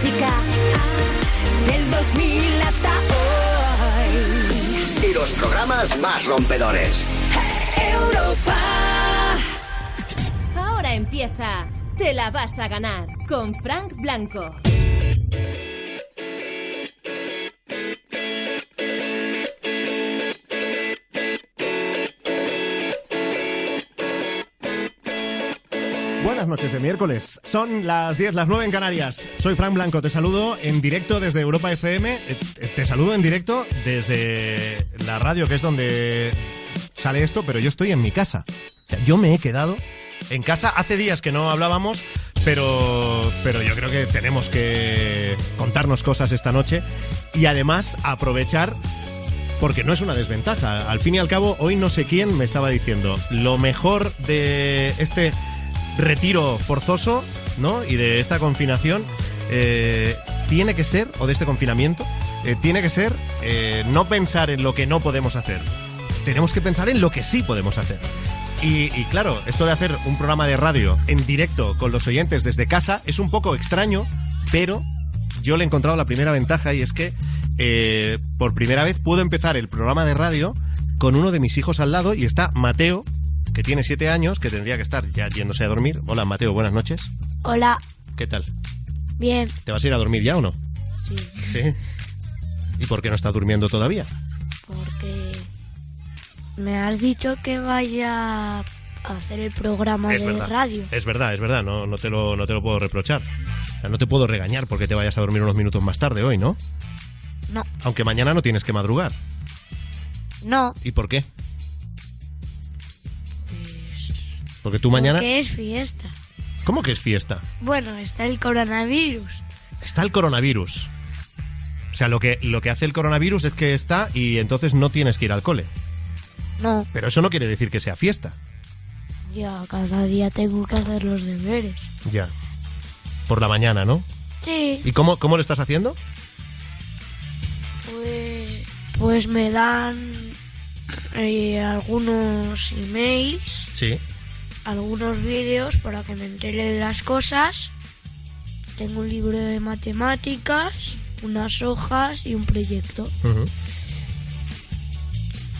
música del 2000 hasta hoy. Y los programas más rompedores. Europa. Ahora empieza Te la vas a ganar con Frank Blanco. Noches de miércoles. Son las 10, las 9 en Canarias. Soy Frank Blanco. Te saludo en directo desde Europa FM. Eh, Te saludo en directo desde la radio, que es donde sale esto, pero yo estoy en mi casa. O sea, yo me he quedado en casa. Hace días que no hablábamos, pero, pero yo creo que tenemos que contarnos cosas esta noche y además aprovechar porque no es una desventaja. Al fin y al cabo, hoy no sé quién me estaba diciendo, lo mejor de este retiro forzoso, ¿no? Y de esta confinación, eh, tiene que ser, o de este confinamiento, eh, tiene que ser eh, no pensar en lo que no podemos hacer. Tenemos que pensar en lo que sí podemos hacer. Y, claro, esto de hacer un programa de radio en directo con los oyentes desde casa es un poco extraño, pero yo le he encontrado la primera ventaja y es que por primera vez puedo empezar el programa de radio con uno de mis hijos al lado y está Mateo, que tiene siete años, que tendría que estar ya yéndose a dormir. Hola Mateo, buenas noches. Hola, ¿Qué tal? bien. ¿Te vas a ir a dormir ya o no? Sí, Sí. ¿Y por qué no estás durmiendo todavía? porque me has dicho que vaya a hacer el programa Es de verdad. radio. Es verdad, es verdad, no, no, te lo, no te lo puedo reprochar. O sea, no te puedo regañar porque te vayas a dormir unos minutos más tarde hoy, ¿no? No, Aunque mañana no tienes que madrugar. no. ¿Y por qué? Porque tú mañana... Es fiesta. ¿Cómo que es fiesta? Bueno, está el coronavirus. Está el coronavirus. O sea, lo que, lo que hace el coronavirus es que está y entonces no tienes que ir al cole. No, Pero eso no quiere decir que sea fiesta. ya cada día tengo que hacer los deberes. Ya. Por la mañana, ¿no? Sí, ¿Y cómo, cómo lo estás haciendo? pues, pues me dan eh, algunos emails, Sí. Algunos vídeos para que me entere de las cosas. Tengo un libro de matemáticas, unas hojas y un proyecto.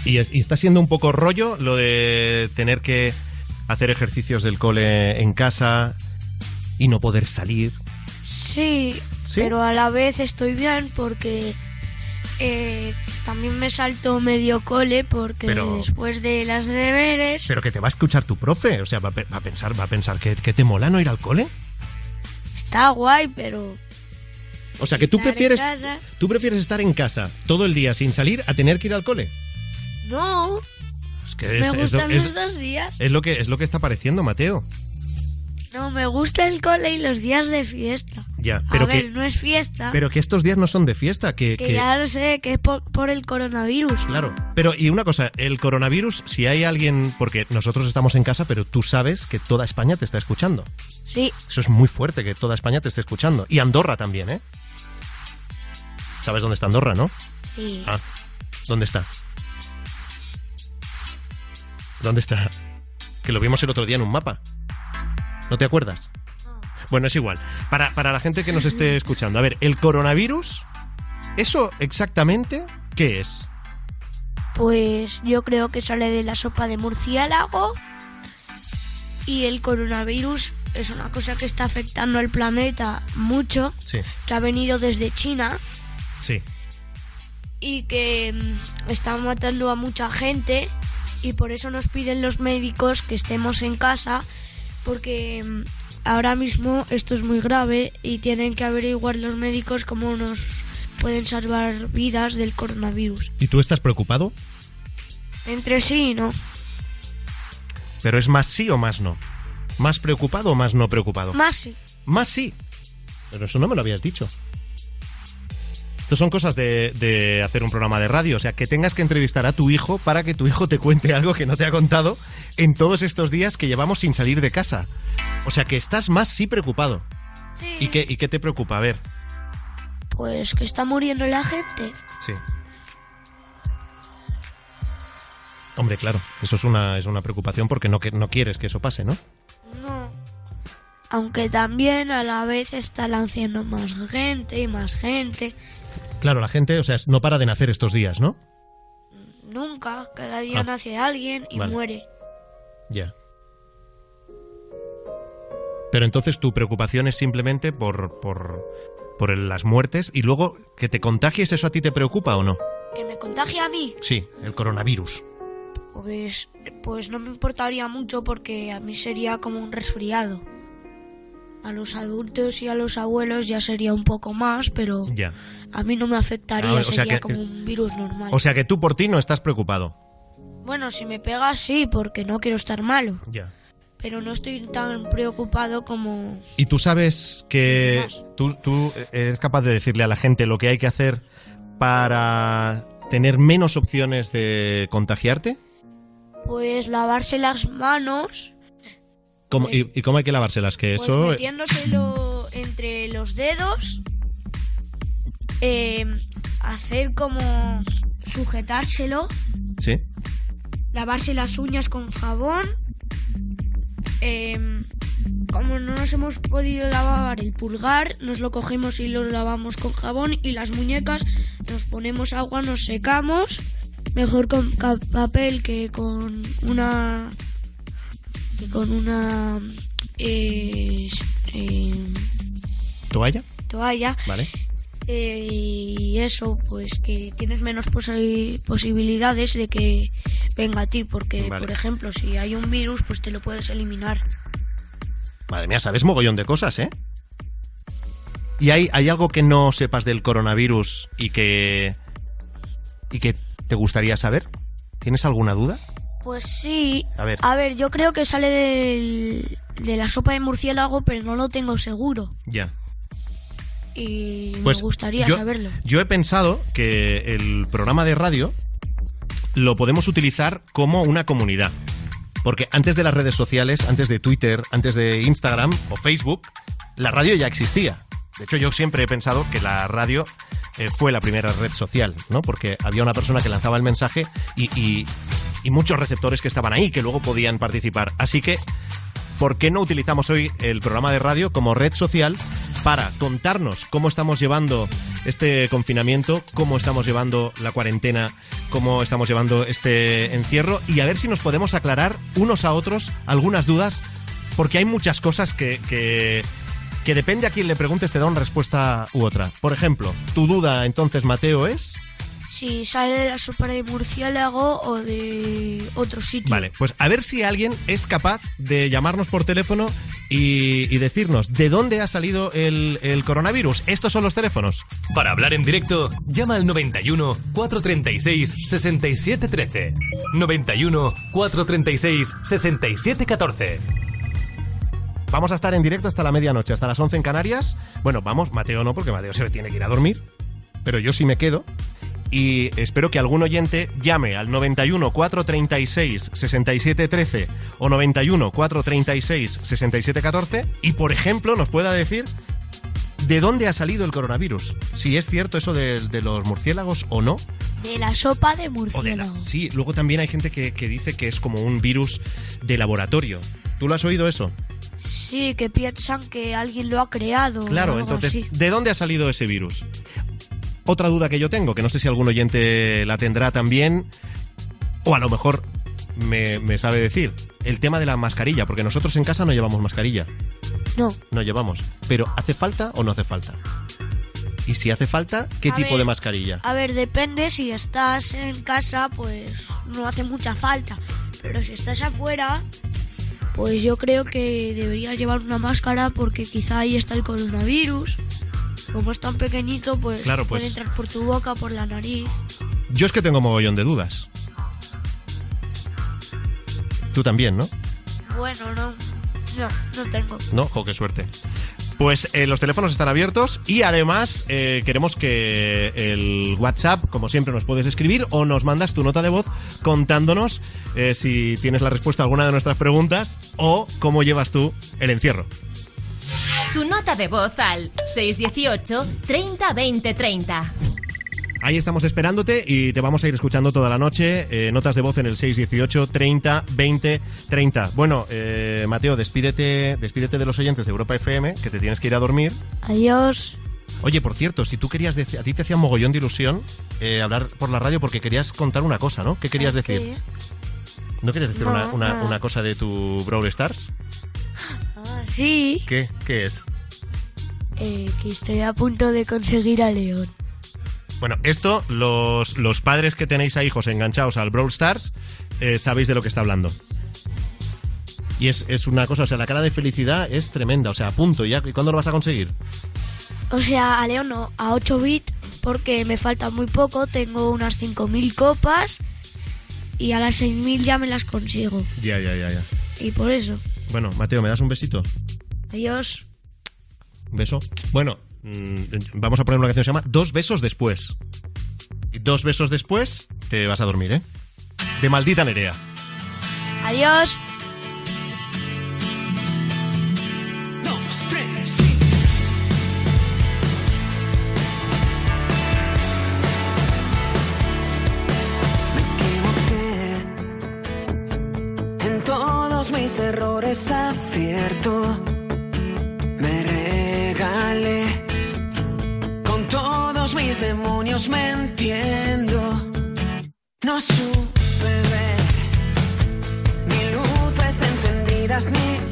Y, es- y está siendo un poco rollo lo de tener que hacer ejercicios del cole en casa y no poder salir. Sí, ¿Sí? pero a la vez estoy bien porque eh, también me salto medio cole porque Pero- después de las deberes Pero que te va a escuchar tu profe. O sea, va a, pensar, va a pensar que, que te mola no ir al cole. está guay, pero O sea, que tú prefieres, tú prefieres estar en casa todo el día sin salir a tener que ir al cole. no, Es que me es, es lo, gustan es- los dos días. es lo que es lo que está pareciendo, Mateo. No, me gusta el cole y los días de fiesta. Ya, pero a ver, que no es fiesta, pero que estos días no son de fiesta, que, que, que- ya lo sé, que es por, por el coronavirus. Claro, pero y una cosa, el coronavirus, si hay alguien, porque nosotros estamos en casa, pero tú sabes que toda España te está escuchando. Sí, Eso es muy fuerte, que toda España te esté escuchando. Y Andorra también, ¿eh? ¿Sabes dónde está Andorra, no? sí. Ah, ¿dónde está? ¿Dónde está? Que lo vimos el otro día en un mapa. ¿No te acuerdas? Bueno, es igual. Para, para la gente que nos esté escuchando, a ver, el coronavirus, ¿eso exactamente qué es? Pues yo creo que sale de la sopa de murciélago y el coronavirus es una cosa que está afectando al planeta mucho, Sí, que ha venido desde China sí. y que mm, está matando a mucha gente y por eso nos piden los médicos que estemos en casa porque mm, ahora mismo esto es muy grave y tienen que averiguar los médicos cómo nos pueden salvar vidas del coronavirus. ¿Y tú estás preocupado? Entre sí, ¿no? Pero es más sí o más no. ¿Más preocupado o más no preocupado? Más sí. Más sí. Pero eso no me lo habías dicho. Esto son cosas de, de hacer un programa de radio. O sea, que tengas que entrevistar a tu hijo para que tu hijo te cuente algo que no te ha contado en todos estos días que llevamos sin salir de casa. O sea, que estás más sí preocupado. Sí. ¿Y qué, ¿Y qué te preocupa? A ver. Pues que está muriendo la gente. Sí. Hombre, claro, eso es una, es una preocupación porque no, que- no quieres que eso pase, ¿no? No. Aunque también a la vez está naciendo más gente y más gente. Claro, la gente, o sea, no para de nacer estos días, ¿no? Nunca, cada día Ah. nace alguien y Vale. muere. Ya. Pero entonces tu preocupación es simplemente por, por, por el- las muertes y luego que te contagies, ¿eso a ti te preocupa o no? ¿Que me contagie a mí? Sí, el coronavirus. Pues, pues no me importaría mucho porque a mí sería como un resfriado. A los adultos y a los abuelos ya sería un poco más, pero Ya. a mí no me afectaría, Ah, o sea sería que- como un virus normal. O sea que tú por ti no estás preocupado. Bueno, si me pegas sí, porque no quiero estar malo, Ya. pero no estoy tan preocupado como... ¿Y tú sabes que tú, tú eres capaz de decirle a la gente lo que hay que hacer para tener menos opciones de contagiarte? Pues lavarse las manos, ¿Cómo- y, y cómo hay que lavárselas? Que pues eso... metiéndoselo entre los dedos, eh, hacer como sujetárselo, Sí. lavarse las uñas con jabón. eh, como no nos hemos podido lavar el pulgar, nos lo cogemos y lo lavamos con jabón y las muñecas nos ponemos agua, nos secamos, mejor con papel que con una con una eh, eh, ¿Toalla? toalla Vale. eh, y eso, pues que tienes menos posi- posibilidades de que venga a ti, porque, Vale. por ejemplo, si hay un virus, pues te lo puedes eliminar. Madre mía, sabes mogollón de cosas, ¿eh? ¿Y hay, hay algo que no sepas del coronavirus y que. y que te gustaría saber? ¿Tienes alguna duda? Pues sí. A ver. A ver, yo creo que sale del- de la sopa de murciélago, pero no lo tengo seguro. Ya. Y Pues me gustaría yo, saberlo. Yo he pensado que el programa de radio lo podemos utilizar como una comunidad. Porque antes de las redes sociales, antes de Twitter, antes de Instagram o Facebook, la radio ya existía. De hecho, yo siempre he pensado que la radio eh, fue la primera red social, ¿no? Porque había una persona que lanzaba el mensaje y, y- y muchos receptores que estaban ahí que luego podían participar. Así que, ¿por qué no utilizamos hoy el programa de radio como red social para contarnos cómo estamos llevando este confinamiento, cómo estamos llevando la cuarentena, cómo estamos llevando este encierro y a ver si nos podemos aclarar unos a otros algunas dudas, porque hay muchas cosas que, que, depende a quien le preguntes te da una respuesta u otra. Por ejemplo, tu duda entonces, Mateo, es... Si sale de la sopa de murciélago o de otro sitio. Vale, pues a ver si alguien es capaz de llamarnos por teléfono y, y decirnos de dónde ha salido el, el coronavirus. Estos son los teléfonos. Para hablar en directo, llama al 91 436 6713. 91 436 6714. Vamos a estar en directo hasta la medianoche, hasta las 11 en Canarias. Bueno, vamos, Mateo no, porque Mateo se tiene que ir a dormir. Pero yo sí me quedo. Y espero que algún oyente llame al 91 436 6713 o 91 436 6714 y, por ejemplo, nos pueda decir de dónde ha salido el coronavirus. Si es cierto eso de, de los murciélagos o no. De la sopa de O de la- murciélago. sí, luego también hay gente que, que dice que es como un virus de laboratorio. ¿Tú lo has oído eso? Sí, que piensan que alguien lo ha creado. o Claro, entonces, así. ¿de dónde ha salido ese virus? Otra duda que yo tengo, que no sé si algún oyente la tendrá también, o a lo mejor me, me sabe decir, el tema de la mascarilla, porque nosotros en casa no llevamos mascarilla, No. no llevamos, pero ¿hace falta o no hace falta? Y si hace falta, ¿qué A tipo ver. de mascarilla? A ver, depende. Si estás en casa, pues no hace mucha falta. Pero si estás afuera, pues yo creo que deberías llevar una máscara porque quizá ahí está el coronavirus. Como es tan pequeñito, pues, Claro, pues. puede entrar por tu boca, por la nariz. Yo es que tengo mogollón de dudas. Tú también, ¿no? Bueno, no. No, no tengo. No, jo, qué suerte. Pues eh, los teléfonos están abiertos y además eh, queremos que el WhatsApp, como siempre, nos puedes escribir o nos mandas tu nota de voz contándonos eh, si tienes la respuesta a alguna de nuestras preguntas o cómo llevas tú el encierro. Tu nota de voz al 618 30 20 30. Ahí estamos esperándote y te vamos a ir escuchando toda la noche. Eh, notas de voz en el 618 30 20 30. Bueno, eh, Mateo, despídete, despídete de los oyentes de Europa FM, que te tienes que ir a dormir. Adiós. Oye, por cierto, si tú querías decir, a ti te hacía mogollón de ilusión eh, hablar por la radio porque querías contar una cosa, ¿no? ¿Qué querías decir? ¿No querías decir No, una, una- no. una cosa de tu Brawl Stars? Ah, sí, ¿Qué? ¿Qué es? eh, que estoy a punto de conseguir a León. Bueno, esto, los, los padres que tenéis a hijos enganchados al Brawl Stars, eh, sabéis de lo que está hablando. Y es, es una cosa, o sea, la cara de felicidad es tremenda, o sea, a punto, ¿y cuándo lo vas a conseguir? O sea, a León no, a 8 bits, porque me falta muy poco, tengo unas 5.000 copas y a las 6.000 ya me las consigo. Ya, ya, ya, ya. Y por eso, Bueno, Mateo, ¿me das un besito? adiós. ¿Un beso? Bueno, mm, vamos a poner una canción que se llama Dos besos después. Y dos besos después te vas a dormir, ¿eh? De maldita Nerea. Adiós. En todos mis errores acierto. Me regalé. Con todos mis demonios me entiendo. No supe ver ni luces encendidas ni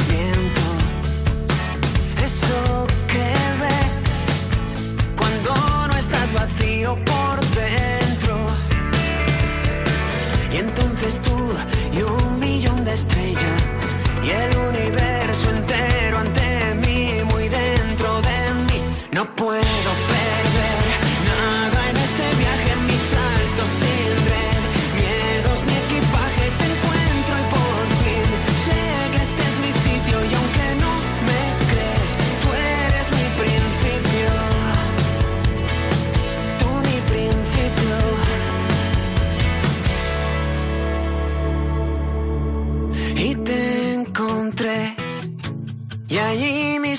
Y entonces tú y un millón de estrellas y el universo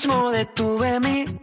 mismo detuve mi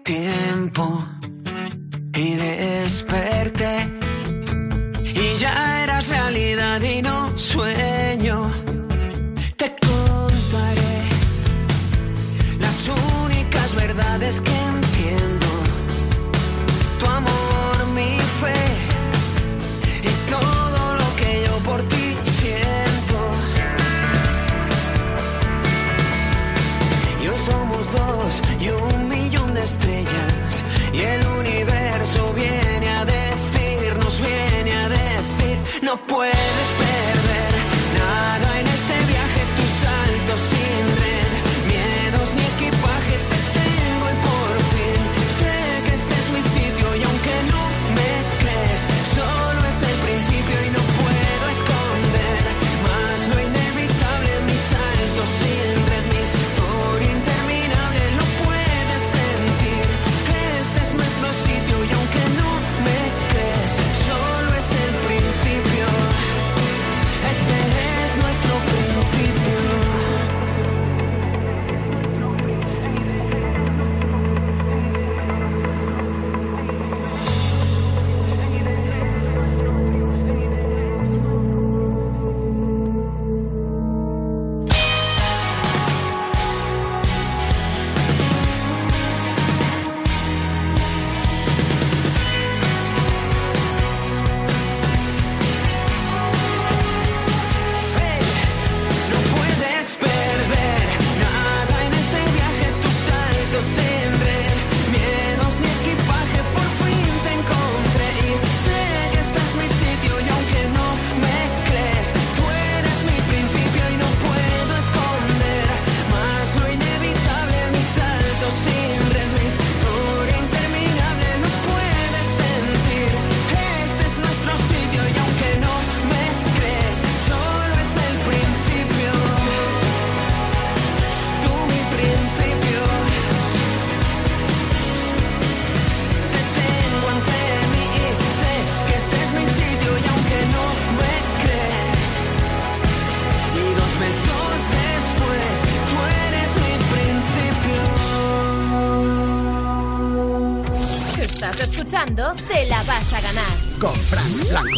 Te la vas a ganar. Con Frank Blanco.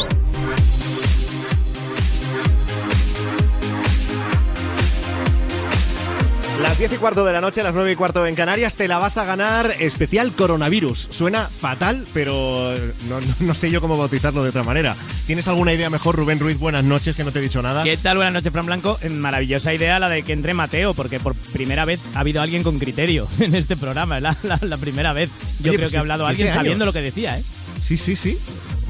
Las 10 y cuarto de la noche, las 9 y cuarto en Canarias, te la vas a ganar especial coronavirus. Suena fatal, pero no, no- no sé yo cómo bautizarlo de otra manera. ¿Tienes alguna idea mejor, Rubén Ruiz? Buenas noches, que no te he dicho nada. ¿Qué tal? Buenas noches, Fran Blanco. Eh, Maravillosa idea la de que entre Mateo, porque por primera vez ha habido alguien con criterio en este programa. La, la- la primera vez. Yo Oye, creo pues que ha hablado siete alguien sabiendo lo que decía, ¿eh? Sí, sí, sí.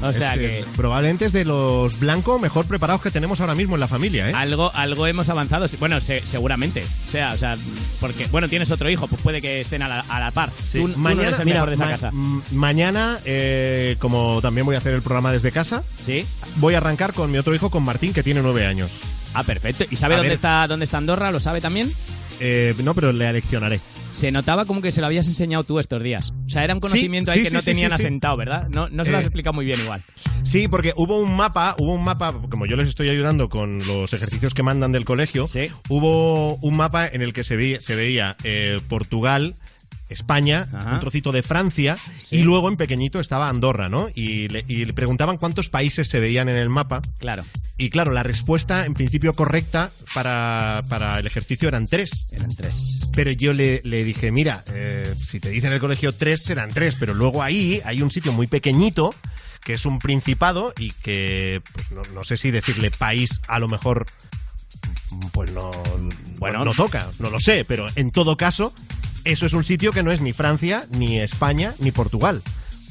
O sea Es, que eh, probablemente es de los blancos mejor preparados que tenemos ahora mismo en la familia, ¿eh? algo, algo hemos avanzado. Bueno, se- seguramente. O sea, o sea, porque, bueno, tienes otro hijo, pues puede que estén a la, a la par. Sí. Tú, tú no mañana, eres el mira, mejor de esa ma- casa. mañana, eh, como también voy a hacer el programa desde casa, ¿Sí? voy a arrancar con mi otro hijo, con Martín, que tiene nueve años. Ah, perfecto. ¿Y sabe A dónde ver. está, dónde está Andorra? ¿Lo sabe también? Eh, no, pero le aleccionaré. Se notaba como que se lo habías enseñado tú estos días. O sea, era un conocimiento ahí sí, que sí, no tenían asentado, ¿verdad? No, no se lo has Eh, explicado muy bien igual. Sí, porque hubo un mapa, hubo un mapa, como yo les estoy ayudando con los ejercicios que mandan del colegio, Sí. hubo un mapa en el que se veía, se veía eh, Portugal, España, Ajá. un trocito de Francia y luego en pequeñito estaba Andorra, ¿no? Y le, y le preguntaban cuántos países se veían en el mapa. Claro, Y claro, la respuesta en principio correcta para, para el ejercicio eran tres. eran tres. Pero yo le, le dije, mira, eh, si te dicen en el colegio tres, serán tres, pero luego ahí hay un sitio muy pequeñito que es un principado y que, pues no, no sé si decirle país a lo mejor, pues no, Bueno. no, no toca, no lo sé, pero en todo caso, eso es un sitio que no es ni Francia, ni España, ni Portugal.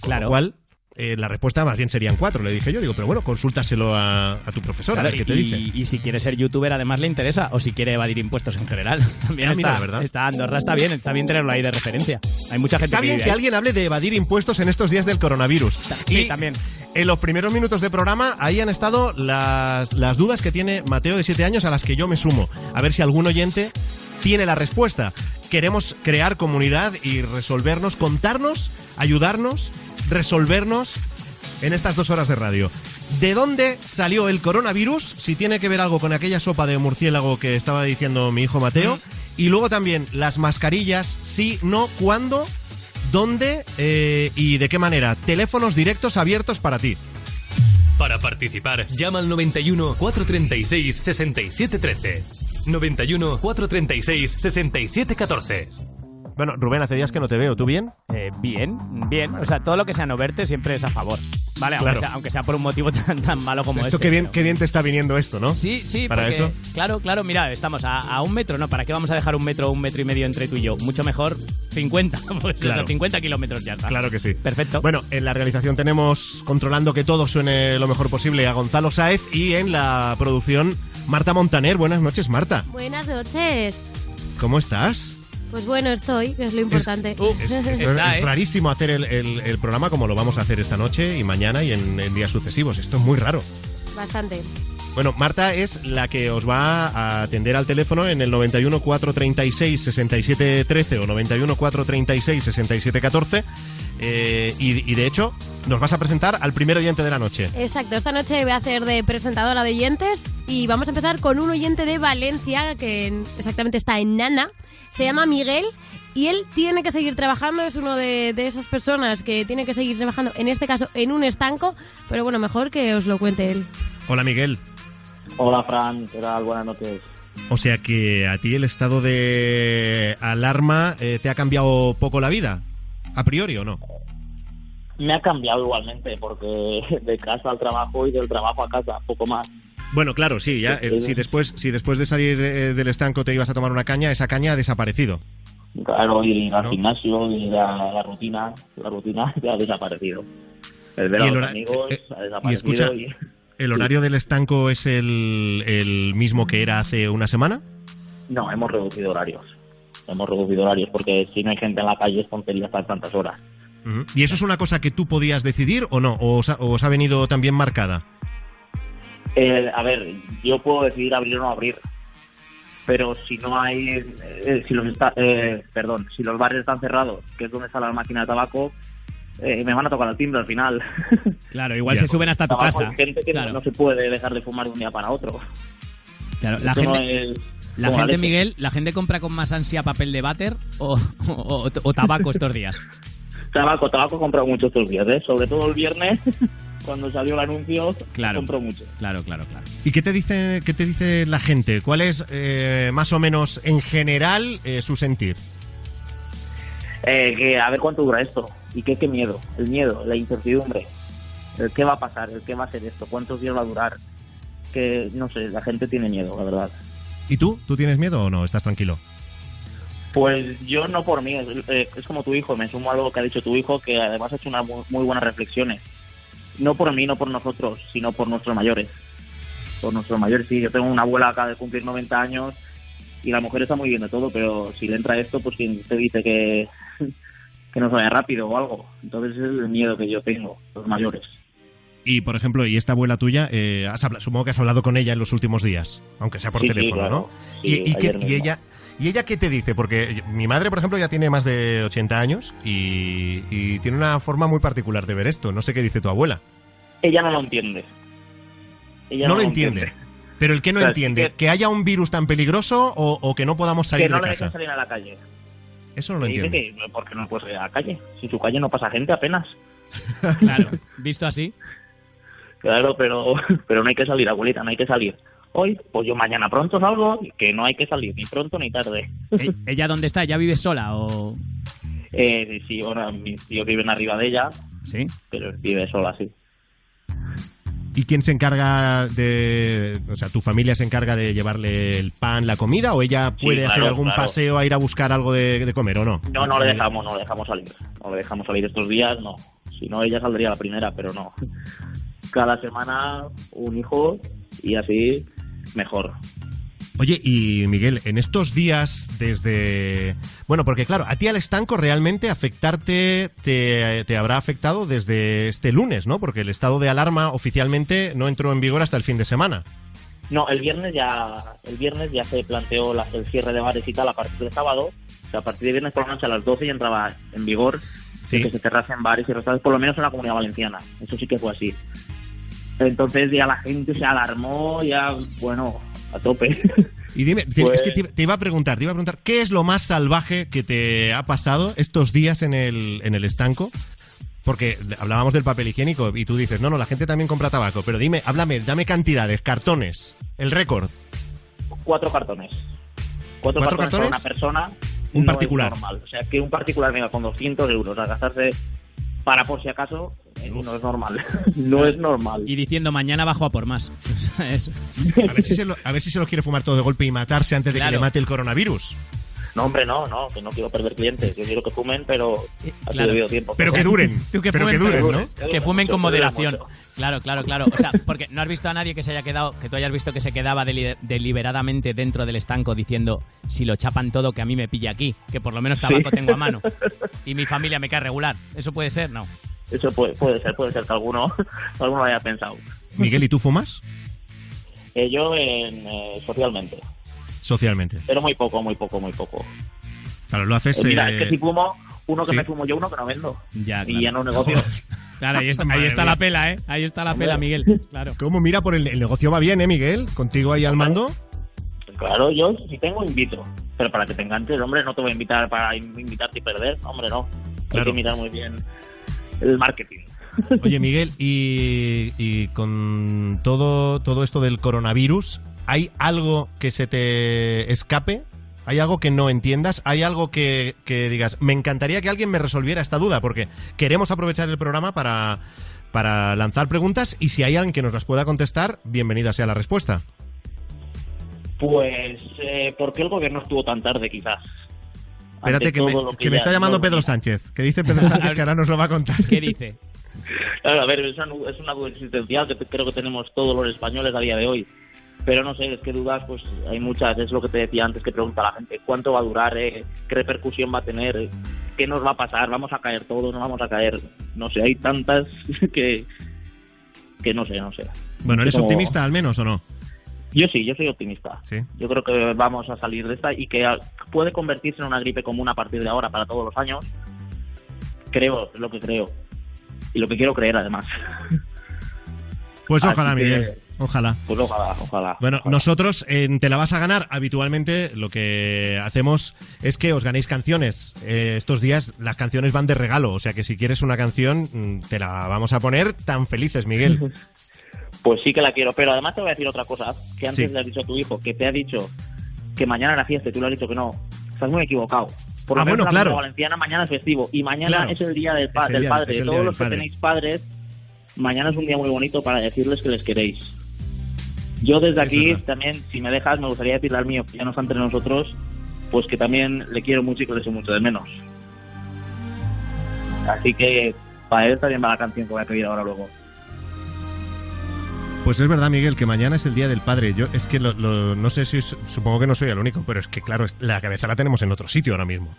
Con Claro. lo cual, eh, la respuesta más bien serían cuatro, le dije yo. Digo, pero bueno, consúltaselo a, a tu profesor, a ver qué te y, dice. y si quiere ser youtuber además le interesa, o si quiere evadir impuestos en general. También Ah, mira, está, la verdad. está Andorra, está bien, está bien tenerlo ahí de referencia. Hay mucha gente Está que bien vive que ahí. alguien hable de evadir impuestos en estos días del coronavirus. Sí, Y también. En los primeros minutos de programa, ahí han estado las, las dudas que tiene Mateo de 7 años a las que yo me sumo. A ver si algún oyente tiene la respuesta. Queremos crear comunidad y resolvernos, contarnos, ayudarnos, resolvernos en estas dos horas de radio. ¿De dónde salió el coronavirus? Si tiene que ver algo con aquella sopa de murciélago que estaba diciendo mi hijo Mateo. Y luego también las mascarillas, sí, no, cuándo, dónde eh, y de qué manera. Teléfonos directos abiertos para ti. Para participar, llama al 91 436 6713. 91 436 6714. Bueno, Rubén, hace días que no te veo. ¿Tú bien? Eh, bien, bien. O sea, todo lo que sea no verte siempre es a favor. Vale, aunque, Claro. sea, aunque sea por un motivo tan, tan malo como Esto este. qué bien, pero- qué bien te está viniendo esto, ¿no? Sí, sí, Para porque- eso. Claro, claro, mira, estamos a, a un metro, ¿no? ¿Para qué vamos a dejar un metro o un metro y medio entre tú y yo? Mucho mejor 50, pues Claro. eso, 50 kilómetros ya está. Claro que sí. Perfecto. Bueno, en la realización tenemos controlando que todo suene lo mejor posible a Gonzalo Sáez y en la producción Marta Montaner. Buenas noches, Marta. Buenas noches. ¿Cómo estás? Pues bueno, estoy, que es lo importante. Uh, Es, esto es- está, es ¿eh? rarísimo hacer el, el- el programa como lo vamos a hacer esta noche y mañana y en, en días sucesivos. Esto es muy raro. Bastante. Bueno, Marta es la que os va a atender al teléfono en el 91 436 6713 o 91 436 6714. Eh, y, y de hecho, nos vas a presentar al primer oyente de la noche. Exacto, esta noche voy a hacer de presentadora de oyentes y vamos a empezar con un oyente de Valencia que en- exactamente está en Nana. Se llama Miguel y él tiene que seguir trabajando, es uno de, de esas personas que tiene que seguir trabajando, en este caso en un estanco, pero bueno, mejor que os lo cuente él. Hola, Miguel. Hola Fran, ¿qué tal? Buenas noches. O sea que a ti el estado de alarma eh, te ha cambiado poco la vida, a priori o no. Me ha cambiado igualmente porque de casa al trabajo y del trabajo a casa, poco más. Bueno, claro, sí, ya. eh, si después, si después de salir eh, del estanco te ibas a tomar una caña, esa caña ha desaparecido. Claro, ir al ¿No? gimnasio y la, la rutina, la rutina ya ha desaparecido. El ver Y a el los amigos ha y desaparecido. escucha, y- ¿El horario del estanco es el, el mismo que era hace una semana? No, hemos reducido horarios. Hemos reducido horarios porque si no hay gente en la calle es tontería estar tantas horas. ¿Y eso es una cosa que tú podías decidir o no? ¿O os ha, os ha venido también marcada? Eh, a ver, yo puedo decidir abrir o no abrir, pero si no hay, eh, si los está, eh, perdón, si los bares están cerrados, que es donde está la máquina de tabaco, eh, me van a tocar el timbre al final. Claro, igual Ya. se suben hasta tu casa. hay gente que no- Claro, no, se puede dejar de fumar de un día para otro. claro. La no gente, es la como gente. Miguel, ¿la gente compra con más ansia papel de váter o, o- o tabaco estos días? Tabaco, tabaco he comprado mucho estos días, ¿eh? Sobre todo el viernes, cuando salió el anuncio, Claro. compro mucho. Claro, claro, claro. ¿Y qué te dice, qué te dice la gente? ¿Cuál es eh, más o menos en general eh, su sentir? Eh, que a ver cuánto dura esto. Y qué, qué miedo. El miedo, la incertidumbre. El qué va a pasar, el qué va a ser esto, cuántos días va a durar. Que, no sé, la gente tiene miedo, la verdad. ¿Y tú? ¿Tú tienes miedo o no? ¿Estás tranquilo? Pues yo no por mí, es, eh, es como tu hijo, me sumo a lo que ha dicho tu hijo, que además ha hecho unas muy, muy buenas reflexiones. No por mí, no por nosotros, sino por nuestros mayores. Por nuestros mayores, sí, yo tengo una abuela acá de cumplir 90 años y la mujer está muy bien de todo, pero si le entra esto, pues quien te dice que, que no vaya rápido o algo. Entonces es el miedo que yo tengo, los mayores. Y, por ejemplo, ¿y esta abuela tuya? eh, has habla- supongo que has hablado con ella en los últimos días, aunque sea por Sí, sí, teléfono, claro. ¿no? Sí, y, y qué- ayer y mismo. ella, ¿Y ella qué te dice? Porque mi madre, por ejemplo, ya tiene más de 80 años y, y tiene una forma muy particular de ver esto. No sé qué dice tu abuela. Ella no lo entiende. Ella no, lo entiende. Pero el que no O sea, sí entiende, que- que... haya un virus tan peligroso o, o que no podamos salir que no de le casa. dejen salir a la calle. Eso no lo entiende. que, ¿por qué no puedes salir a la calle? Si en su calle no pasa gente apenas. Claro, visto así. Claro, pero, pero no hay que salir, abuelita, no hay que salir. Hoy, pues yo mañana pronto salgo, que no hay que salir ni pronto ni tarde. E- ¿Ella dónde está? ¿Ya vive sola o...? Eh, sí, bueno, mis tíos viven arriba de ella, Sí. pero vive sola, sí. ¿Y quién se encarga de... O sea, tu familia se encarga de llevarle el pan, la comida o ella Sí, puede claro, hacer algún claro. paseo a ir a buscar algo de, de comer o no? No, no le dejamos, no le dejamos salir. No le dejamos salir estos días, no. Si no, ella saldría la primera, pero no. Cada semana un hijo y así mejor. Oye, y Miguel, en estos días desde... Bueno, porque claro, a ti al estanco realmente afectarte te, te habrá afectado desde este lunes, ¿no? Porque el estado de alarma oficialmente no entró en vigor hasta el fin de semana. No, el viernes ya el viernes ya se planteó la- el cierre de bares y tal a partir del sábado. O sea, a partir de viernes por la noche a las 12 ya entraba en vigor Sí. que se cerrasen bares y restaurantes, por lo menos en la comunidad valenciana. Eso sí que fue así. Entonces ya la gente se alarmó, ya, bueno, a tope. Y dime, te- Pues- es que te, te iba a preguntar, te iba a preguntar, ¿qué es lo más salvaje que te ha pasado estos días en el, en el estanco? Porque hablábamos del papel higiénico y tú dices, no, no, la gente también compra tabaco, pero dime, háblame, dame cantidades, cartones, el récord. Cuatro cartones. Cuatro, ¿Cuatro cartones, para una persona. Un no particular. Es normal. O sea, que un particular venga con 200 euros a gastarse para por si acaso, eh, no es normal. no es normal. Y diciendo mañana bajo a por más. Eso. A ver si se lo, a ver si se los quiere fumar todo de golpe y matarse antes de que Claro. le mate el coronavirus. No, hombre, no, no, que no quiero perder clientes. Yo quiero que fumen, pero a claro. su debido tiempo. Pero O sea, que duren, Tú que pero que duren, pero- ¿no? Que fumen con moderación. Claro, claro, claro. O sea, porque no has visto a nadie que se haya quedado, que tú hayas visto que se quedaba deli- deliberadamente dentro del estanco diciendo, si lo chapan todo, que a mí me pilla aquí, que por lo menos tabaco Sí. tengo a mano. Y mi familia me cae regular. ¿Eso puede ser? No. Eso puede, puede ser, puede ser que alguno, alguno lo haya pensado. Miguel, ¿y tú fumas? Eh, yo en, eh, socialmente, Socialmente. pero muy poco, muy poco, muy poco. Claro, lo haces... Eh, mira, eh, es que si fumo, uno que sí. me fumo yo, uno que no vendo. Ya, Y ya no negocio. Claro, ahí está, ahí la pela, ¿eh? Ahí está la Hombre. pela, Miguel. Claro. ¿Cómo mira por el, el negocio va bien, eh, Miguel? Contigo ahí al mando. Claro, yo si tengo invito, pero para que te enganches, hombre, no te voy a invitar para in- invitarte y perder, hombre, no. Claro. Hay que mirar muy bien el marketing. Oye, Miguel, y, y con todo, todo esto del coronavirus, ¿hay algo que se te escape? ¿Hay algo que no entiendas? ¿Hay algo que, que digas, me encantaría que alguien me resolviera esta duda? Porque queremos aprovechar el programa para, para lanzar preguntas y si hay alguien que nos las pueda contestar, bienvenida sea la respuesta. Pues, eh, ¿por qué el gobierno estuvo tan tarde, quizás? Espérate, que me, que está llamando Pedro. Sánchez, que dice Pedro Sánchez que ahora nos lo va a contar. ¿Qué dice? Claro, a ver, es una, es una duda existencial que creo que tenemos todos los españoles a día de hoy. Pero no sé, es que dudas, pues hay muchas. Es lo que te decía antes que pregunta la gente. ¿Cuánto va a durar? eh? ¿Qué repercusión va a tener? eh? ¿Qué nos va a pasar? ¿Vamos a caer todos? ¿No vamos a caer? No sé, hay tantas que, que no sé, no sé. Bueno, ¿eres Como- optimista al menos o no? Yo sí, yo soy optimista. Sí. Yo creo que vamos a salir de esta y que puede convertirse en una gripe común a partir de ahora para todos los años. Creo, es lo que creo. Y lo que quiero creer, además. Pues ojalá, que- Miguel. Ojalá. Pues ojalá, ojalá. Bueno, nosotros en Te la vas a ganar, habitualmente lo que hacemos es que os ganéis canciones. Eh, estos días las canciones van de regalo, o sea que si quieres una canción, mm, te la vamos a poner tan felices, Miguel. Pues sí que la quiero, pero además te voy a decir otra cosa, que antes Sí. le has dicho a tu hijo, que te ha dicho que mañana era fiesta y tú le has dicho que no. Estás muy equivocado. Por lo Ah, menos bueno, la claro. Valenciana mañana es festivo y mañana Claro. es el día del, pa- el del día- padre. todos los que padre. tenéis padres, mañana es un día muy bonito para decirles que les queréis. Yo desde Es aquí verdad. también, si me dejas, me gustaría decirle al mío, que ya no está entre nosotros, pues que también le quiero mucho y que le echo mucho de menos. Así que para él también va la canción que voy a pedir ahora luego. Pues es verdad, Miguel, que mañana es el Día del Padre. Yo es que lo- lo- no sé si supongo que no soy el único, pero es que claro, es- la cabeza la tenemos en otro sitio ahora mismo.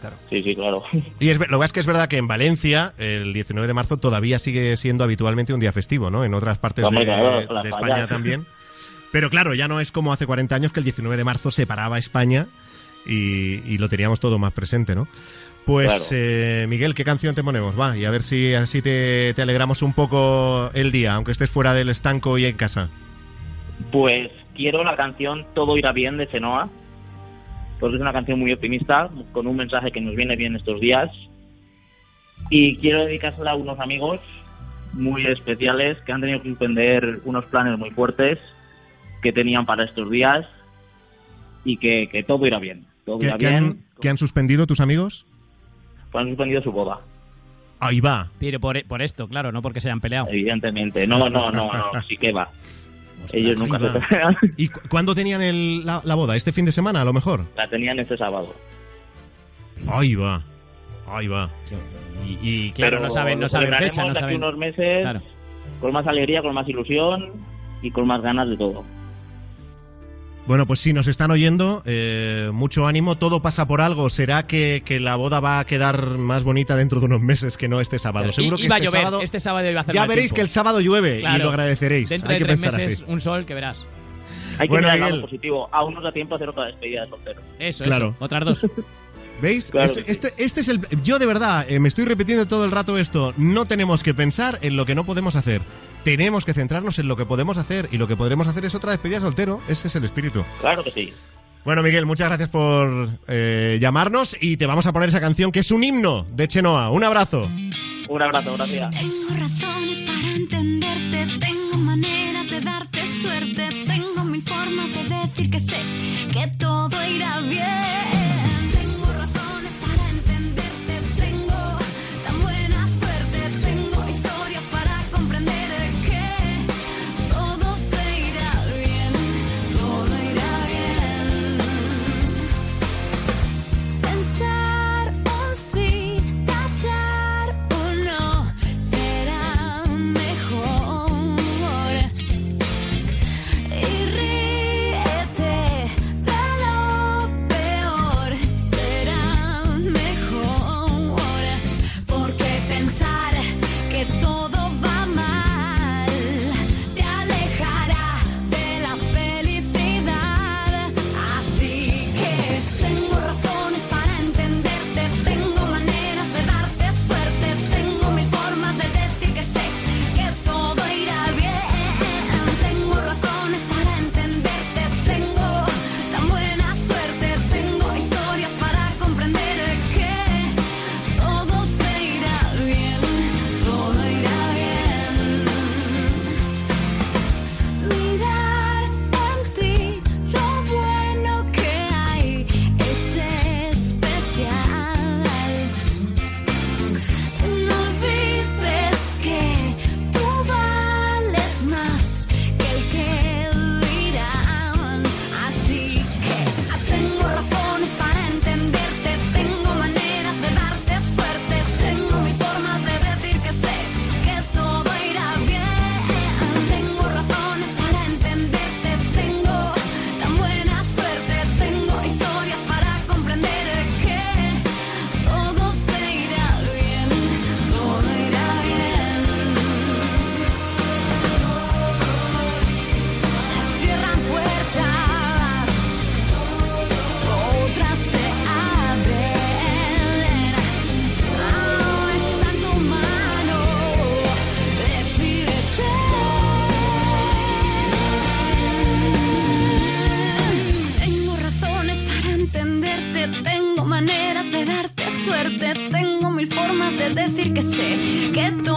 Claro. Sí, sí, claro. Y es, lo que pasa es que es verdad que en Valencia el 19 de marzo todavía sigue siendo habitualmente un día festivo, ¿no? En otras partes de. España también. Pero claro, ya no es como hace 40 años que el 19 de marzo separaba a España y, y lo teníamos todo más presente, ¿no? Pues, Claro. eh, Miguel, ¿qué canción te ponemos? Va, y a ver si así te, te alegramos un poco el día, aunque estés fuera del estanco y en casa. Pues quiero la canción Todo irá bien de Chenoa, porque es una canción muy optimista, con un mensaje que nos viene bien estos días. Y quiero dedicársela a unos amigos muy especiales que han tenido que suspender unos planes muy fuertes que tenían para estos días y que, que todo irá bien. Todo ¿Qué, irá qué bien. han, qué han suspendido tus amigos? Pues han suspendido su boda, Ahí va. Pero por, por esto, claro, no porque se hayan peleado. evidentemente. No, no, no, no, sí que va. Ellos nunca se pelean. ¿Y cu- cuándo tenían el- la, la boda? ¿Este fin de semana, a lo mejor? La tenían este sábado. Ahí va. Ahí va. Y, y claro, Pero no saben, no saben fecha, no saben. unos meses Claro. con más alegría, con más ilusión y con más ganas de todo. Bueno, pues sí, nos están oyendo. eh, mucho ánimo. Todo pasa por algo. ¿Será que, que la boda va a quedar más bonita dentro de unos meses que no este sábado? Seguro y- que iba este a llover, sábado... este sábado iba a hacer Ya veréis tiempo. que el sábado llueve y lo agradeceréis. Dentro Hay de que tres pensar meses, así. un sol que verás. Hay que Bueno, mirar el Miguel. lado positivo. Aún nos da tiempo a hacer otra despedida de soltero. Eso, Claro. eso. Otras dos. ¿Veis? Claro sí. este, este es el. Yo de verdad eh, me estoy repitiendo todo el rato esto. No tenemos que pensar en lo que no podemos hacer. Tenemos que centrarnos en lo que podemos hacer y lo que podremos hacer es otra despedida de soltero. Ese es el espíritu. Claro que sí. Bueno, Miguel, muchas gracias por eh, llamarnos y te vamos a poner esa canción que es un himno de Chenoa. Un abrazo. Un abrazo, gracias. Tengo razones para entenderte, tengo maneras de darte suerte, tengo mil formas de decir que sé que todo irá bien. Decir que sé que todo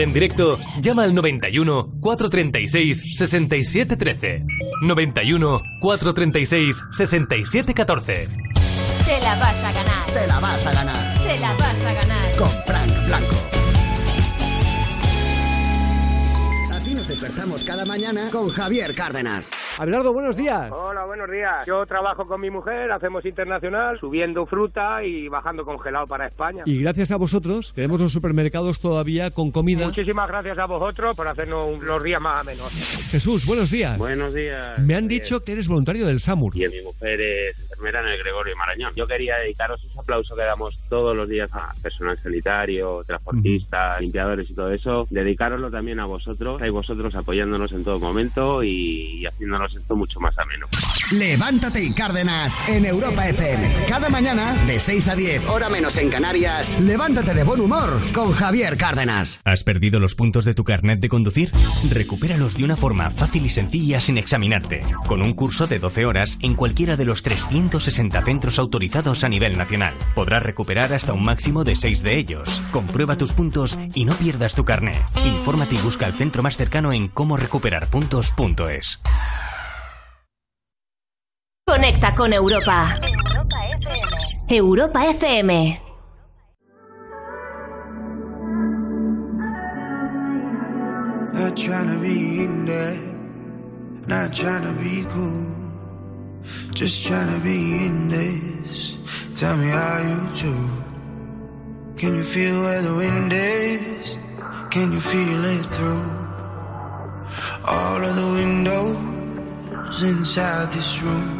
Para hablar en directo, llama al 91 436 6713. 91 436 6714. Te la vas a ganar. Te la vas a ganar Te la vas a ganar. con Frank Blanco. Así nos despertamos cada mañana con Javier Cárdenas. Abelardo, buenos días. Hola, buenos días. Yo trabajo con mi mujer, hacemos internacional, subiendo fruta y bajando congelado para España. Y gracias a vosotros tenemos los supermercados todavía con comida. Muchísimas gracias a vosotros por hacernos un- los días más amenos. Jesús, buenos días. Buenos días. Me han dicho que eres voluntario del SAMUR. Y mi mujer es enfermera en el Gregorio Marañón. Yo quería dedicaros ese aplauso que damos todos los días a personal sanitario, transportistas, limpiadores y todo eso. Dedicaroslo también a vosotros, a vosotros apoyándonos en todo momento y, y esto mucho más ameno. Levántate y Cárdenas en Europa FM. Cada mañana, de 6 a 10, hora menos en Canarias, levántate de buen humor con Javier Cárdenas. ¿Has perdido los puntos de tu carnet de conducir? Recupéralos de una forma fácil y sencilla sin examinarte, con un curso de 12 horas en cualquiera de los 360 centros autorizados a nivel nacional. Podrás recuperar hasta un máximo de 6 de ellos. Comprueba tus puntos y no pierdas tu carnet. Infórmate y busca el centro más cercano en cómo recuperar puntos.es. Conecta con Europa. Europa FM. Not trying to be in there, not trying to be cool, just trying to be in this. Tell me how you do. Can you feel where the wind is? Can you feel it through all of the windows inside this room?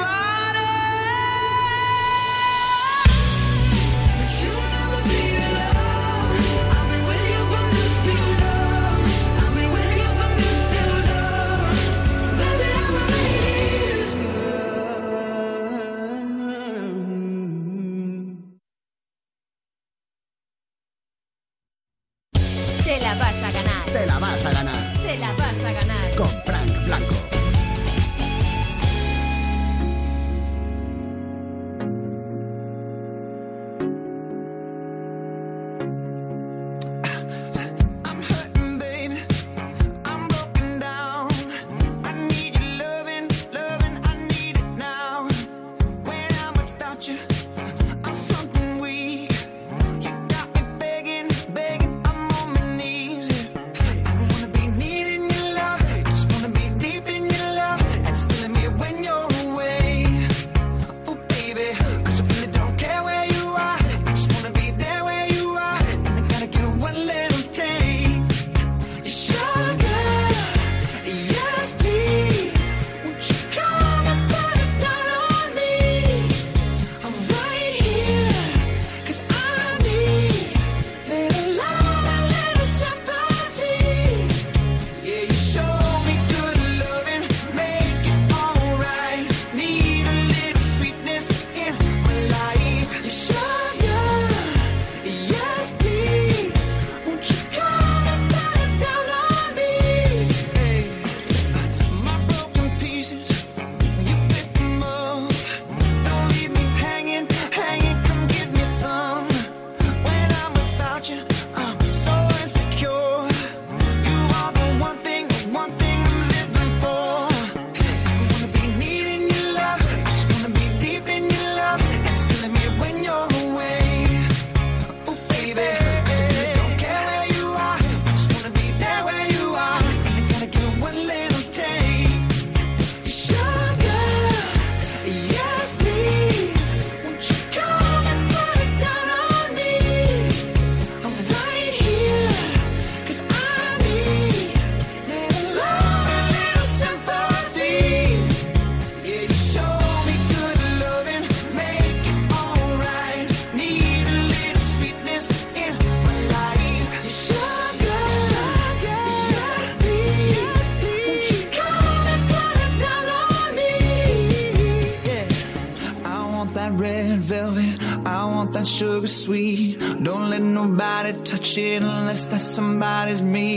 That somebody's me.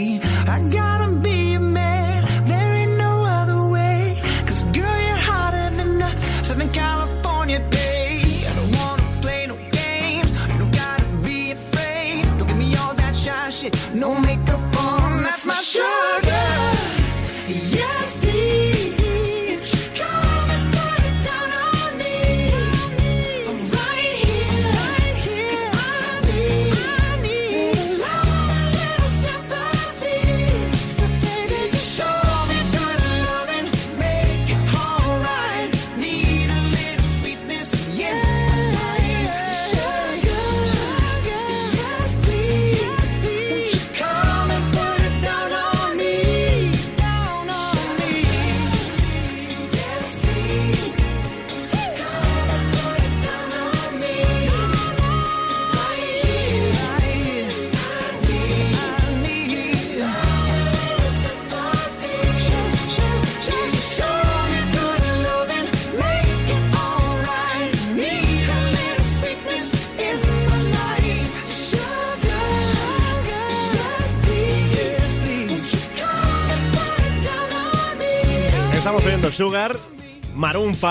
Sugar, Maroon 5,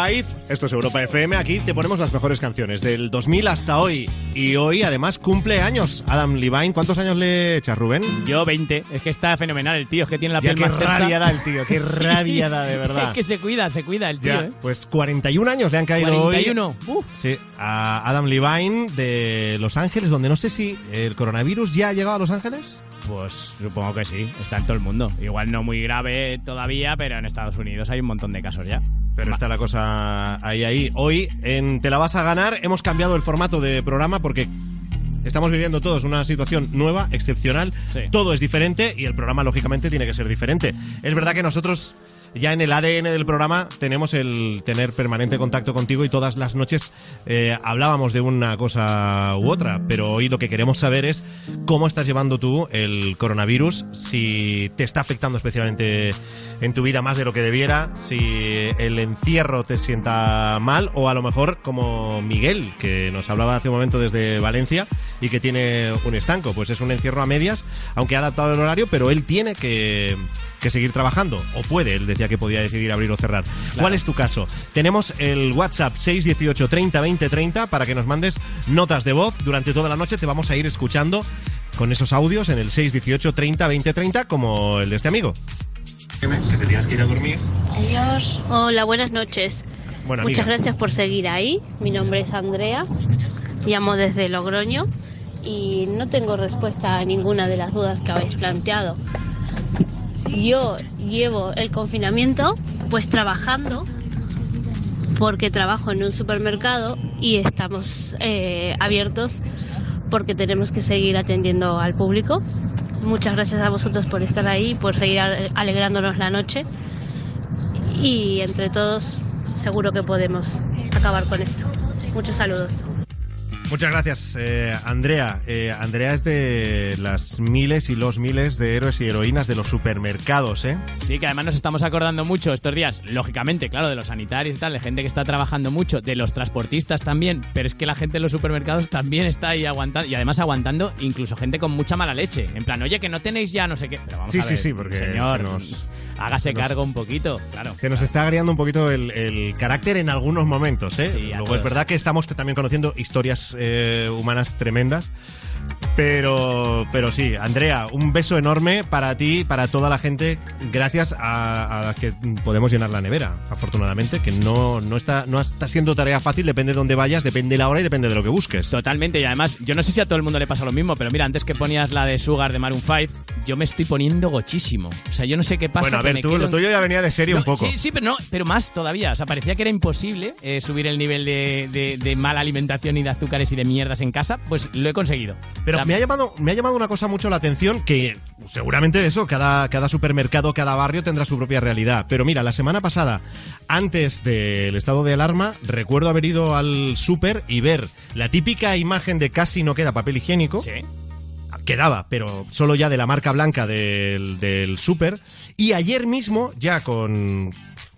esto es Europa FM, aquí te ponemos las mejores canciones del 2000 hasta hoy. Y hoy además cumple años Adam Levine. ¿Cuántos años le echas, Rubén? Yo 20. Es que está fenomenal el tío, es que tiene la Ya, piel qué más rabia da el tío, qué Sí. rabia da, de verdad. Es que se cuida, se cuida el tío, Ya, ¿eh? pues 41 años le han caído 41. hoy. Sí, a Adam Levine de Los Ángeles, donde no sé si el coronavirus ya ha llegado a Los Ángeles. Pues supongo que sí, está en todo el mundo. Igual no muy grave todavía, pero en Estados Unidos hay un montón de casos ya. Pero está la cosa ahí, ahí. Hoy en Te la vas a ganar hemos cambiado el formato de programa porque estamos viviendo todos una situación nueva, excepcional. Todo es diferente y el programa lógicamente tiene que ser diferente. Es verdad que nosotros ya en el ADN del programa tenemos el tener permanente contacto contigo y todas las noches eh, hablábamos de una cosa u otra, pero hoy lo que queremos saber es cómo estás llevando tú el coronavirus, si te está afectando especialmente en tu vida más de lo que debiera, si el encierro te sienta mal o a lo mejor como Miguel, que nos hablaba hace un momento desde Valencia y que tiene un estanco, pues es un encierro a medias, aunque ha adaptado el horario, pero él tiene que que seguir trabajando, o puede, él decía que podía decidir abrir o cerrar. ¿Cuál es tu caso? Tenemos el WhatsApp 618 30 20 30 para que nos mandes notas de voz. Durante toda la noche te vamos a ir escuchando con esos audios en el 618 30 20 30 como el de este amigo. Que te tienes que ir a dormir. Adiós. Hola, buenas noches. Bueno, Muchas amiga. gracias por seguir ahí. Mi nombre es Andrea. Llamo desde Logroño y no tengo respuesta a ninguna de las dudas que habéis planteado. Yo llevo el confinamiento pues trabajando porque trabajo en un supermercado y estamos eh, abiertos porque tenemos que seguir atendiendo al público. Muchas gracias a vosotros por estar ahí, por seguir ale- alegrándonos la noche y entre todos seguro que podemos acabar con esto. Muchos saludos. Muchas gracias, eh, Andrea. Eh, Andrea es de las miles y los miles de héroes y heroínas de los supermercados, ¿eh? Sí, que además nos estamos acordando mucho estos días, lógicamente, claro, de los sanitarios y tal, de gente que está trabajando mucho, de los transportistas también, pero es que la gente en los supermercados también está ahí aguantando, y además aguantando incluso gente con mucha mala leche. En plan, oye, que no tenéis ya no sé qué. Pero vamos Sí, a sí, ver, sí, porque señor, se nos- hágase cargo un poquito, claro. Que nos está agriando un poquito el, el carácter en algunos momentos, ¿eh? Sí, Luego es verdad que estamos también conociendo historias eh, humanas tremendas. Pero, pero sí, Andrea, un beso enorme para ti, para toda la gente. Gracias a, a que podemos llenar la nevera, afortunadamente, que no, no, está, no está siendo tarea fácil, depende de dónde vayas, depende de la hora y depende de lo que busques. Totalmente, y además, yo no sé si a todo el mundo le pasa lo mismo, pero mira, antes que ponías la de Sugar de Maroon 5, yo me estoy poniendo gochísimo. O sea, yo no sé qué pasa. Bueno, a ver, tú, quedo lo tuyo ya venía de serie No, un poco. Sí, sí, pero no, pero más todavía. O sea, parecía que era imposible eh, subir el nivel de, de- de mala alimentación y de azúcares y de mierdas en casa. Pues lo he conseguido. Pero me ha llamado, me ha llamado una cosa mucho la atención que seguramente eso, cada, cada supermercado, cada barrio tendrá su propia realidad. Pero mira, la semana pasada, antes del estado de alarma, recuerdo haber ido al súper y ver la típica imagen de casi no queda papel higiénico. Quedaba, pero solo ya de la marca blanca del, del súper. Y ayer mismo, ya con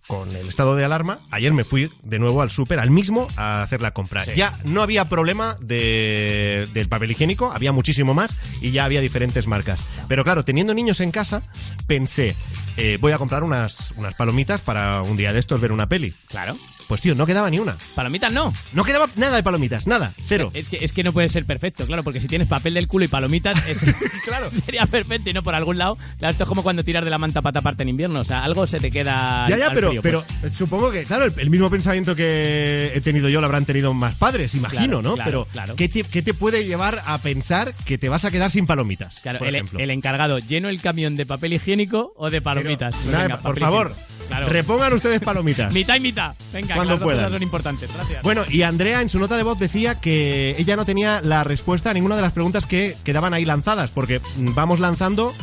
con el estado de alarma, ayer me fui de nuevo al súper, al mismo, a hacer la compra. Sí. Ya no había problema de, del papel higiénico, había muchísimo más y ya había diferentes marcas. Pero claro, teniendo niños en casa, pensé, eh, voy a comprar unas, unas palomitas para un día de estos ver una peli. Claro. Pues tío, no quedaba ni una. Palomitas no. No quedaba nada de palomitas, nada, cero. Es que, es que no puede ser perfecto, claro, porque si tienes papel del culo y palomitas, es- claro. sería perfecto y no por algún lado. Claro, esto es como cuando tiras de la manta para taparte en invierno, o sea, algo se te queda. Ya, ya, al pero, frío, pero pues. supongo que, claro, el, el mismo pensamiento que he tenido yo lo habrán tenido más padres, imagino, Claro, ¿no? claro, pero, claro. ¿qué, te, qué te puede llevar a pensar que te vas a quedar sin palomitas? Claro, por el, ejemplo? el encargado, ¿lleno el camión de papel higiénico o de palomitas? Nada, por favor, higiénico. Claro. repongan ustedes palomitas. Mitad y mitad. Venga, que Cuando las dos son importantes. Gracias. Bueno, y Andrea en su nota de voz decía que ella no tenía la respuesta a ninguna de las preguntas que quedaban ahí lanzadas, porque mm, vamos lanzando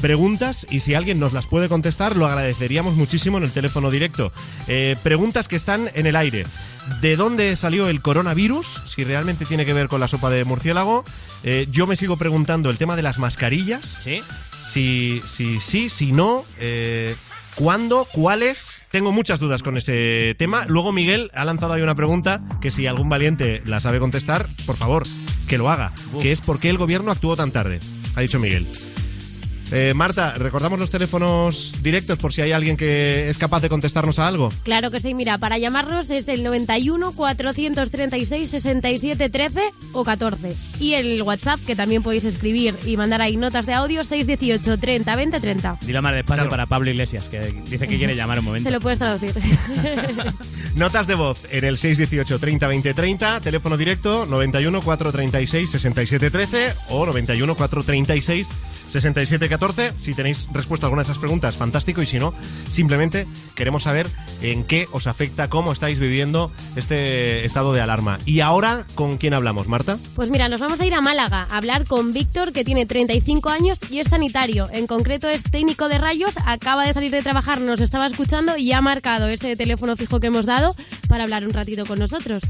preguntas y si alguien nos las puede contestar lo agradeceríamos muchísimo en el teléfono directo. Eh, preguntas que están en el aire. ¿De dónde salió el coronavirus? Si realmente tiene que ver con la sopa de murciélago. Eh, yo me sigo preguntando el tema de las mascarillas. ¿Sí? Si sí, si, si no. eh, ¿Cuándo? ¿Cuáles? Tengo muchas dudas con ese tema. Luego Miguel ha lanzado ahí una pregunta que si algún valiente la sabe contestar, por favor, que lo haga. Que es ¿por qué el gobierno actuó tan tarde? Ha dicho Miguel. Eh, Marta, recordamos los teléfonos directos por si hay alguien que es capaz de contestarnos a algo. Claro que sí, mira, para llamarnos es el 91 436 67 13 o 14. Y el WhatsApp, que también podéis escribir y mandar ahí notas de audio, 618 30 20 30. Dilo más despacio para Pablo Iglesias, que dice que quiere llamar un momento. Se lo puedes traducir. Notas de voz en el 618 30 20 30, teléfono directo 91 436 67 13 o 91 436 67 14. Si tenéis respuesta a alguna de esas preguntas, fantástico. Y si no, simplemente queremos saber en qué os afecta, cómo estáis viviendo este estado de alarma. Y ahora, ¿con quién hablamos, Marta? Pues mira, nos vamos a ir a Málaga a hablar con Víctor, que tiene 35 años y es sanitario. En concreto es técnico de rayos, acaba de salir de trabajar, nos estaba escuchando y ha marcado ese teléfono fijo que hemos dado para hablar un ratito con nosotros.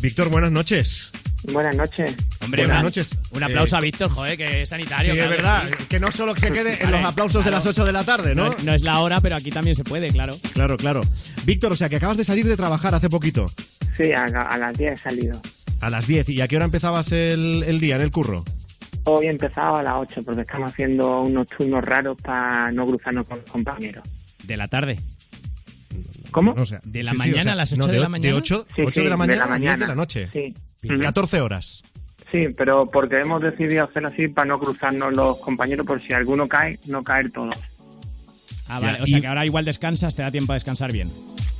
Víctor, buenas noches. Buenas noches. Hombre, Buenas una- noches. Un aplauso Eh, a Víctor, joder, que es sanitario. Sí, es verdad. sí. Que no solo que se quede en Vale, los aplausos de las 8 de la tarde, ¿no? No, no es la hora, pero aquí también se puede, claro. Claro, claro. Víctor, o sea que acabas de salir de trabajar hace poquito. Sí, a, a las 10 he salido. A las 10. ¿Y a qué hora empezabas el, el día en el curro? Hoy he empezado a las 8 porque estamos haciendo unos turnos raros para no cruzarnos con los compañeros. De la tarde. ¿Cómo? O sea, ¿De la sí, sí, mañana o sea, a las no, 8 de de la mañana? De 8, Sí, sí, de la mañana de la a 10 de mañana. la noche. Sí. 14 horas. Sí, pero porque hemos decidido hacerlo así para no cruzarnos los compañeros por si alguno cae, no caer todos. Ah, vale. O sea que ahora igual descansas, te da tiempo a descansar bien.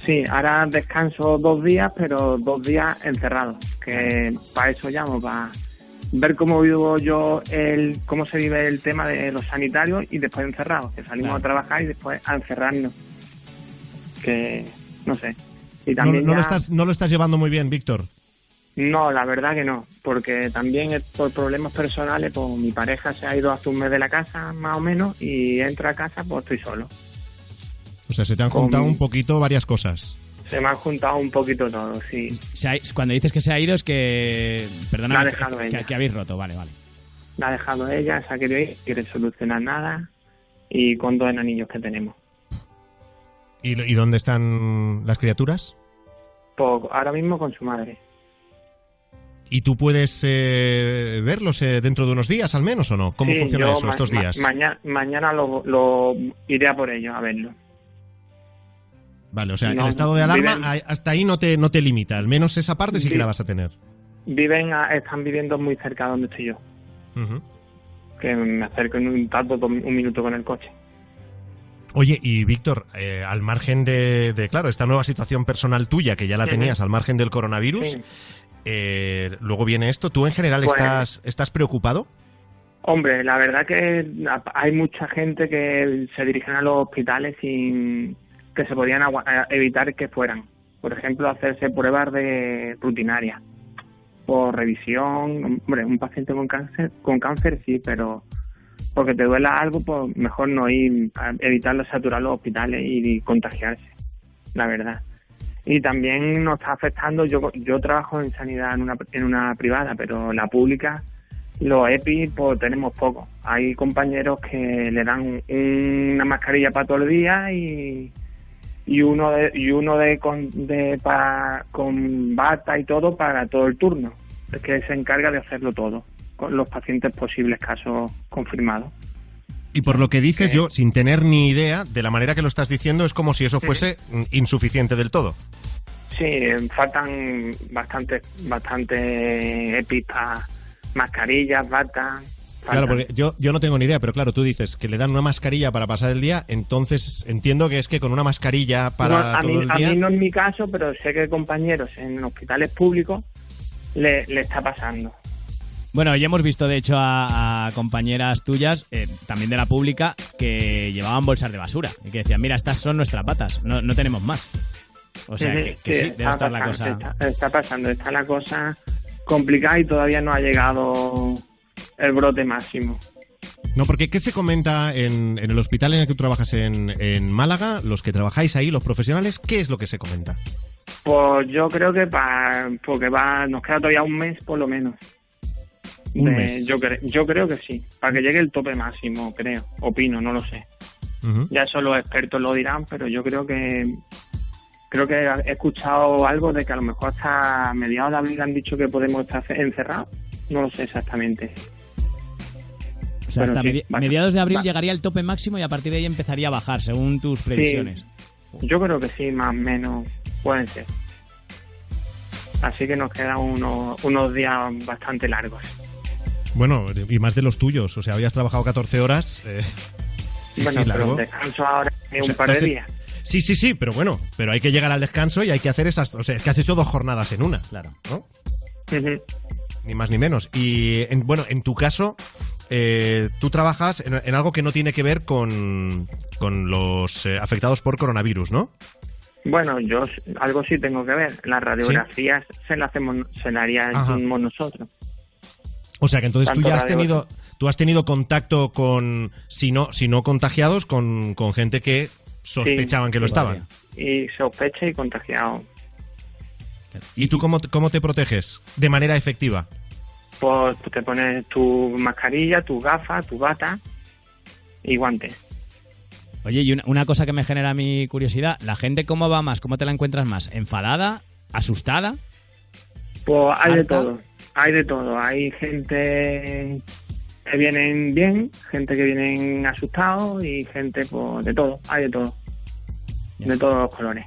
Sí, ahora descanso dos días, pero dos días encerrados, que para eso llamo, para ver cómo vivo yo, el cómo se vive el tema de los sanitarios y después encerrados, que salimos Claro. a trabajar y después a encerrarnos. Que, no sé. Y también no lo ya- estás, no lo estás llevando muy bien, Víctor. No, la verdad que no, porque también es por problemas personales, pues mi pareja se ha ido hace un mes de la casa, más o menos, y entra a casa, pues estoy solo. O sea, se te han Con- juntado un poquito varias cosas. Se me han juntado un poquito todo, sí. Se ha- cuando dices que se ha ido es que... Perdona, La ha dejado que, ella. que habéis roto, vale, vale. La ha dejado ella, se ha querido ir, quiere solucionar nada, y con dos enanillos que tenemos. ¿Y, y dónde están las criaturas? Pues ahora mismo con su madre. ¿Y tú puedes eh, verlos eh, dentro de unos días al menos o no? ¿Cómo Sí, funciona eso estos días? maña- mañana lo, lo iré a por ellos a verlo. Vale, o sea, No, el estado de alarma viven- hasta ahí no te, no te limita. Al menos esa parte sí que la vas a tener. Viven, a- están viviendo muy cerca de donde estoy yo, que me acerco en un tanto, un minuto con el coche. Oye, y Víctor, eh, al margen de, de, claro, esta nueva situación personal tuya que ya la tenías al margen del coronavirus, Sí. Eh, luego viene esto. ¿Tú en general Pues- estás, estás preocupado? Hombre, la verdad que hay mucha gente que se dirigen a los hospitales sin que se podían eh, evitar que fueran. Por ejemplo, hacerse pruebas de rutinarias por revisión. Hombre, un paciente con cáncer, con cáncer sí, pero porque te duela algo, pues mejor no ir, a evitarlo saturar los hospitales y contagiarse, la verdad. Y también nos está afectando, yo, yo trabajo en sanidad en una, en una privada, pero la pública los EPI pues tenemos poco. Hay compañeros que le dan una mascarilla para todo el día y, y uno de, y uno de con, de pa- con bata y todo para todo el turno, que se encarga de hacerlo todo con los pacientes posibles casos confirmados. Y por lo que dices, yo, sin tener ni idea, de la manera que lo estás diciendo, es como si eso fuese mm, insuficiente del todo. Sí, faltan bastante, bastante EPIs mascarillas, batas. Claro, porque yo, yo no tengo ni idea, pero claro, tú dices que le dan una mascarilla para pasar el día, entonces entiendo que es que con una mascarilla para No, a, todo mí, el a mí no es mi caso, pero sé que compañeros en hospitales públicos le, le está pasando. Bueno, ya hemos visto, de hecho, a, a compañeras tuyas, eh, también de la pública, que llevaban bolsas de basura y que decían, mira, estas son nuestras patas, no, no tenemos más. O sea, Ujú, que, que sí, debe está estar la pasando, cosa... Está, está pasando, está la cosa complicada y todavía no ha llegado el brote máximo. No, porque ¿qué se comenta en, en el hospital en el que tú trabajas en, en Málaga? Los que trabajáis ahí, los profesionales, ¿qué es lo que se comenta? Pues yo creo que para porque va nos queda todavía un mes por lo menos. Un De- mes. Yo, cre- yo creo que sí, para que llegue el tope máximo, creo. Opino, no lo sé. Ya eso los expertos lo dirán, pero yo creo que creo que he escuchado algo de que a lo mejor hasta mediados de abril han dicho que podemos estar encerrados. No lo sé exactamente. O sea, hasta sí, medi- va- mediados de abril va- llegaría el tope máximo y a partir de ahí empezaría a bajar, según tus previsiones. Sí, yo creo que sí, más o menos pueden ser. Así que nos quedan unos, unos días bastante largos. Bueno, y más de los tuyos. O sea, habías trabajado 14 horas. eh, sí, bueno, sí, pero largo. descanso ahora en O sea, un par de días. Sí, sí, sí, pero bueno, pero hay que llegar al descanso y hay que hacer esas... O sea, es que has hecho dos jornadas en una. Claro. ¿No? Ni más ni menos. Y, en- bueno, en tu caso, eh, tú trabajas en, en algo que no tiene que ver con, con los eh, afectados por coronavirus, ¿no? Bueno, yo algo sí tengo que ver. Las radiografías se las hacemos, se las haríamos nosotros. O sea que entonces tú ya has tenido, tú has tenido contacto con, si no, si no contagiados, con, con gente que sospechaban Sí. que lo estaban. Y sospecha y contagiado. ¿Y tú cómo, te- cómo te proteges de manera efectiva? Pues te pones tu mascarilla, tu gafa, tu bata y guantes. Oye, y una, una cosa que me genera mi curiosidad, ¿la gente cómo va más? ¿Cómo te la encuentras más? ¿Enfadada? ¿Asustada? Pues hay de todo, hay de todo. Hay gente que vienen bien, gente que vienen asustados y gente pues de todo, hay de todo. De todos los colores.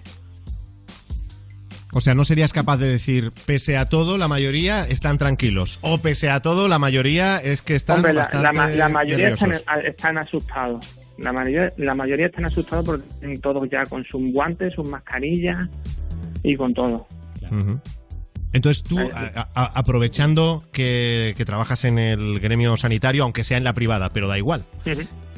O sea, no serías capaz de decir, pese a todo, la mayoría están tranquilos. O pese a todo, la mayoría es que están Hombre, la, bastante la ma- la mayoría están, asustados. La mayoría, la mayoría están asustados porque tienen todos ya con sus guantes, sus mascarillas y con todo. Ujú. Entonces tú, a- a- aprovechando que, que trabajas en el gremio sanitario, aunque sea en la privada, pero da igual,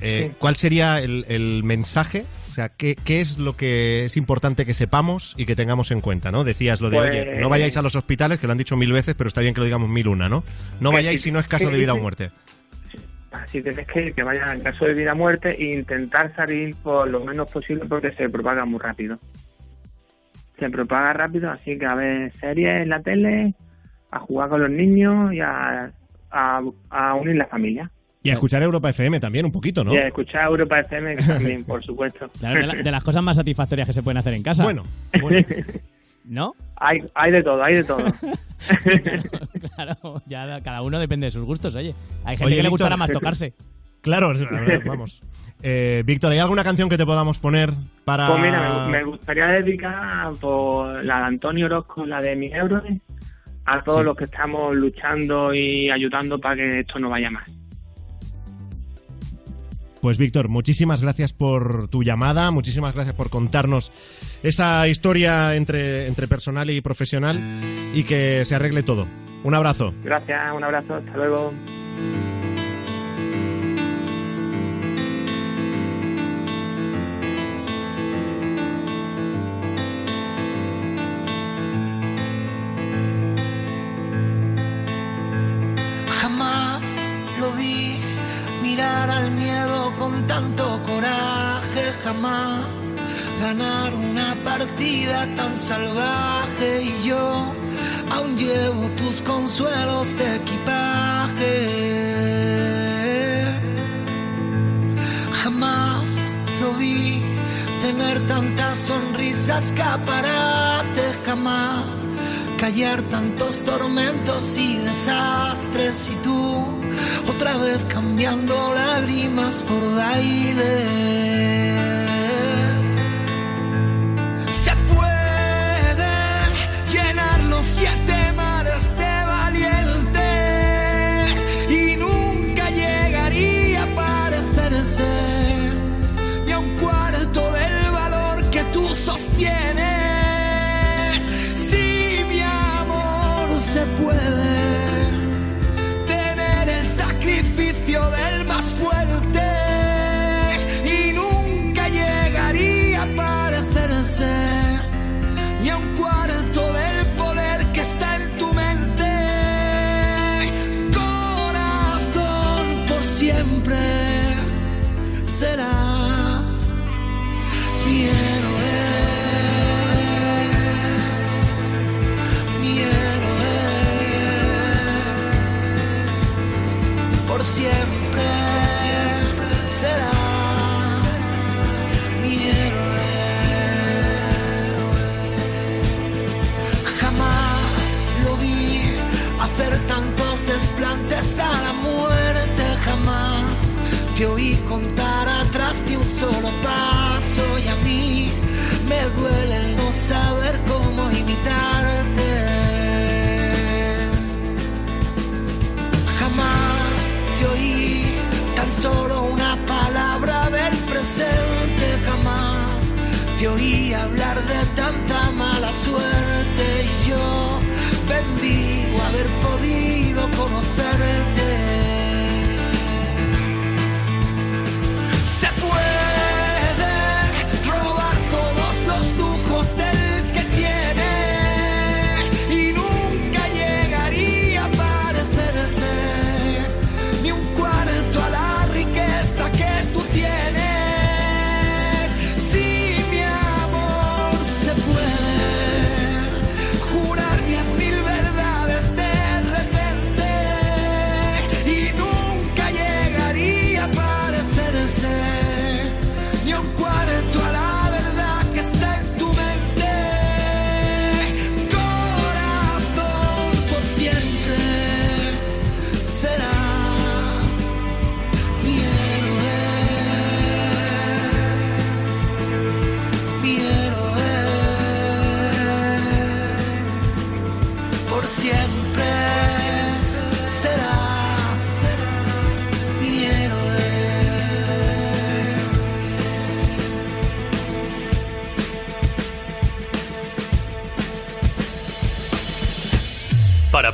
eh, Sí. ¿cuál sería el, el mensaje? O sea, ¿qué, qué es lo que es importante que sepamos y que tengamos en cuenta? ¿no? Decías lo de, Pues- oye, no vayáis a los hospitales, que lo han dicho mil veces, pero está bien que lo digamos mil una, ¿no? No Pues vayáis si no es caso de vida o muerte. Si tienes que ir, que vayan al caso de vida o muerte e intentar salir por lo menos posible porque se propaga muy rápido. Se propaga rápido, así que a ver series en la tele, a jugar con los niños y a, a, a unir la familia. Y a escuchar Europa FM también un poquito, ¿no? Y a escuchar Europa FM también, por supuesto. Claro, de, la- de las cosas más satisfactorias que se pueden hacer en casa. Bueno, ¿No? hay, hay de todo, hay de todo. claro, ya da- cada uno depende de sus gustos, oye. Hay gente Oye, que le gustará más tocarse. Claro, vamos. Eh, Víctor, ¿hay alguna canción que te podamos poner para...? Pues mira, me, gustaría dedicar por la de Antonio Orozco, la de mis euros, a todos Sí. los que estamos luchando y ayudando para que esto no vaya más. Pues Víctor, muchísimas gracias por tu llamada, muchísimas gracias por contarnos esa historia entre, entre personal y profesional y que se arregle todo. Un abrazo. Gracias, un abrazo, hasta luego. Al miedo con tanto coraje, jamás ganar una partida tan salvaje y yo aún llevo tus consuelos de equipaje. Jamás lo vi tener tantas sonrisas, escaparate jamás, callar tantos tormentos y desastres y tú otra vez cambiando lágrimas por baile. Serás mi héroe. Mi héroe. Por siempre serás tantos desplantes a la muerte, jamás te oí contar solo paso y a mí me duele el no saber cómo imitarte. Jamás te oí tan solo una palabra del presente, jamás te oí hablar de tanta mala suerte y yo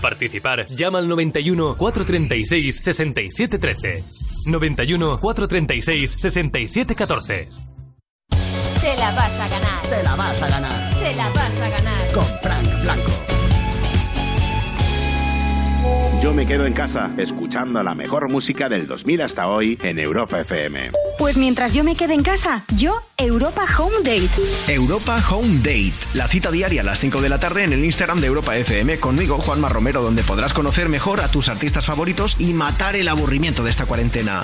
participar, llama al 91 436 6713. 91 436 6714. Te la vas a ganar. Te la vas a ganar. Yo me quedo en casa, escuchando la mejor música del 2000 hasta hoy en Europa FM. Pues mientras yo me quede en casa, yo Europa Home Date. Europa Home Date, la cita diaria a las 5 de la tarde en el Instagram de Europa FM conmigo, Juanma Romero, donde podrás conocer mejor a tus artistas favoritos y matar el aburrimiento de esta cuarentena.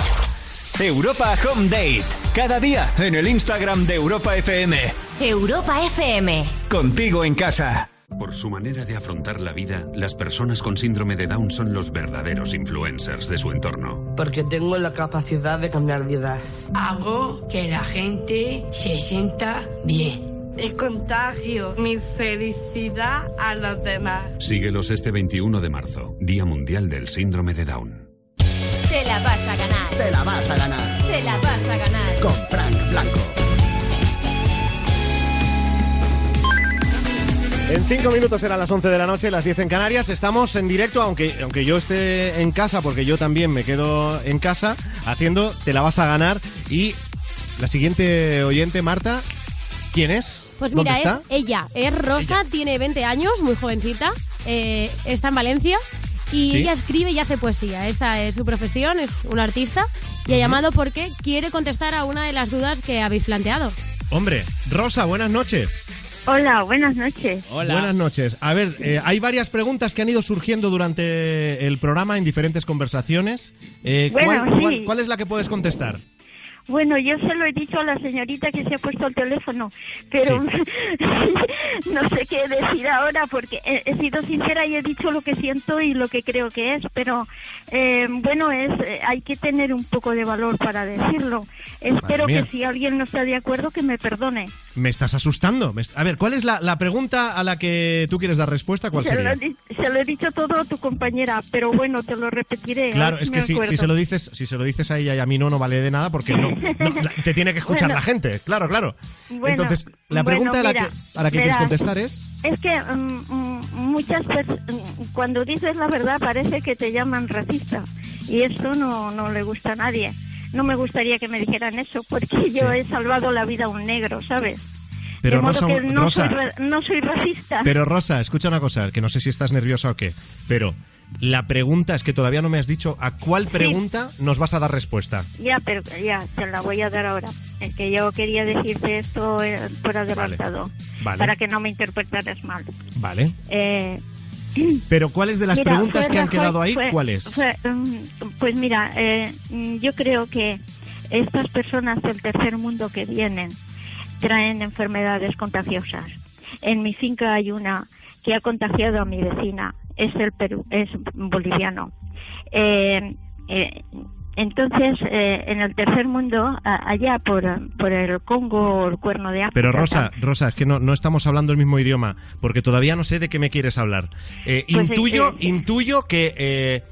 Europa Home Date. Cada día en el Instagram de Europa FM. Europa FM. Contigo en casa. Por su manera de afrontar la vida, las personas con síndrome de Down son los verdaderos influencers de su entorno. Porque tengo la capacidad de cambiar vidas. Hago que la gente se sienta bien. Y contagio mi felicidad a los demás. Síguelos este 21 de marzo, Día Mundial del Síndrome de Down. Te la vas a ganar. Te la vas a ganar. Te la vas a ganar. Con Frank Blanco. En cinco minutos eran las 11 de la noche, las 10 en Canarias. Estamos en directo, aunque, aunque yo esté en casa, porque yo también me quedo en casa, haciendo Te la vas a ganar. Y la siguiente oyente, Marta, ¿quién es? Pues ¿Dónde mira, es está? ella, es Rosa, tiene 20 años, muy jovencita, eh, está en Valencia y Sí. ella escribe y hace poesía. Esa es su profesión, es una artista y ha llamado porque quiere contestar a una de las dudas que habéis planteado. Hombre, Rosa, buenas noches. Hola, buenas noches. Buenas noches. A ver, eh, hay varias preguntas que han ido surgiendo durante el programa en diferentes conversaciones. Eh, Bueno, ¿cuál, sí. cuál- cuál es la que puedes contestar? Bueno, yo se lo he dicho a la señorita que se ha puesto el teléfono, pero no sé qué decir ahora porque he, he sido sincera y he dicho lo que siento y lo que creo que es, pero eh, bueno, es eh, hay que tener un poco de valor para decirlo. Espero que si alguien no está de acuerdo que me perdone. Me estás asustando. A ver, ¿cuál es la, la pregunta a la que tú quieres dar respuesta? ¿Cuál Se lo, sería? di- se lo he dicho todo a tu compañera, pero bueno, te lo repetiré. a Claro, es que si, si se lo dices, si se lo dices a ella y a mí no, no vale de nada porque no, no, te tiene que escuchar Bueno. la gente. Claro, claro. Bueno, Entonces, la bueno, pregunta a la mira, que, a la que quieres verás, contestar es. Es que mm, mm, muchas personas, cuando dices la verdad parece que te llaman racista y esto no, no le gusta a nadie. No me gustaría que me dijeran eso porque yo he salvado la vida a un negro, ¿sabes? Pero de modo Rosa, que no, Rosa, soy, no soy racista. pero Rosa, escucha una cosa, que no sé si estás nerviosa o qué, pero la pregunta es que todavía no me has dicho a cuál pregunta nos vas a dar respuesta. Ya, pero ya, te la voy a dar ahora. Es que yo quería decirte esto eh, por adelantado, Vale. para que no me interpretaras mal. Vale. Eh, Pero ¿cuáles de las Mira, preguntas que han Rajoy- quedado ahí, fue- cuáles? fue, mm, pues mira, eh, yo creo que estas personas del tercer mundo que vienen traen enfermedades contagiosas. En mi finca hay una que ha contagiado a mi vecina, es el Perú, es boliviano. Eh, eh, entonces, eh, en el tercer mundo, a- allá por, por el Congo o el Cuerno de África. Pero Rosa, Rosa, es que no, no estamos hablando el mismo idioma, porque todavía no sé de qué me quieres hablar. Eh, Pues, intuyo, eh, intuyo que eh,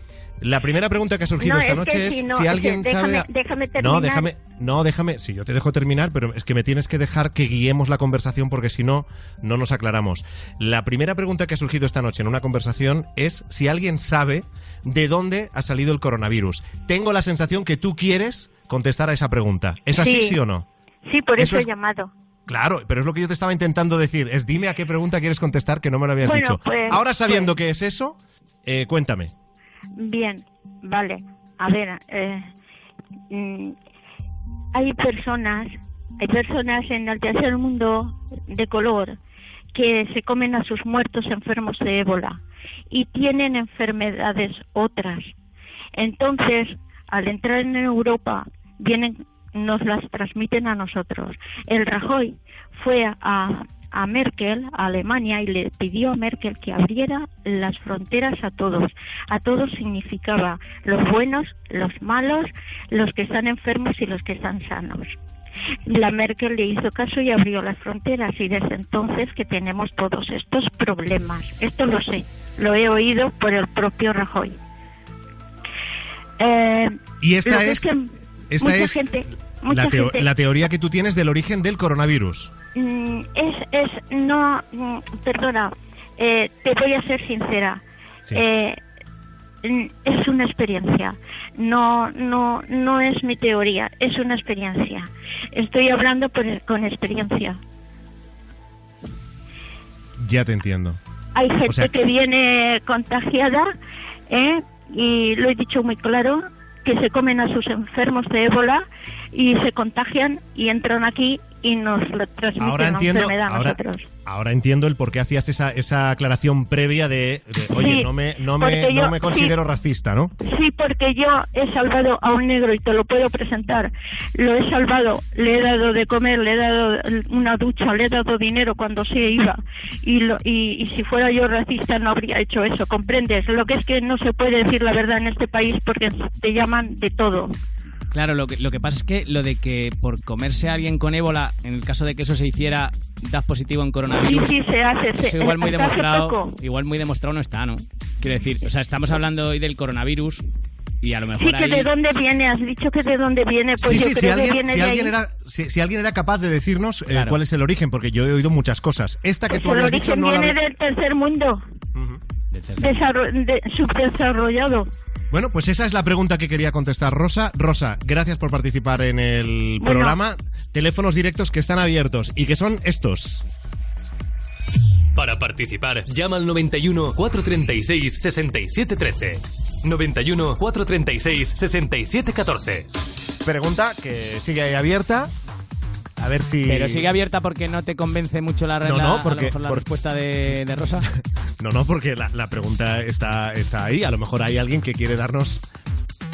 la primera pregunta que ha surgido No, esta es noche es si no, si es alguien que déjame- sabe. déjame no, terminar. déjame, no, déjame. Sí, yo te dejo terminar, pero es que me tienes que dejar que guiemos la conversación porque si no, no nos aclaramos. La primera pregunta que ha surgido esta noche en una conversación es si alguien sabe de dónde ha salido el coronavirus. Tengo la sensación que tú quieres contestar a esa pregunta. ¿Es así, Sí. sí o no? Sí, por Eso eso, es- he llamado. Claro, pero es lo que yo te estaba intentando decir. Es dime a qué pregunta quieres contestar que no me lo habías Bueno, dicho. pues- Ahora sabiendo que es eso, eh, cuéntame. Bien, vale. A ver, eh, mm, hay personas, hay personas en el tercer mundo de color que se comen a sus muertos enfermos de ébola y tienen enfermedades otras. Entonces, al entrar en Europa, vienen, nos las transmiten a nosotros. El Rajoy fue a, a Merkel, a Alemania, y le pidió a Merkel que abriera las fronteras a todos. A todos significaba los buenos, los malos, los que están enfermos y los que están sanos. La Merkel le hizo caso y abrió las fronteras y desde entonces que tenemos todos estos problemas. Esto lo sé, lo he oído por el propio Rajoy. Eh, Y esta que es, que esta mucha es gente, mucha la, teo- gente- la teoría que tú tienes del origen del coronavirus. Mm, es, es, no, mm, perdona, eh, te voy a ser sincera. Sí. Eh, mm, es una experiencia. No, no, no es mi teoría, es una experiencia. Estoy hablando por- con experiencia. Ya te entiendo. Hay gente sea que viene contagiada, ¿eh? y lo he dicho muy claro, que se comen a sus enfermos de ébola y se contagian y entran aquí y nos lo transmiten Ahora entiendo, enfermedad a ahora, nosotros. ahora entiendo el por qué hacías esa, esa aclaración previa de, de, oye, Sí, no me, no me, no me considero sí. racista, ¿no? Sí, porque yo he salvado a un negro y te lo puedo presentar. Lo he salvado, le he dado de comer, le he dado una ducha, le he dado dinero cuando se iba. Y, lo, y, y si fuera yo racista no habría hecho eso, ¿comprendes? Lo que es que no se puede decir la verdad en este país porque te llaman de todo. Claro, lo que, lo que pasa es que lo de que por comerse a alguien con ébola, en el caso de que eso se hiciera, das positivo en coronavirus. Sí, sí, se hace. Eso se- igual muy demostrado, poco. igual muy demostrado no está, ¿no? Quiero decir, o sea, estamos hablando hoy del coronavirus y a lo mejor Sí, que ahí- de dónde viene, has dicho que de dónde viene, pues sí, yo sí, si creo alguien, que viene si, de alguien ahí. era, si, si alguien era capaz de decirnos eh, Claro. cuál es el origen, porque yo he oído muchas cosas. Esta que Pues tú el habías dicho no la viene del tercer mundo, desarro- de- subdesarrollado. Bueno, pues esa es la pregunta que quería contestar Rosa. Rosa, gracias por participar en el Bueno. programa. Teléfonos directos que están abiertos y que son estos. Para participar, llama al 91 436 6713. 91 436 6714. Pregunta que sigue ahí abierta. A ver si. Pero sigue abierta porque no te convence mucho la, No, no, a lo porque- mejor la respuesta de, de Rosa. No, no, porque la, la pregunta está, está ahí. A lo mejor hay alguien que quiere darnos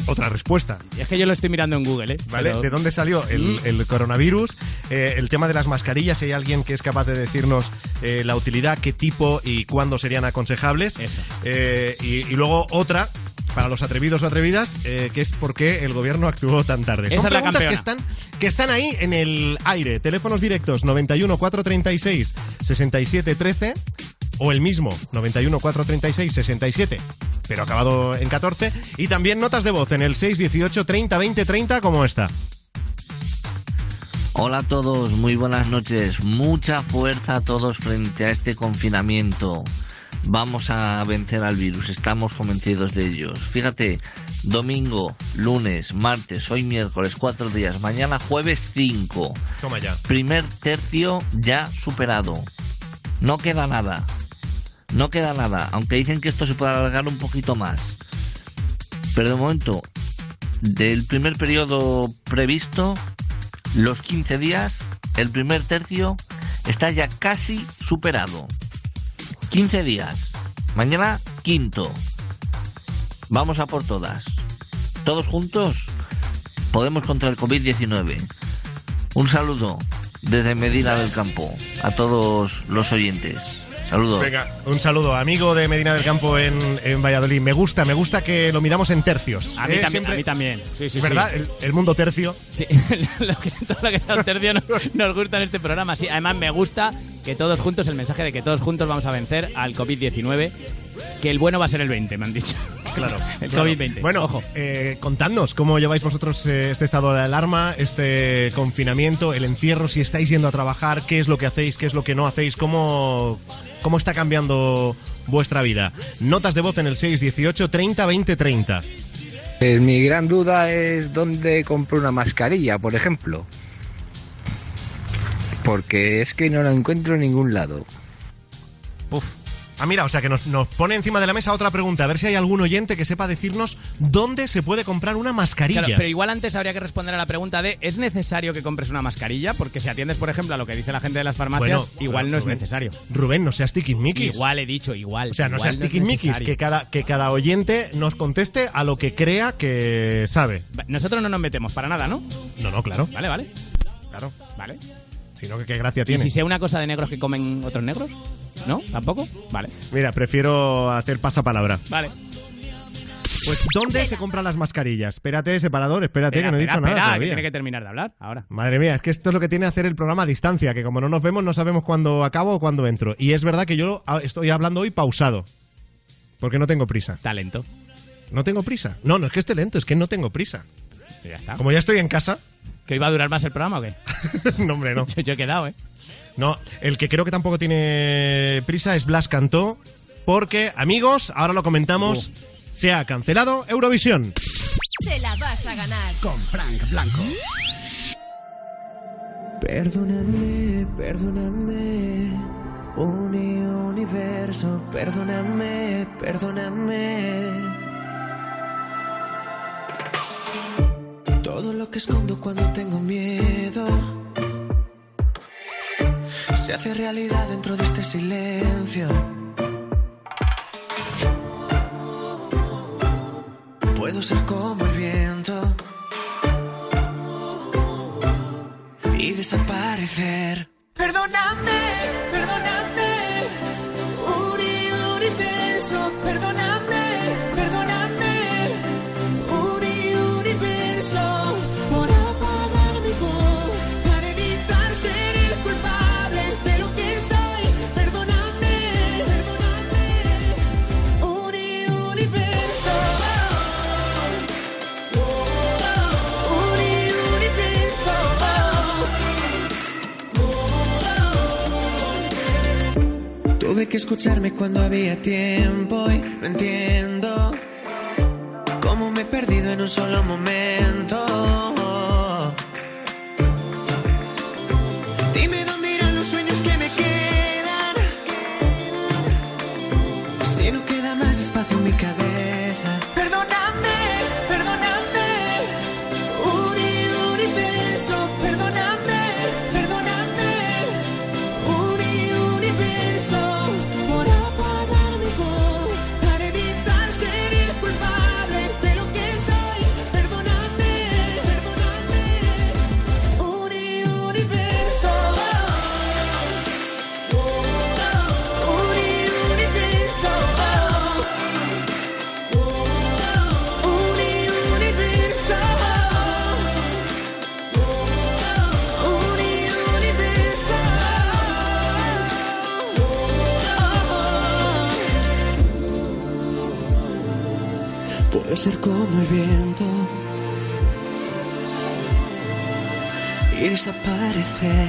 otra respuesta. Y es que yo lo estoy mirando en Google, ¿eh? ¿Vale? Pero- ¿De dónde salió el, el coronavirus? Eh, el tema de las mascarillas, si hay alguien que es capaz de decirnos eh, la utilidad, qué tipo y cuándo serían aconsejables. Eso. Eh, y, y luego otra, para los atrevidos o atrevidas, eh, que es por qué el gobierno actuó tan tarde. Esa Son es preguntas que están, que están ahí en el aire. Teléfonos directos 91 436 67 13 o el mismo 91 436 67 pero acabado en 14 y también notas de voz en el 618 30 20 30 como esta. Hola a todos, muy buenas noches. Mucha fuerza a todos frente a este confinamiento. Vamos a vencer al virus, estamos convencidos de ellos. Fíjate, domingo, lunes, martes, hoy miércoles, cuatro días, mañana jueves cinco. Toma ya. Primer tercio ya superado. No queda nada. No queda nada, aunque dicen que esto se puede alargar un poquito más. Pero de momento, del primer periodo previsto, los 15 días, el primer tercio está ya casi superado. 15 días. Mañana, quinto. Vamos a por todas. Todos juntos podemos contra el COVID-19. Un saludo desde Medina del Campo a todos los oyentes. Saludos. Venga, un saludo, amigo de Medina del Campo en, en Valladolid. Me gusta, me gusta que lo miramos en tercios. A mí, ¿eh? también, Siempre- a mí también. Sí, sí, ¿Verdad? sí. El, el mundo tercio. Sí, lo que, todo lo que un tercio no- nos gusta en este programa. Sí, además me gusta que todos juntos, el mensaje de que todos juntos vamos a vencer al COVID-19, que el bueno va a ser el 20, me han dicho. Claro. El claro. COVID-20. Bueno, ojo. eh, contadnos cómo lleváis vosotros eh, este estado de alarma, este confinamiento, el encierro, si estáis yendo a trabajar, qué es lo que hacéis, qué es lo que no hacéis, cómo, cómo está cambiando vuestra vida. Notas de voz en el 618 30 20 30. Pues mi gran duda es dónde compro una mascarilla, por ejemplo. Porque es que no la encuentro en ningún lado. Uf. Ah, mira, o sea que nos, nos pone encima de la mesa otra pregunta, a ver si hay algún oyente que sepa decirnos dónde se puede comprar una mascarilla. Claro, pero igual antes habría que responder a la pregunta de ¿es necesario que compres una mascarilla? Porque si atiendes, por ejemplo, a lo que dice la gente de las farmacias, Bueno, igual no es necesario. Rubén, no seas tiquismiquis. Igual he dicho, igual. O sea, no seas es tiquismiquis, que cada, que cada oyente nos conteste a lo que crea que sabe. Nosotros no nos metemos para nada, ¿no? No, no, claro. Vale, vale. Claro. Vale. Sino que qué gracia ¿Y tiene. si sea una cosa de negros que comen otros negros? ¿No? ¿Tampoco? Vale. Mira, prefiero hacer pasapalabra. Vale. Pues, ¿dónde se compran las mascarillas? Espérate, separador, espérate, Espera, que no he espera, dicho nada espera, que todavía. tiene que terminar de hablar ahora. Madre mía, es que esto es lo que tiene hacer el programa a distancia, que como no nos vemos no sabemos cuándo acabo o cuándo entro. Y es verdad que yo ah, estoy hablando hoy pausado, porque no tengo prisa. Talento. ¿No tengo prisa? No, no es que esté lento, es que no tengo prisa. Ya está. Como ya estoy en casa... ¿Que iba a durar más el programa o qué? no, hombre, no. Yo, yo he quedado, ¿eh? No, el que creo que tampoco tiene prisa es Blas Cantó, porque, amigos, ahora lo comentamos, se ha cancelado Eurovisión. Te la vas a ganar. Con Frank Blanco. Perdóname, perdóname, uni universo, perdóname, perdóname. Todo lo que escondo cuando tengo miedo se hace realidad dentro de este silencio. Puedo ser como el viento y desaparecer. Perdóname, perdóname, Uri Universo, perdóname, perdóname, Que escucharme cuando había tiempo y no entiendo cómo me he perdido en un solo momento. Dime dónde irán los sueños que me quedan. Si no queda más espacio en mi cabeza. De ser como el viento y desaparecer.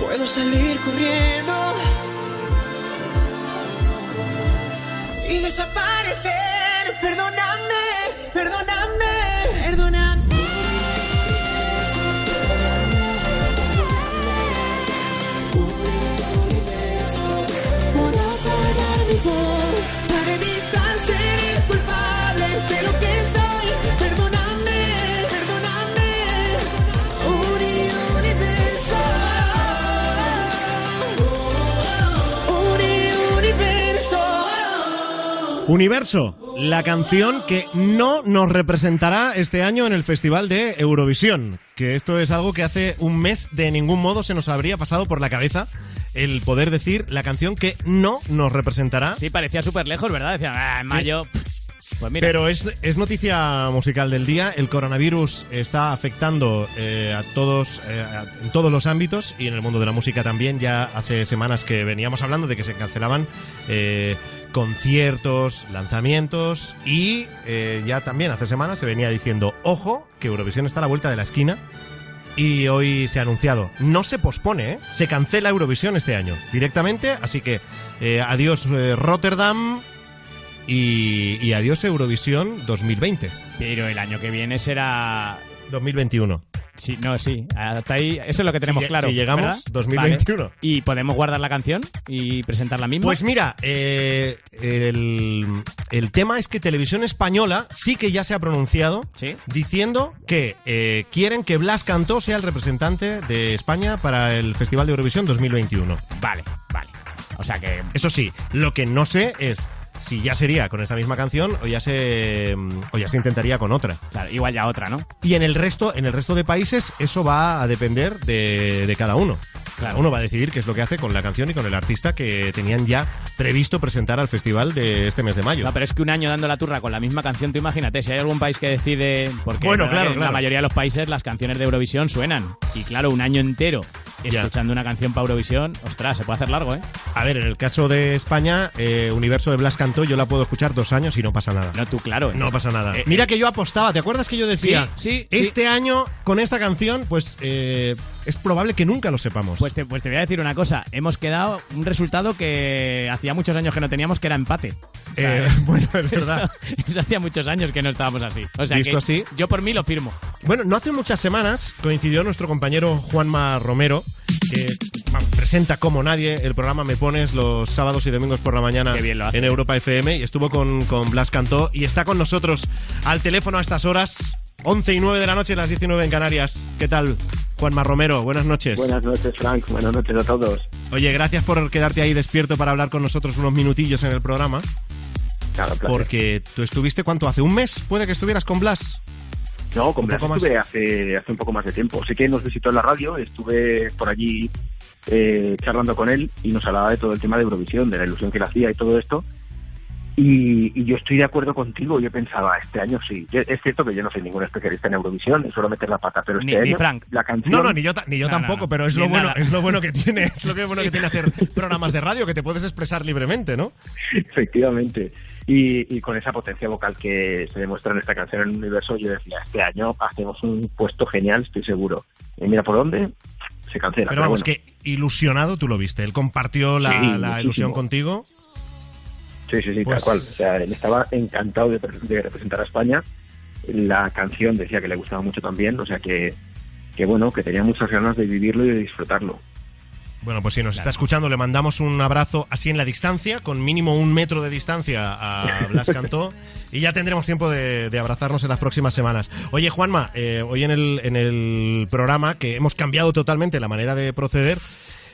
Puedo salir corriendo y desaparecer. Perdóname, perdóname, Universo, la canción que no nos representará este año en el Festival de Eurovisión. Que esto es algo que hace un mes de ningún modo se nos habría pasado por la cabeza el poder decir la canción que no nos representará. Sí, parecía súper lejos, ¿verdad? Decía, ah, en mayo. Pues mira. Pero es, es noticia musical del día. El coronavirus está afectando eh, a todos, eh, a- en todos los ámbitos y en el mundo de la música también. Ya hace semanas que veníamos hablando de que se cancelaban eh, conciertos, lanzamientos y eh, ya también hace semanas se venía diciendo, ojo, que Eurovisión está a la vuelta de la esquina. Y hoy se ha anunciado, no se pospone, ¿eh? se cancela Eurovisión este año directamente, así que eh, adiós eh, Rotterdam, y, y adiós Eurovisión 2020. Pero el año que viene será... 2021. Sí, no, sí. Hasta ahí, eso es lo que tenemos Si claro. si llegamos, ¿verdad? 2021. Vale. ¿Y podemos guardar la canción y presentarla misma? Pues mira, eh, el, el tema es que Televisión Española sí que ya se ha pronunciado diciendo que eh, quieren que Blas Cantó sea el representante de España para el Festival de Eurovisión 2021. Vale, vale. O sea que... Eso sí, lo que no sé es si ya sería con esta misma canción o ya se o ya se intentaría con otra. Claro, igual ya otra, ¿no? Y en el resto, en el resto de países, eso va a depender de, de cada uno. Cada uno va a decidir qué es lo que hace con la canción y con el artista que tenían ya previsto presentar al festival de este mes de mayo. No, pero es que un año dando la turra con la misma canción, tú imagínate, si hay algún país que decide. Porque Bueno, claro, en claro. la mayoría de los países las canciones de Eurovisión suenan. Y claro, un año entero Ya. escuchando una canción para Eurovisión, ostras, se puede hacer largo, ¿eh? A ver, en el caso de España, eh, Universo de Blas Cantó, yo la puedo escuchar dos años y no pasa nada. No, tú, claro. No pasa nada. Eh, Mira que yo apostaba, ¿te acuerdas que yo decía? Sí, sí, Este año, con esta canción, pues eh, es probable que nunca lo sepamos. Pues te, pues te voy a decir una cosa. Hemos quedado un resultado que hacía muchos años que no teníamos, que era empate. O sea, Eh, bueno, es verdad. Eso, eso hacía muchos años que no estábamos así. O sea, ¿Visto que así? yo por mí lo firmo. Bueno, no hace muchas semanas coincidió nuestro compañero Juanma Romero, que vamos, presenta como nadie el programa Me Pones los sábados y domingos por la mañana en Europa FM y estuvo con, con Blas Cantó y está con nosotros al teléfono a estas horas, 11 y 9 de la noche, las 19 en Canarias. ¿Qué tal, Juanma Romero? Buenas noches. Buenas noches, Frank. Buenas noches a todos. Oye, gracias por quedarte ahí despierto para hablar con nosotros unos minutillos en el programa. Claro. Porque tú estuviste, ¿cuánto? ¿Hace un mes? ¿Puede que estuvieras con Blas? No, con un Blas poco más. estuve hace, hace un poco más de tiempo. Sí que nos visitó en la radio, estuve por allí eh, charlando con él y nos hablaba de todo el tema de Eurovisión, de la ilusión que le hacía y todo esto. Y, y yo estoy de acuerdo contigo, yo pensaba, este año sí. Yo- Es cierto que yo no soy ningún especialista en Eurovisión, y suelo meter la pata, pero este Ni- ni año Frank. la canción... No, no, ni yo, ta- ni yo No, no, tampoco, no. pero es lo bueno, nada. es lo bueno que tiene, es lo que bueno que tiene hacer programas de radio, que te puedes expresar libremente, ¿no? Efectivamente. Y, y con esa potencia vocal que se demuestra en esta canción en el universo, yo decía, este año hacemos un puesto genial, estoy seguro. Y mira por dónde, se cancela. Pero vamos, bueno. que ilusionado tú lo viste. Él compartió la, Sí, la muchísimo. ilusión contigo. Sí, sí, sí, Pues- tal cual. O sea, él estaba encantado de, de representar a España. La canción decía que le gustaba mucho también, o sea que, que bueno, que tenía muchas ganas de vivirlo y de disfrutarlo. Bueno, pues si nos está escuchando, le mandamos un abrazo así en la distancia, con mínimo un metro de distancia a Blas Cantó, y ya tendremos tiempo de, de abrazarnos en las próximas semanas. Oye, Juanma, eh, hoy en el, en el programa, que hemos cambiado totalmente la manera de proceder,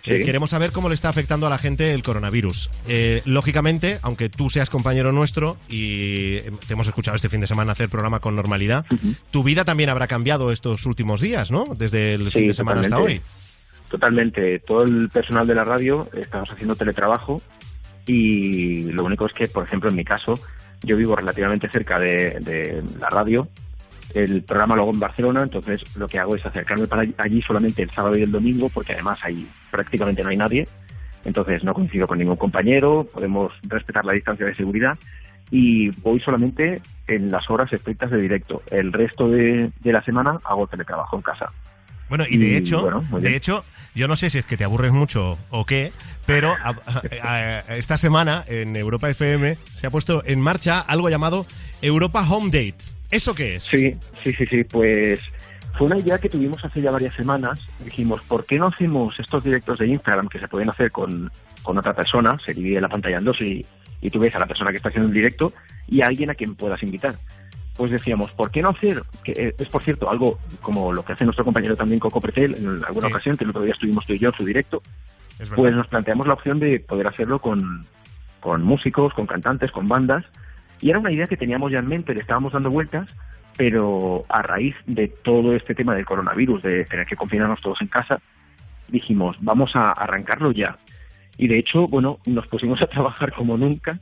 eh, queremos saber cómo le está afectando a la gente el coronavirus. Eh, lógicamente, aunque tú seas compañero nuestro y eh, te hemos escuchado este fin de semana hacer programa con normalidad, tu vida también habrá cambiado estos últimos días, ¿no? Desde el Sí, fin de semana hasta hoy. totalmente. Totalmente. Todo el personal de la radio estamos haciendo teletrabajo y lo único es que, por ejemplo, en mi caso, yo vivo relativamente cerca de, de la radio. El programa lo hago en Barcelona, entonces lo que hago es acercarme para allí- solamente el sábado y el domingo, porque además ahí prácticamente no hay nadie. Entonces no coincido con ningún compañero, podemos respetar la distancia de seguridad y voy solamente en las horas estrictas de directo. El resto de, de la semana hago teletrabajo en casa. Bueno, y de Y, hecho, bueno, de hecho, yo no sé si es que te aburres mucho o qué, pero a- a- a- esta semana en Europa FM se ha puesto en marcha algo llamado Europa Home Date. ¿Eso qué es? Sí, sí, sí, sí. Pues fue una idea que tuvimos hace ya varias semanas. Dijimos, ¿por qué no hacemos estos directos de Instagram que se pueden hacer con, con otra persona? Se divide la pantalla en dos y, y tú ves a la persona que está haciendo el directo y a alguien a quien puedas invitar. Pues decíamos, ¿por qué no hacer? Que eh, es, por cierto, algo como lo que hace nuestro compañero también Coco Pretel en alguna Sí. ocasión, que el otro día estuvimos tú y yo en su directo. Pues nos planteamos la opción de poder hacerlo con, con músicos, con cantantes, con bandas. Y era una idea que teníamos ya en mente, le estábamos dando vueltas, pero a raíz de todo este tema del coronavirus, de tener que confinarnos todos en casa, dijimos, vamos a arrancarlo ya. Y de hecho, bueno, nos pusimos a trabajar como nunca.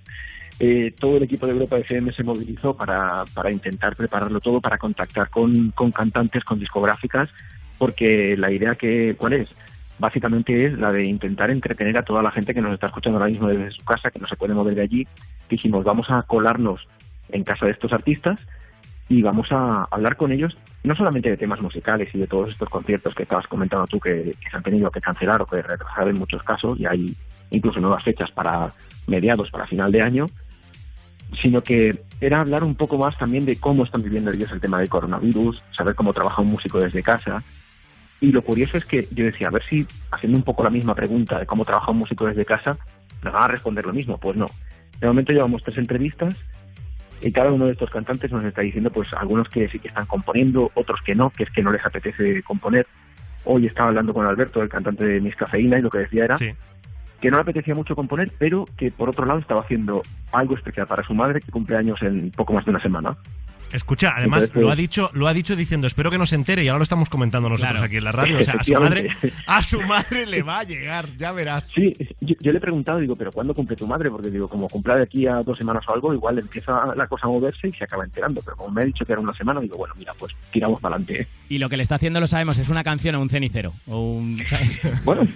Eh, todo el equipo de Europa FM se movilizó para, para intentar prepararlo todo, para contactar con, con cantantes, con discográficas, porque la idea que, ¿cuál es? Básicamente es la de intentar entretener a toda la gente que nos está escuchando ahora mismo desde su casa, que no se puede mover de allí. Dijimos, vamos a colarnos en casa de estos artistas y vamos a hablar con ellos no solamente de temas musicales y de todos estos conciertos que estabas comentando tú que, se han tenido que cancelar o que retrasar en muchos casos y hay incluso nuevas fechas para mediados, para final de año, sino que era hablar un poco más también de cómo están viviendo ellos el tema del coronavirus, saber cómo trabaja un músico desde casa. Y lo curioso es que yo decía, a ver si haciendo un poco la misma pregunta de cómo trabaja un músico desde casa, nos van a responder lo mismo. Pues no. De momento llevamos tres entrevistas y cada uno de estos cantantes nos está diciendo, pues algunos que sí que están componiendo, otros que no, que es que no les apetece componer. Hoy estaba hablando con Alberto, el cantante de Miss Cafeína, y lo que decía era que no le apetecía mucho componer, pero que por otro lado estaba haciendo algo especial para su madre, que cumple años en poco más de una semana. Escucha, además Entonces, lo ha pues- dicho, lo ha dicho diciendo, espero que no se entere y ahora lo estamos comentando nosotros Claro. aquí en la radio. O sea, a su madre, a su madre le va a llegar, ya verás. Sí, yo, yo le he preguntado, digo, pero ¿cuándo cumple tu madre? Porque digo, como cumpla de aquí a dos semanas o algo, igual empieza la cosa a moverse y se acaba enterando. Pero como me ha dicho que era una semana, digo, bueno, mira, pues tiramos para adelante. Y lo que le está haciendo lo sabemos, es una canción o un cenicero. O un... Bueno,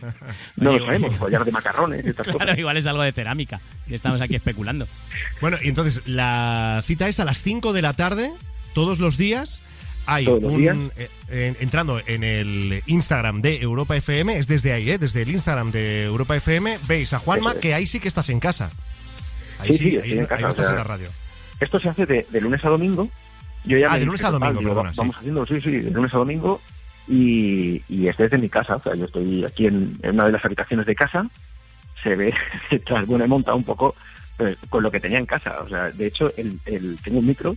no lo sabemos, collar de macarrones estas Claro, cosas. igual es algo de cerámica. Y estamos aquí especulando. Bueno, y entonces la cita es a las 5 de la tarde, todos los días. Hay un, eh, en- entrando en el Instagram de Europa FM, es desde ahí, ¿eh? desde el Instagram de Europa FM, veis a Juanma, que ahí sí que estás en casa. Ahí Sí, sí, sí, ahí, estoy en ahí casa, no o estás sea, en la radio. Esto se hace de, de lunes a domingo. Yo ya Ah, de lunes a domingo, digo, perdona, va- sí. Vamos haciendo, sí, sí, de lunes a domingo. Y, y es desde mi casa. O sea, yo estoy aquí en, en una de las habitaciones de casa. Se ve, tras bueno, he montado un poco pues, con lo que tenía en casa. O sea, de hecho, el, el, tengo un micro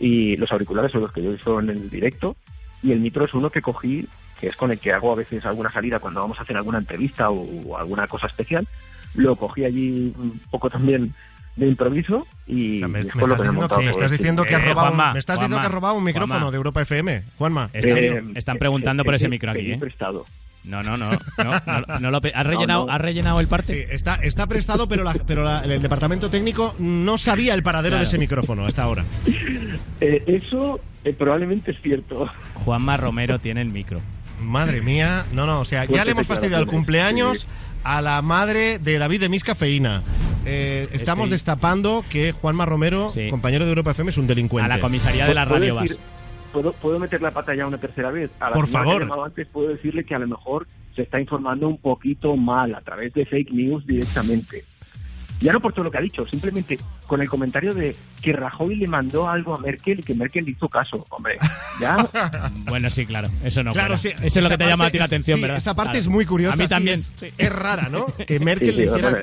y los auriculares son los que yo uso en el directo. Y el micro es uno que cogí, que es con el que hago a veces alguna salida cuando vamos a hacer alguna entrevista o, o alguna cosa especial. Lo cogí allí un poco también de improviso y Me, me después lo me he diciendo, montado me estás diciendo que has Eh, robado, un- Juanma, me estás diciendo Juanma, que has robado un micrófono Juanma. de Europa FM, Juanma. Están, Eh, están preguntando por eh, ese eh, micro aquí, ¿eh? prestado. No, no, no. no, no, no lo pe- ¿Has, rellenado, no. ¿Has rellenado el parte? Sí, está, está prestado, pero, la- pero la- el departamento técnico no sabía el paradero Claro. de ese micrófono hasta ahora. Eh, eso eh, probablemente es cierto. Juanma Romero tiene el micro. Madre mía, no, no, o sea, ya Fuertes le hemos fastidiado el declaraciones, cumpleaños sí. a la madre de David de Mis Cafeína. Eh, estamos Este- destapando que Juanma Romero, Sí. compañero de Europa FM, es un delincuente. A la comisaría de la ¿Puedo radio decir- vas. ¿Puedo, ¿Puedo meter la pata ya una tercera vez? A la Por favor. que antes puedo decirle que a lo mejor se está informando un poquito mal a través de fake news directamente. Ya no por todo lo que ha dicho, simplemente con el comentario de que Rajoy le mandó algo a Merkel y que Merkel le hizo caso. Hombre, ya. Bueno, sí, claro. Eso no Claro, sí, Eso es lo que te llama a ti la atención, sí, ¿verdad? Esa parte Claro. es muy curiosa. A mí sí, también. es, sí. es rara, ¿no? Que Merkel Sí, le hiciera...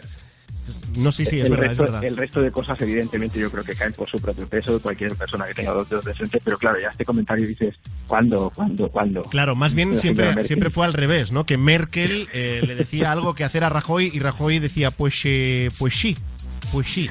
No, sí, sí, es el, verdad, resto, es verdad. el resto de cosas, evidentemente, yo creo que caen por su propio peso. Cualquier persona que tenga dos dedos de frente, pero claro, ya este comentario dices, ¿cuándo, cuándo, cuándo? Claro, más bien siempre, siempre fue al revés, ¿no? Que Merkel eh, le decía algo que hacer a Rajoy y Rajoy decía, pues, eh, pues sí, pues sí.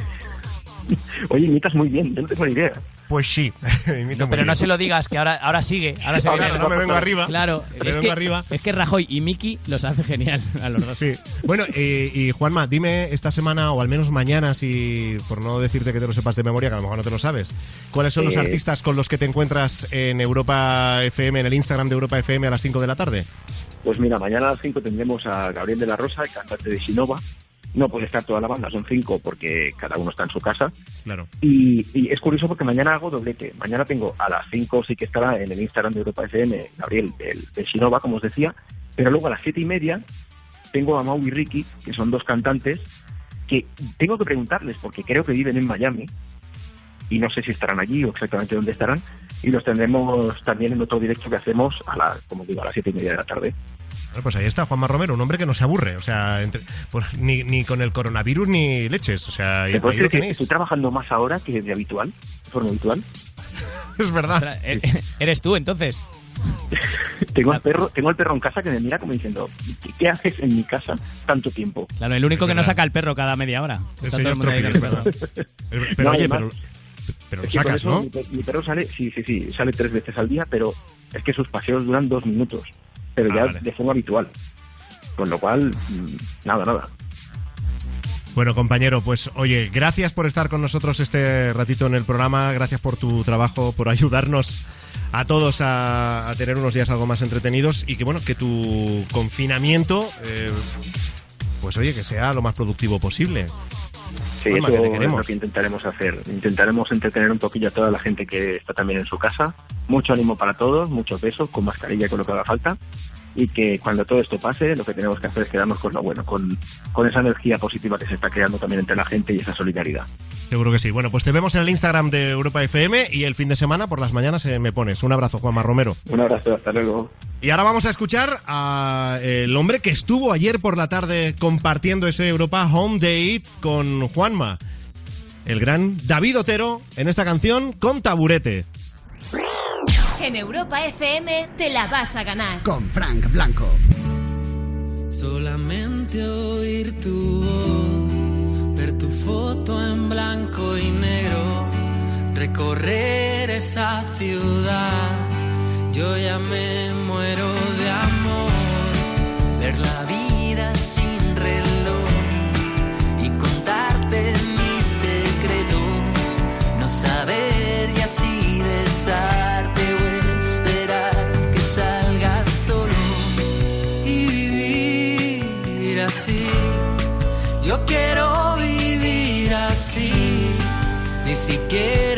Oye, imitas muy bien, yo no tengo ni idea. Pues sí. Pero no se lo digas, que ahora, ahora sigue. Ahora se Claro, viene- no me vengo arriba. Claro, Me es vengo que, arriba. es que Rajoy y Miki los hace genial a los dos. Sí. Bueno, eh, y Juanma, dime esta semana, o al menos mañana, si por no decirte que te lo sepas de memoria, que a lo mejor no te lo sabes, ¿cuáles son los artistas con los que te encuentras en Europa FM, en el Instagram de Europa FM a las 5 de la tarde? Pues mira, mañana a las 5 tendremos a Gabriel de la Rosa, el cantante de Sinova. No puede estar toda la banda, son cinco porque cada uno está en su casa. Claro. Y, y es curioso porque mañana hago doblete. Mañana tengo a las 5 sí que estará en el Instagram de Europa FM Gabriel del, de Sinova, como os decía. Pero luego a las siete y media tengo a Mau y Ricky, que son dos cantantes, que tengo que preguntarles porque creo que viven en Miami. Y no sé si estarán allí o exactamente dónde estarán. Y los tendremos también en otro directo que hacemos a la, como digo, a las siete y media de la tarde. Bueno, pues ahí está Juanma Romero, un hombre que no se aburre, o sea, entre- pues, ni, ni con el coronavirus ni leches, o sea, ¿Te ahí lo que estoy trabajando más ahora que de habitual? De forma habitual. Es verdad. Ostras, eh, Eres tú, entonces. Tengo al perro, tengo al perro en casa que me mira como diciendo, ¿qué, qué haces en mi casa tanto tiempo? Claro, el único Es que no verdad. saca el perro cada media hora. El Está todo el mundo ahí el. Pero No, oye, además, pero, pero lo sacas, eso ¿no? Mi perro sale, sí, sí, sí, sale tres veces al día, pero es que sus paseos duran dos minutos, pero Ah, ya vale. de forma habitual. Con lo cual, mm, nada, nada. Bueno, compañero, pues oye, gracias por estar con nosotros este ratito en el programa, gracias por tu trabajo, por ayudarnos a todos a, a tener unos días algo más entretenidos y que bueno, que tu confinamiento, eh, pues oye, que sea lo más productivo posible. Sí, Juanma, eso que es lo que intentaremos hacer. Intentaremos entretener un poquillo a toda la gente que está también en su casa. Mucho ánimo para todos, mucho peso, con mascarilla, con lo que haga falta. Y que cuando todo esto pase, lo que tenemos que hacer es quedarnos con lo bueno, con, con esa energía positiva que se está creando también entre la gente y esa solidaridad. Seguro que sí. Bueno, pues te vemos en el Instagram de Europa FM y el fin de semana por las mañanas eh, me pones. Un abrazo, Juanma Romero. Un abrazo, hasta luego. Y ahora vamos a escuchar al hombre que estuvo ayer por la tarde compartiendo ese Europa Home Date con Juanma. El gran David Otero en esta canción con taburete. En Europa FM te la vas a ganar. Con Frank Blanco. Solamente oír tu voz, ver tu foto en blanco y negro, recorrer esa ciudad. Yo ya me muero de amor, ver la vida quiero vivir así. Ni siquiera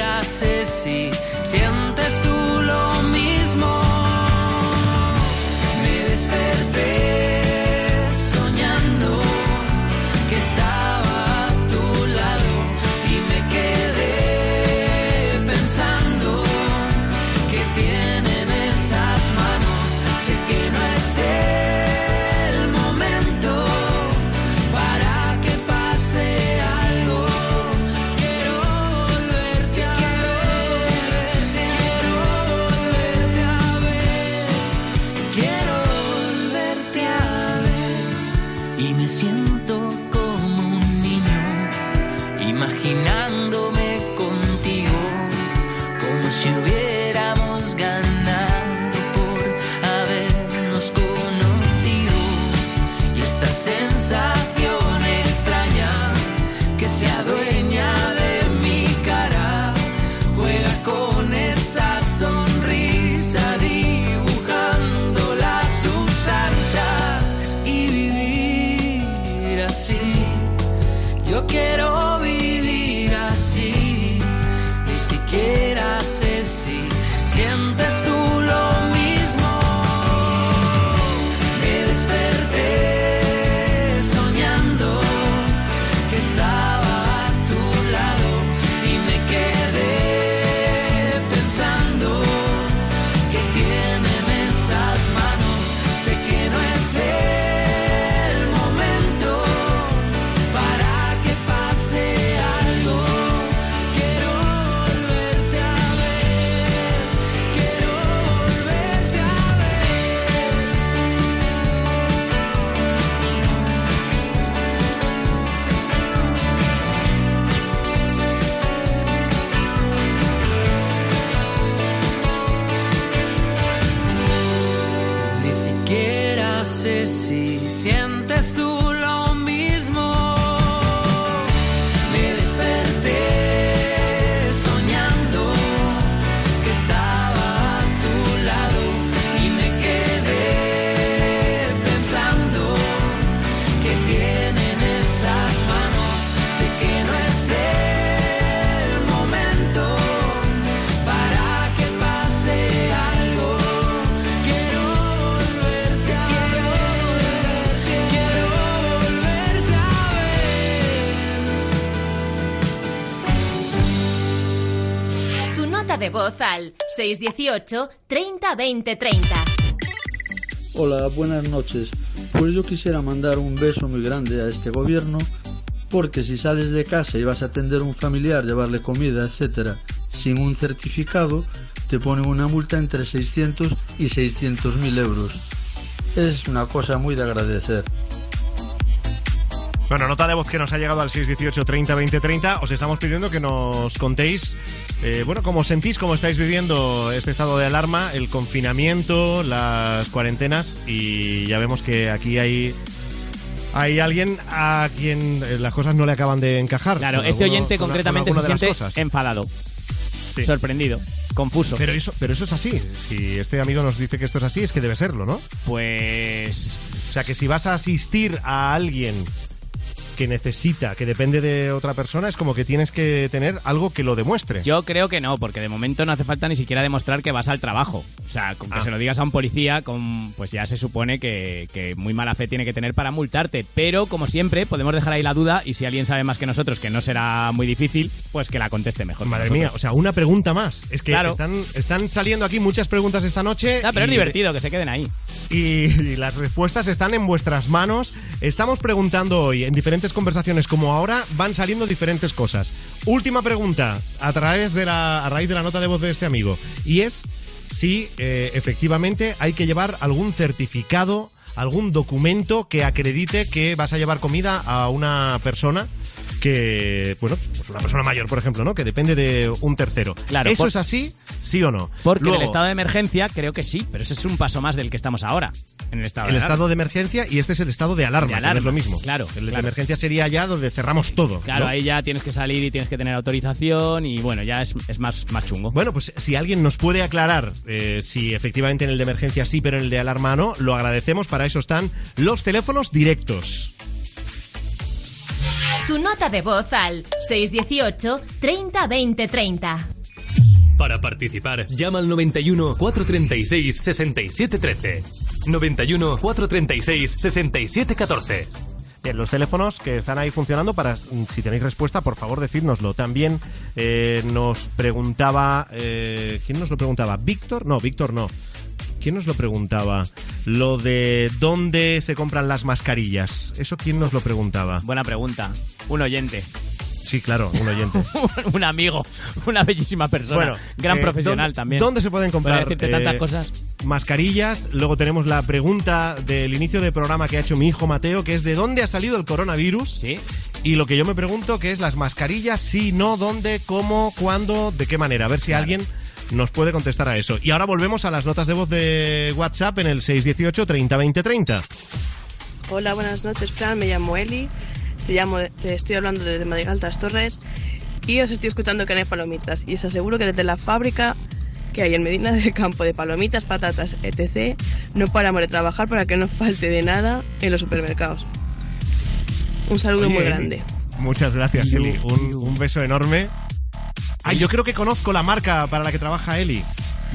voz al 618 30 20 30. Hola, buenas noches. Pues yo quisiera mandar un beso muy grande a este gobierno porque si sales de casa y vas a atender a un familiar, llevarle comida, etcétera, sin un certificado, te ponen una multa entre 600 y 600 mil euros. Es una cosa muy de agradecer. Bueno, nota de voz que nos ha llegado al 618 30 20 30. Os estamos pidiendo que nos contéis, eh, bueno, cómo sentís, cómo estáis viviendo este estado de alarma, el confinamiento, las cuarentenas. Y ya vemos que aquí hay. Hay alguien a quien eh, las cosas no le acaban de encajar. Claro, con este alguno- oyente con- con concretamente se de las siente cosas. enfadado, sorprendido, confuso. Pero eso, pero eso es así. Si este amigo nos dice que esto es así, es que debe serlo, ¿no? Pues. O sea, que si vas a asistir a alguien que necesita, que depende de otra persona, es como que tienes que tener algo que lo demuestre. Yo creo que no, porque de momento no hace falta ni siquiera demostrar que vas al trabajo. O sea, con que Ah. se lo digas a un policía, con, pues ya se supone que, que muy mala fe tiene que tener para multarte. Pero, como siempre, podemos dejar ahí la duda y si alguien sabe más que nosotros, que no será muy difícil, pues que la conteste mejor. Madre mía, o sea, una pregunta más. Es que Claro. están, están saliendo aquí muchas preguntas esta noche. Ah, pero es divertido que se queden ahí. Y, y las respuestas están en vuestras manos. Estamos preguntando hoy, en diferentes conversaciones como ahora, van saliendo diferentes cosas. Última pregunta, a través de la, a raíz de la nota de voz de este amigo. Y es si eh, efectivamente hay que llevar algún certificado, algún documento que acredite que vas a llevar comida a una persona que, bueno, pues una persona mayor, por ejemplo, ¿no? Que depende de un tercero. Claro, ¿Eso por- es así? ¿Sí o no? Porque en el estado de emergencia creo que sí, pero ese es un paso más del que estamos ahora. En el estado el de estado de emergencia y este es el estado de alarma, De que no alarma, es lo mismo. claro, El de claro. emergencia sería ya donde cerramos todo. Claro, ¿no? ahí ya tienes que salir y tienes que tener autorización y bueno, ya es, es más, más chungo. Bueno, pues si alguien nos puede aclarar eh, si efectivamente en el de emergencia sí, pero en el de alarma no, lo agradecemos. Para eso están los teléfonos directos. Tu nota de voz al 618 30 20 30. Para participar, llama al 91 436 6713. 91 436 6714. Bien, los teléfonos que están ahí funcionando para, mm, si tenéis respuesta, por favor, decídnoslo. También eh, nos preguntaba, eh, ¿quién nos lo preguntaba? ¿Víctor? No, Víctor no. ¿Quién nos lo preguntaba? Lo de dónde se compran las mascarillas. ¿Eso quién nos lo preguntaba? Buena pregunta. Un oyente. Sí, claro, un oyente. un amigo, una bellísima persona, Bueno, gran eh, profesional ¿dónde- también. ¿Dónde se pueden comprar Podría decirte tantas eh, cosas. mascarillas? Luego tenemos la pregunta del inicio del programa que ha hecho mi hijo Mateo, que es ¿de dónde ha salido el coronavirus? Sí. Y lo que yo me pregunto que es las mascarillas, sí, no, dónde, cómo, cuándo, de qué manera. A ver si alguien nos puede contestar a eso. Y ahora volvemos a las notas de voz de WhatsApp en el 618 30 20 30. Hola, buenas noches, Fran. Me llamo Eli. Te, llamo, te estoy hablando desde Madrid Altas Torres y os estoy escuchando que no hay palomitas. Y os aseguro que desde la fábrica que hay en Medina del Campo de palomitas, patatas, etc., no paramos de trabajar para que no falte de nada en los supermercados. Un saludo Oye, muy grande. Muchas gracias, Eli. Un, un beso enorme. Ah, yo creo que conozco la marca para la que trabaja Eli.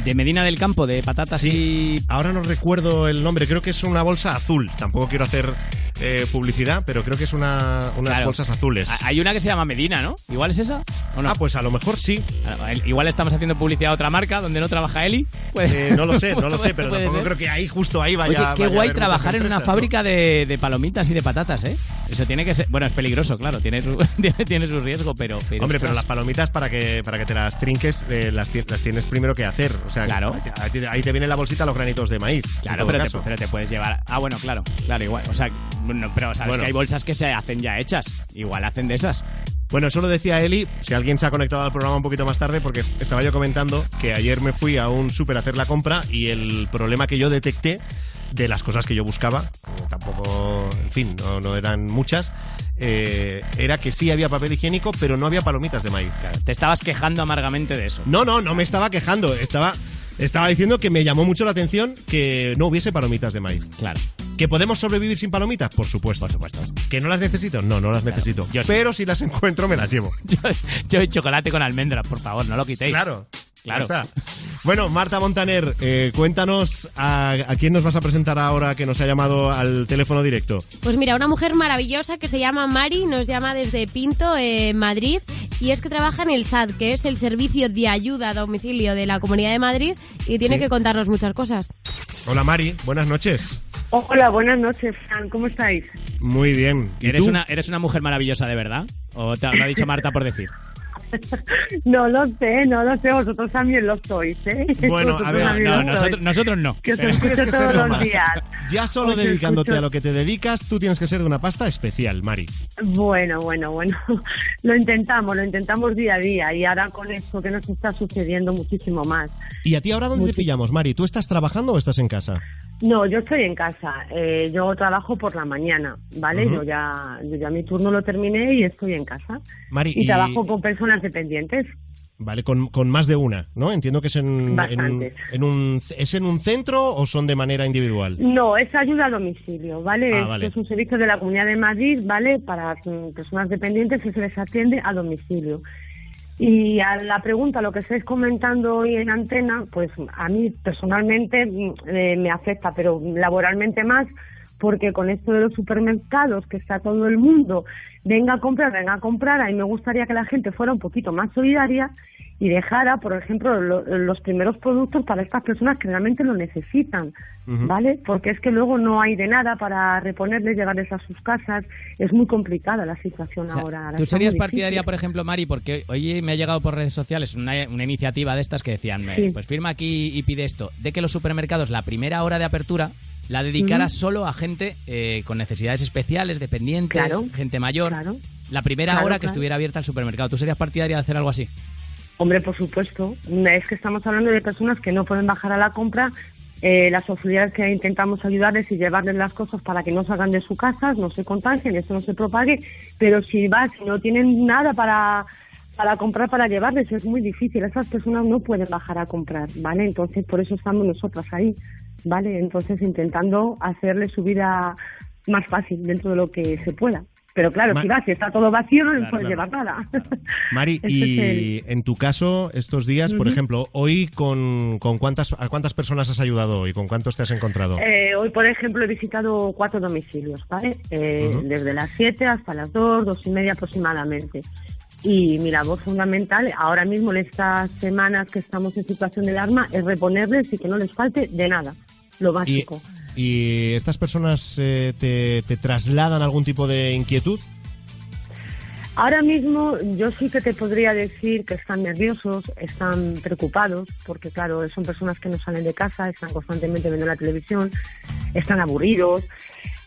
De Medina del Campo, de patatas Sí, ahora no recuerdo el nombre, creo que es una bolsa azul. Tampoco quiero hacer eh, publicidad, pero creo que es una, unas Claro. bolsas azules. Hay una que se llama Medina, ¿no? ¿Igual es esa? ¿O no? Ah, pues a lo mejor sí. Igual estamos haciendo publicidad a otra marca donde no trabaja Eli. Puede- Eh, no lo sé, no lo sé, pero tampoco ser. creo que ahí, justo ahí vaya Oye, qué vaya guay trabajar en una fábrica de, de palomitas y de patatas, ¿eh? Eso tiene que ser... Bueno, es peligroso, claro, tiene su, tiene, su riesgo, pero... pero Hombre, pero las palomitas para que para que te las trinques eh, las, las tienes primero que hacer. O sea, Claro. ahí te, ahí te viene la bolsita los granitos de maíz. Claro, pero te, pero te puedes llevar... Ah, bueno, claro, claro, igual. O sea, bueno, pero sabes Bueno. que hay bolsas que se hacen ya hechas. Igual hacen de esas. Bueno, eso lo decía Eli, si alguien se ha conectado al programa un poquito más tarde, porque estaba yo comentando que ayer me fui a un súper a hacer la compra y el problema que yo detecté de las cosas que yo buscaba, como fin, no, no eran muchas, eh, era que sí había papel higiénico, pero no había palomitas de maíz. Te estabas quejando amargamente de eso. No, no, no me estaba quejando. Estaba, estaba diciendo que me llamó mucho la atención que no hubiese palomitas de maíz. Claro. ¿Que podemos sobrevivir sin palomitas? Por supuesto. Por supuesto. ¿Que no las necesito? No, no las necesito. yo sí. Pero si las encuentro, me las llevo. Yo, yo chocolate con almendras, por favor, no lo quitéis. Claro. Claro. Está. Bueno, Marta Montaner, eh, cuéntanos a, a quién nos vas a presentar ahora que nos ha llamado al teléfono directo. Pues mira, una mujer maravillosa que se llama Mari, nos llama desde Pinto, en Madrid, y es que trabaja en el SAT, que es el Servicio de Ayuda a Domicilio de la Comunidad de Madrid, y tiene Sí. que contarnos muchas cosas. Hola Mari, buenas noches. Hola, buenas noches, Fran. ¿Cómo estáis? Muy bien. ¿Y ¿Eres tú? una, ¿Eres una mujer maravillosa de verdad? ¿O te lo ha dicho Marta por decir? No lo sé, no lo sé. Vosotros también lo sois, ¿eh? Bueno, a ver, No, nosotros, nosotros no. Que os Pero tienes que todos ser los días. Ya solo dedicándote escucho. a lo que te dedicas, tú tienes que ser de una pasta especial, Mari. Bueno, bueno, bueno. Lo intentamos, lo intentamos día a día y ahora con esto que nos está sucediendo muchísimo más. ¿Y a ti ahora dónde te pillamos, Mari? ¿Tú estás trabajando o estás en casa? No, yo estoy en casa. Eh, yo trabajo por la mañana, ¿vale? Yo ya, yo ya mi turno lo terminé y estoy en casa. Mari, y, y- trabajo con personas dependientes. Vale, con, con más de una, ¿no? Entiendo que es en, en, Bastantes. en un, ¿es en un centro o son de manera individual? No, es ayuda a domicilio, ¿vale? Ah, Esto vale. Es un servicio de la Comunidad de Madrid, ¿vale? Para mm, personas dependientes que se les atiende a domicilio. Y a la pregunta, lo que estáis comentando hoy en antena, pues a mí personalmente mm, eh, me afecta, pero laboralmente más, porque con esto de los supermercados, que está todo el mundo, venga a comprar, venga a comprar, a me gustaría que la gente fuera un poquito más solidaria y dejara, por ejemplo, lo- los primeros productos para estas personas que realmente lo necesitan. ¿vale? Porque es que luego no hay de nada para reponerles, llevarles a sus casas. Es muy complicada la situación O sea, ahora. ¿Tú serías partidaria, por ejemplo, Mari, porque hoy me ha llegado por redes sociales una, una iniciativa de estas que decían, Sí. pues firma aquí y pide esto, de que los supermercados la primera hora de apertura la dedicara solo a gente eh, con necesidades especiales, dependientes, Claro, gente mayor. La primera Claro, hora que claro. estuviera abierta el supermercado. ¿Tú serías partidaria de hacer algo así? Hombre, por supuesto. Es que estamos hablando de personas que no pueden bajar a la compra. Eh, las autoridades que intentamos ayudarles y llevarles las cosas para que no salgan de su casa, no se contagien, esto no se propague. Pero si vas y no tienen nada para, para comprar, para llevarles, es muy difícil. Esas personas no pueden bajar a comprar, ¿vale? Entonces, por eso estamos nosotras ahí, ¿vale? Entonces, intentando hacerles su vida más fácil dentro de lo que se pueda. Pero claro, Ma- si vas y está todo vacío, no Claro, puedes claro. llevar nada. Mari, Este y en tu caso, estos días, por ejemplo, hoy con, con cuántas, ¿a cuántas personas has ayudado hoy? ¿Con cuántos te has encontrado? Eh, hoy, por ejemplo, he visitado cuatro domicilios, ¿vale? Eh. Desde las 7 hasta las 2, dos y media aproximadamente. Y mi labor fundamental ahora mismo en estas semanas que estamos en situación de alarma es reponerles y que no les falte de nada, lo Y, básico. y estas personas eh, te, te trasladan algún tipo de inquietud? Ahora mismo yo sí que te podría decir que están nerviosos, están preocupados, porque claro, son personas que no salen de casa, están constantemente viendo la televisión, están aburridos,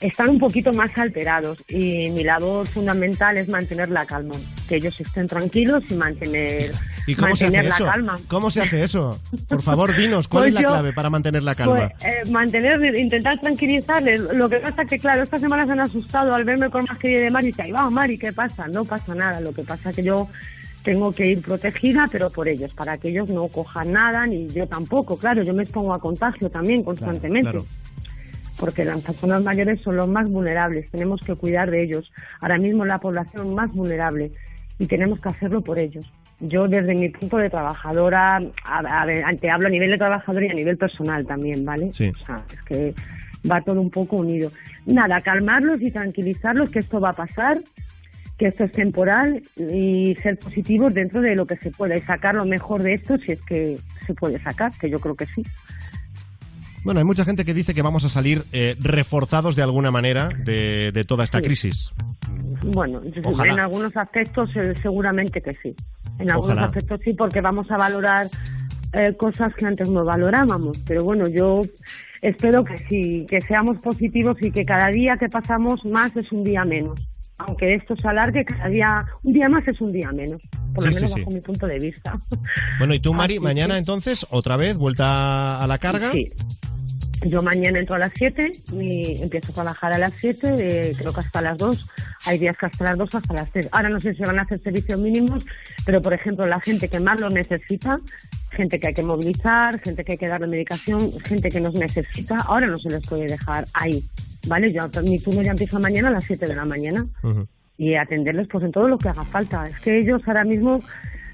están un poquito más alterados y mi labor fundamental es mantener la calma, que ellos estén tranquilos y mantener, ¿Y cómo se hace mantener la calma. ¿Cómo se hace eso? Por favor, dinos, ¿cuál Pues es la yo- clave para mantener la calma? Pues, eh, mantener, intentar tranquilizarles. Lo que pasa que, claro, estas semanas se han asustado al verme con mascarilla de Mari y ahí va, Mari, ¿qué pasa? No pasa nada. Lo que pasa que yo tengo que ir protegida, pero por ellos, para que ellos no cojan nada, ni yo tampoco. Claro, yo me expongo a contagio también constantemente. claro. Porque las personas mayores son los más vulnerables, tenemos que cuidar de ellos. Ahora mismo la población más vulnerable y tenemos que hacerlo por ellos. Yo desde mi punto de trabajadora, a, te hablo a nivel de trabajadora y a nivel personal también, ¿vale? Sí. O sea, es que va todo un poco unido. Nada, calmarlos y tranquilizarlos que esto va a pasar, que esto es temporal y ser positivos dentro de lo que se pueda y sacar lo mejor de esto si es que se puede sacar, que yo creo que sí. Bueno, hay mucha gente que dice que vamos a salir eh, reforzados de alguna manera de, de toda esta Sí. crisis. Bueno, Ojalá. en algunos aspectos eh, seguramente que sí. En algunos Ojalá. aspectos sí, porque vamos a valorar eh, cosas que antes no valorábamos. Pero bueno, yo espero que sí, que seamos positivos y que cada día que pasamos más es un día menos. Aunque esto se alargue, cada día, un día más es un día menos. Por Sí, lo menos sí. bajo mi punto de vista. Bueno, y tú, Mari, Así mañana entonces, otra vez, vuelta a la carga. Sí. Yo mañana entro a las 7 y empiezo a trabajar a las 7, eh, creo que hasta las 2. Hay días que hasta las 2, hasta las 3. Ahora no sé si van a hacer servicios mínimos, pero por ejemplo, la gente que más lo necesita, gente que hay que movilizar, gente que hay que darle medicación, gente que nos necesita, ahora no se les puede dejar ahí. ¿Vale? Yo, mi turno ya empieza mañana a las 7 de la mañana y atenderles pues en todo lo que haga falta. Es que ellos ahora mismo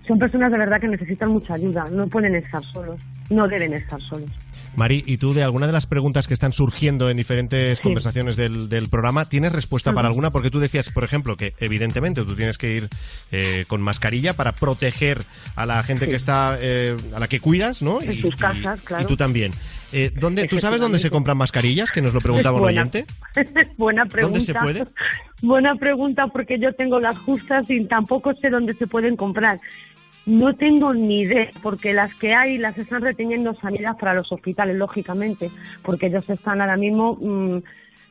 son personas de verdad que necesitan mucha ayuda, no pueden estar solos, no deben estar solos. Mari, ¿y tú de alguna de las preguntas que están surgiendo en diferentes conversaciones del, del programa, tienes respuesta para alguna? Porque tú decías, por ejemplo, que evidentemente tú tienes que ir eh, con mascarilla para proteger a la gente Sí. que está, eh, a la que cuidas, ¿no? En Y- sus y- casas, claro. Y tú también. Eh, ¿dónde, ¿Tú sabes dónde se compran mascarillas? Que nos lo preguntaba un oyente. Buena pregunta. ¿Dónde se puede? Buena pregunta porque yo tengo las justas y tampoco sé dónde se pueden comprar. No tengo ni idea, porque las que hay las están reteniendo sanidad para los hospitales, lógicamente, porque ellos están ahora mismo mm,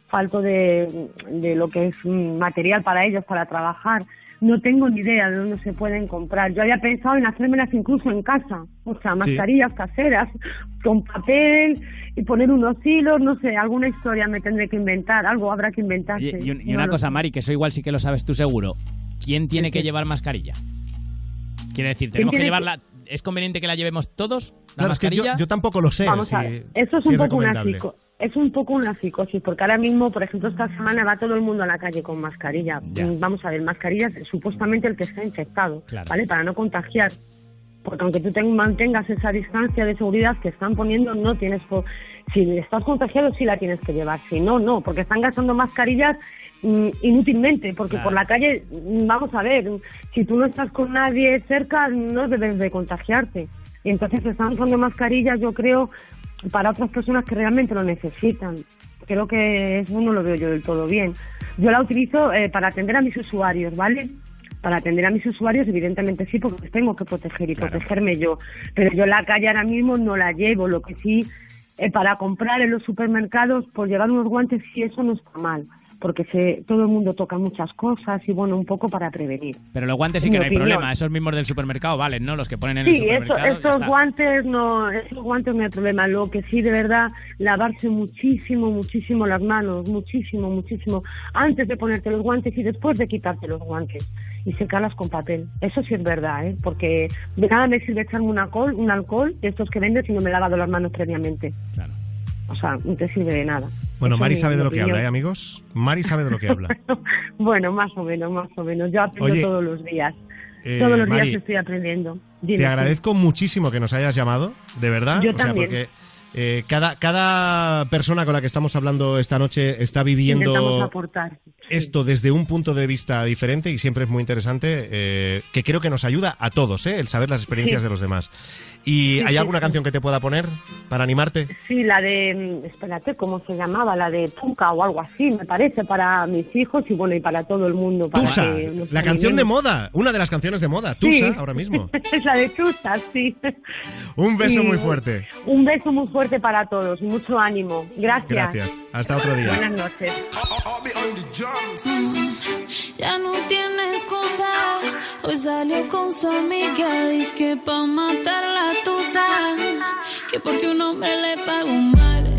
falto de, de lo que es mm, material para ellos, para trabajar. No tengo ni idea de dónde se pueden comprar. Yo había pensado en hacérmelas incluso en casa, o sea, Sí. mascarillas caseras, con papel y poner unos hilos, no sé, alguna historia me tendré que inventar, algo habrá que inventarse. Y, un- y No una cosa. Mari, que eso igual sí que lo sabes tú seguro. ¿Quién tiene que llevar mascarilla? Quiere decir, tenemos que llevarla. ¿Es conveniente que la llevemos todos? ¿La Claro, es que yo, tampoco lo sé. Vamos si- a ver, eso es si un poco una recomendable. psico, es un poco una psicosis, porque ahora mismo, por ejemplo, esta semana va todo el mundo a la calle con mascarilla. Ya. Vamos a ver, mascarillas supuestamente el que está infectado, Claro. ¿vale? Para no contagiar. Porque aunque tú ten- mantengas esa distancia de seguridad que están poniendo, no tienes... po- si estás contagiado, sí la tienes que llevar. Si no, no, porque están gastando mascarillas inútilmente, porque Claro. por la calle, mm, vamos a ver, si tú no estás con nadie cerca, no debes de contagiarte. Y entonces están usando mascarillas, yo creo, para otras personas que realmente lo necesitan. Creo que eso no lo veo yo del todo bien. Yo la utilizo eh, para atender a mis usuarios, ¿vale? Para atender a mis usuarios, evidentemente sí, porque tengo que proteger y protegerme yo. Pero yo la calle ahora mismo no la llevo. Lo que sí, eh, para comprar en los supermercados, por llevar unos guantes, sí, eso no está mal. Porque se, todo el mundo toca muchas cosas y bueno, un poco para prevenir. Pero los guantes sí Mi que no hay opinión. problema. Esos mismos del supermercado valen, ¿no? Los que ponen en el Sí, eso, supermercado. ya esos guantes no, esos guantes no hay problema. Lo que sí, de verdad, lavarse muchísimo, muchísimo las manos, muchísimo, muchísimo, antes de ponerte los guantes y después de quitarte los guantes y secarlas con papel. Eso sí es verdad, ¿eh? Porque de nada me sirve echarme un alcohol, un alcohol de estos que vendes si no me he lavado las manos previamente. Claro. O sea, no te sirve de nada. Bueno, Mari sabe de lo que habla, ¿eh, amigos? Mari sabe de lo que habla. Bueno, más o menos, más o menos. Yo aprendo Oye, todos los días. eh, todos los Mari, días estoy aprendiendo. Dime, Te sí. agradezco muchísimo que nos hayas llamado, de verdad. Yo o sea, también. porque eh, cada, cada persona con la que estamos hablando esta noche está viviendo aportar. esto desde un punto de vista diferente y siempre es muy interesante, eh, que creo que nos ayuda a todos, ¿eh? el saber las experiencias Sí. de los demás. ¿Y Sí, hay sí, alguna sí. canción que te pueda poner para animarte? Sí, la de, mm, espérate, ¿cómo se llamaba? La de Tuca o algo así, me parece, para mis hijos y bueno, y para todo el mundo. Para Tusa, que la canción de moda, una de las canciones de moda, Tusa, Sí. ahora mismo. es la de Tusa, sí. Un beso muy fuerte. Un beso muy fuerte para todos, mucho ánimo. Gracias. Gracias. Hasta otro día. Buenas noches. Ya no tiene excusa. Hoy salió con su amiga. Dice que pa' matar la tusa. Que porque un hombre le pagó mal.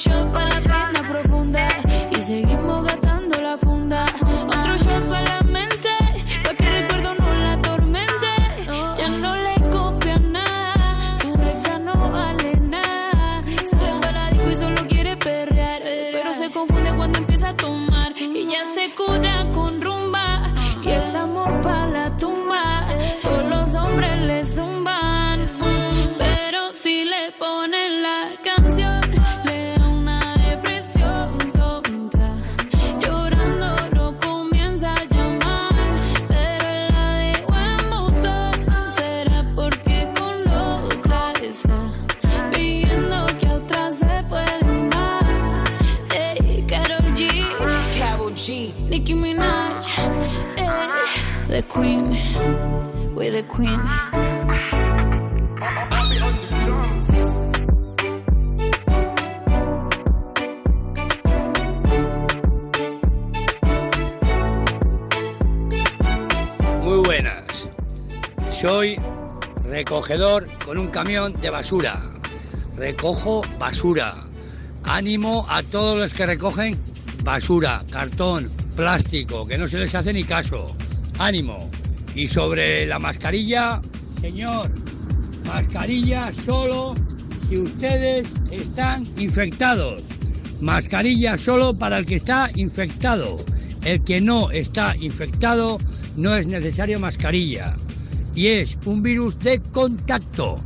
shot para la pena profunda y seguimos gastando la funda. Otro shot para la mente, pa' que el recuerdo no la atormente. Ya no le copia nada, su ex ya no vale nada. Sale para la disco y solo quiere perrear, pero se confunde cuando empieza a tomar y ya se cura Queen, we the Queen. Muy buenas. Soy recogedor con un camión de basura. Recojo basura. Ánimo a todos los que recogen basura, cartón, plástico, que no se les hace ni caso. Ánimo. Y sobre la mascarilla, señor, mascarilla solo si ustedes están infectados. Mascarilla solo para el que está infectado. El que no está infectado no es necesario mascarilla. Y es un virus de contacto.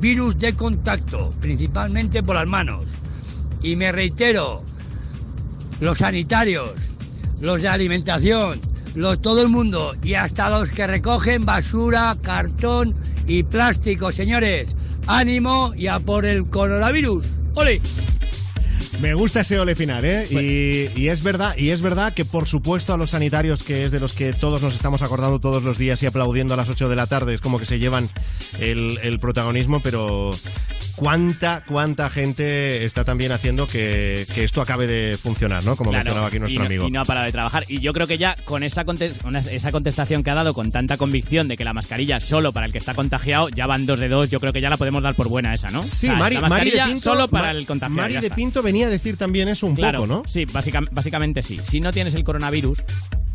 Virus de contacto, principalmente por las manos. Y me reitero, los sanitarios, los de alimentación, los, todo el mundo y hasta los que recogen basura, cartón y plástico. Señores, ánimo y a por el coronavirus. ¡Ole! Me gusta ese ole final, ¿eh? Y, y es verdad, y es verdad que por supuesto a los sanitarios, que es de los que todos nos estamos acordando todos los días y aplaudiendo a las 8 de la tarde, es como que se llevan el, el protagonismo, pero cuánta, cuánta gente está también haciendo que, que esto acabe de funcionar, ¿no? Como Claro, mencionaba aquí nuestro y no, amigo. Y no ha parado de trabajar. Y yo creo que ya con esa, contes- con esa contestación que ha dado, con tanta convicción de que la mascarilla solo para el que está contagiado, ya van dos de dos, yo creo que ya la podemos dar por buena esa, ¿no? Sí, O sea, Mari, la Mari de Pinto, solo para Ma- el contagiado. Mari de. Pinto venía a decir también eso un Claro, poco, ¿no? Sí, básica- básicamente sí. Si no tienes el coronavirus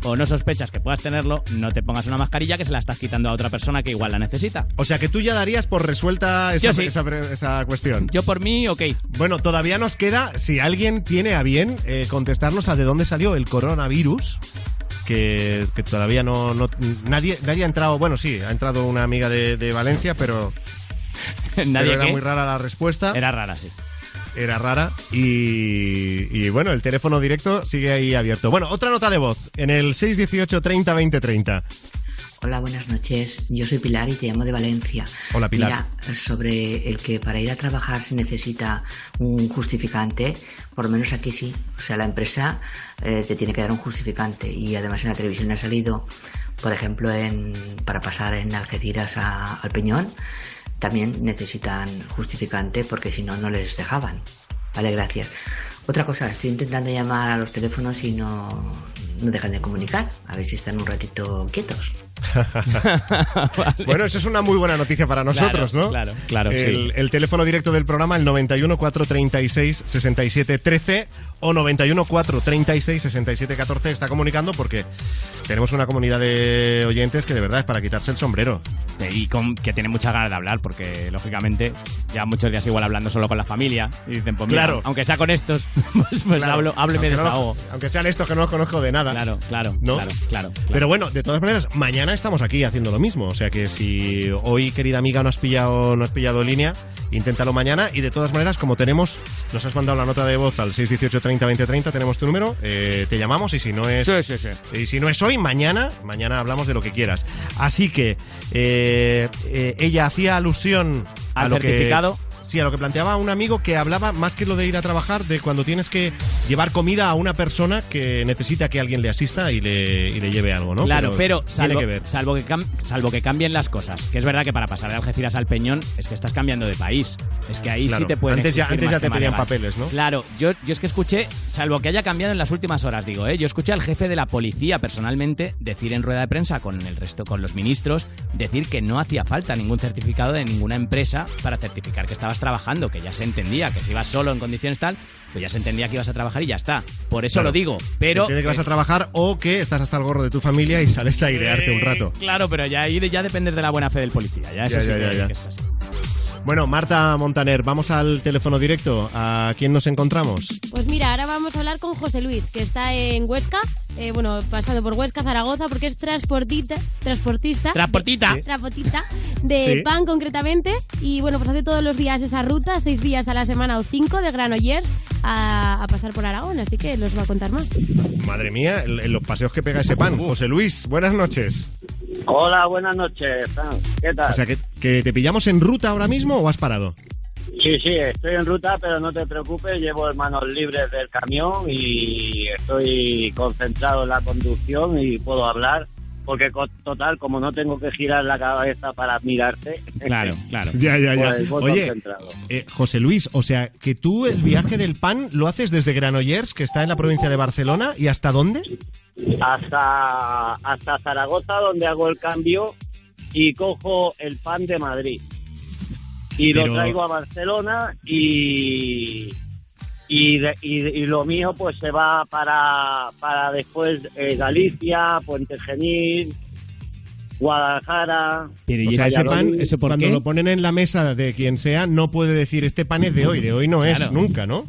o no sospechas que puedas tenerlo, no te pongas una mascarilla que se la estás quitando a otra persona que igual la necesita. O sea que tú ya darías por resuelta esa, sí. esa, esa cuestión. Yo por mí, ok. Bueno, todavía nos queda, si alguien tiene a bien, eh, contestarnos a de dónde salió el coronavirus. Que, que todavía no, no- nadie, nadie ha entrado, bueno sí, ha entrado una amiga de, de Valencia, pero, Nadie pero era qué. muy rara la respuesta. Era rara, sí. Era rara y, y bueno, el teléfono directo sigue ahí abierto. Bueno, otra nota de voz en el 618 30 20 30. Hola, buenas noches. Yo soy Pilar y te llamo de Valencia. Hola, Pilar. Mira, sobre el que para ir a trabajar se necesita un justificante, por lo menos aquí sí. O sea, la empresa eh, te tiene que dar un justificante y además en la televisión ha salido, por ejemplo, en, para pasar en Algeciras a- al Peñón, también necesitan justificante porque si no, no les dejaban. Vale, gracias. Otra cosa, estoy intentando llamar a los teléfonos y no, no dejan de comunicar. A ver si están un ratito quietos. Bueno, eso es una muy buena noticia para nosotros, Claro, ¿no? claro, claro, El, sí. el teléfono directo del programa, el 91 436 67 13 o 91 436 67 14 está comunicando porque tenemos una comunidad de oyentes que de verdad es para quitarse el sombrero. Y con- que tiene muchas ganas de hablar, porque lógicamente ya muchos días igual hablando solo con la familia. Y dicen, pues mira, Claro. aunque sea con estos, pues, pues Claro. hablo, hablo y me Aunque no- aunque sean estos que no los conozco de nada. Claro, claro, ¿no? claro, claro, claro. Pero bueno, de todas maneras, mañana estamos aquí haciendo lo mismo. O sea que si hoy, querida amiga, no has pillado, no has pillado línea, inténtalo mañana. Y de todas maneras, como tenemos, nos has mandado la nota de voz al 618 30 20 30, tenemos tu número, eh, te llamamos y si no es. Sí, sí, sí. Y si no es hoy, mañana, mañana hablamos de lo que quieras. Así que eh, eh, ella hacía alusión a Al lo que- certificado. Sí, a lo que planteaba un amigo que hablaba más que lo de ir a trabajar, de cuando tienes que llevar comida a una persona que necesita que alguien le asista y le, y le lleve algo, ¿no? Claro, pero, salvo, que ver. salvo, que salvo que cambien las cosas. Que es verdad que para pasar de Algeciras al Peñón es que estás cambiando de país. Es que ahí sí te pueden antes ya- antes ya te pedían papeles, ¿no? Claro, yo, yo es que escuché, salvo que haya cambiado en las últimas horas, digo, ¿eh? yo escuché al jefe de la policía personalmente decir en rueda de prensa con el resto, con los ministros, decir que no hacía falta ningún certificado de ninguna empresa para certificar que estabas trabajando, que ya se entendía que si ibas solo en condiciones tal, pues ya se entendía que ibas a trabajar y ya está. Por eso Claro. lo digo, pero... Se entiende que vas a trabajar o que estás hasta el gorro de tu familia y sales a airearte un rato. Claro, pero ya ahí ya dependes de la buena fe del policía. Ya, eso Ya, sí ya, que- ya, ya. que es así. Bueno, Marta Montaner, vamos al teléfono directo. ¿A quién nos encontramos? Pues mira, ahora vamos a hablar con José Luis, que está en Huesca, eh, bueno, pasando por Huesca, Zaragoza, porque es transportista, transportista. Transportita. de- transportista de Sí. pan concretamente. Y bueno, pues hace todos los días esa ruta, seis días a la semana o cinco de Granollers a, a pasar por Aragón, así que los va a contar más. Madre mía, el- los paseos que pega ese pan. José Luis, buenas noches. Hola, buenas noches. ¿Qué tal? O sea, que, que te pillamos en ruta ahora mismo o has parado? Sí, sí, estoy en ruta, pero no te preocupes, llevo manos libres del camión y estoy concentrado en la conducción y puedo hablar, porque total, como no tengo que girar la cabeza para mirarte. Claro, claro. Ya, ya, ya. pues voy Oye, eh, José Luis, o sea, que tú el viaje del pan lo haces desde Granollers, que está en la provincia de Barcelona, ¿y hasta dónde? Hasta, hasta Zaragoza, donde hago el cambio y cojo el pan de Madrid. Y Pero- lo traigo a Barcelona y, y, de- y- y lo mío pues se va para, para después eh, Galicia, Puente Genil, Guadalajara. o sea, ese pan, ese- cuando lo ponen en la mesa de quien sea, no puede decir este pan es de hoy, de hoy no es Claro. nunca, ¿no?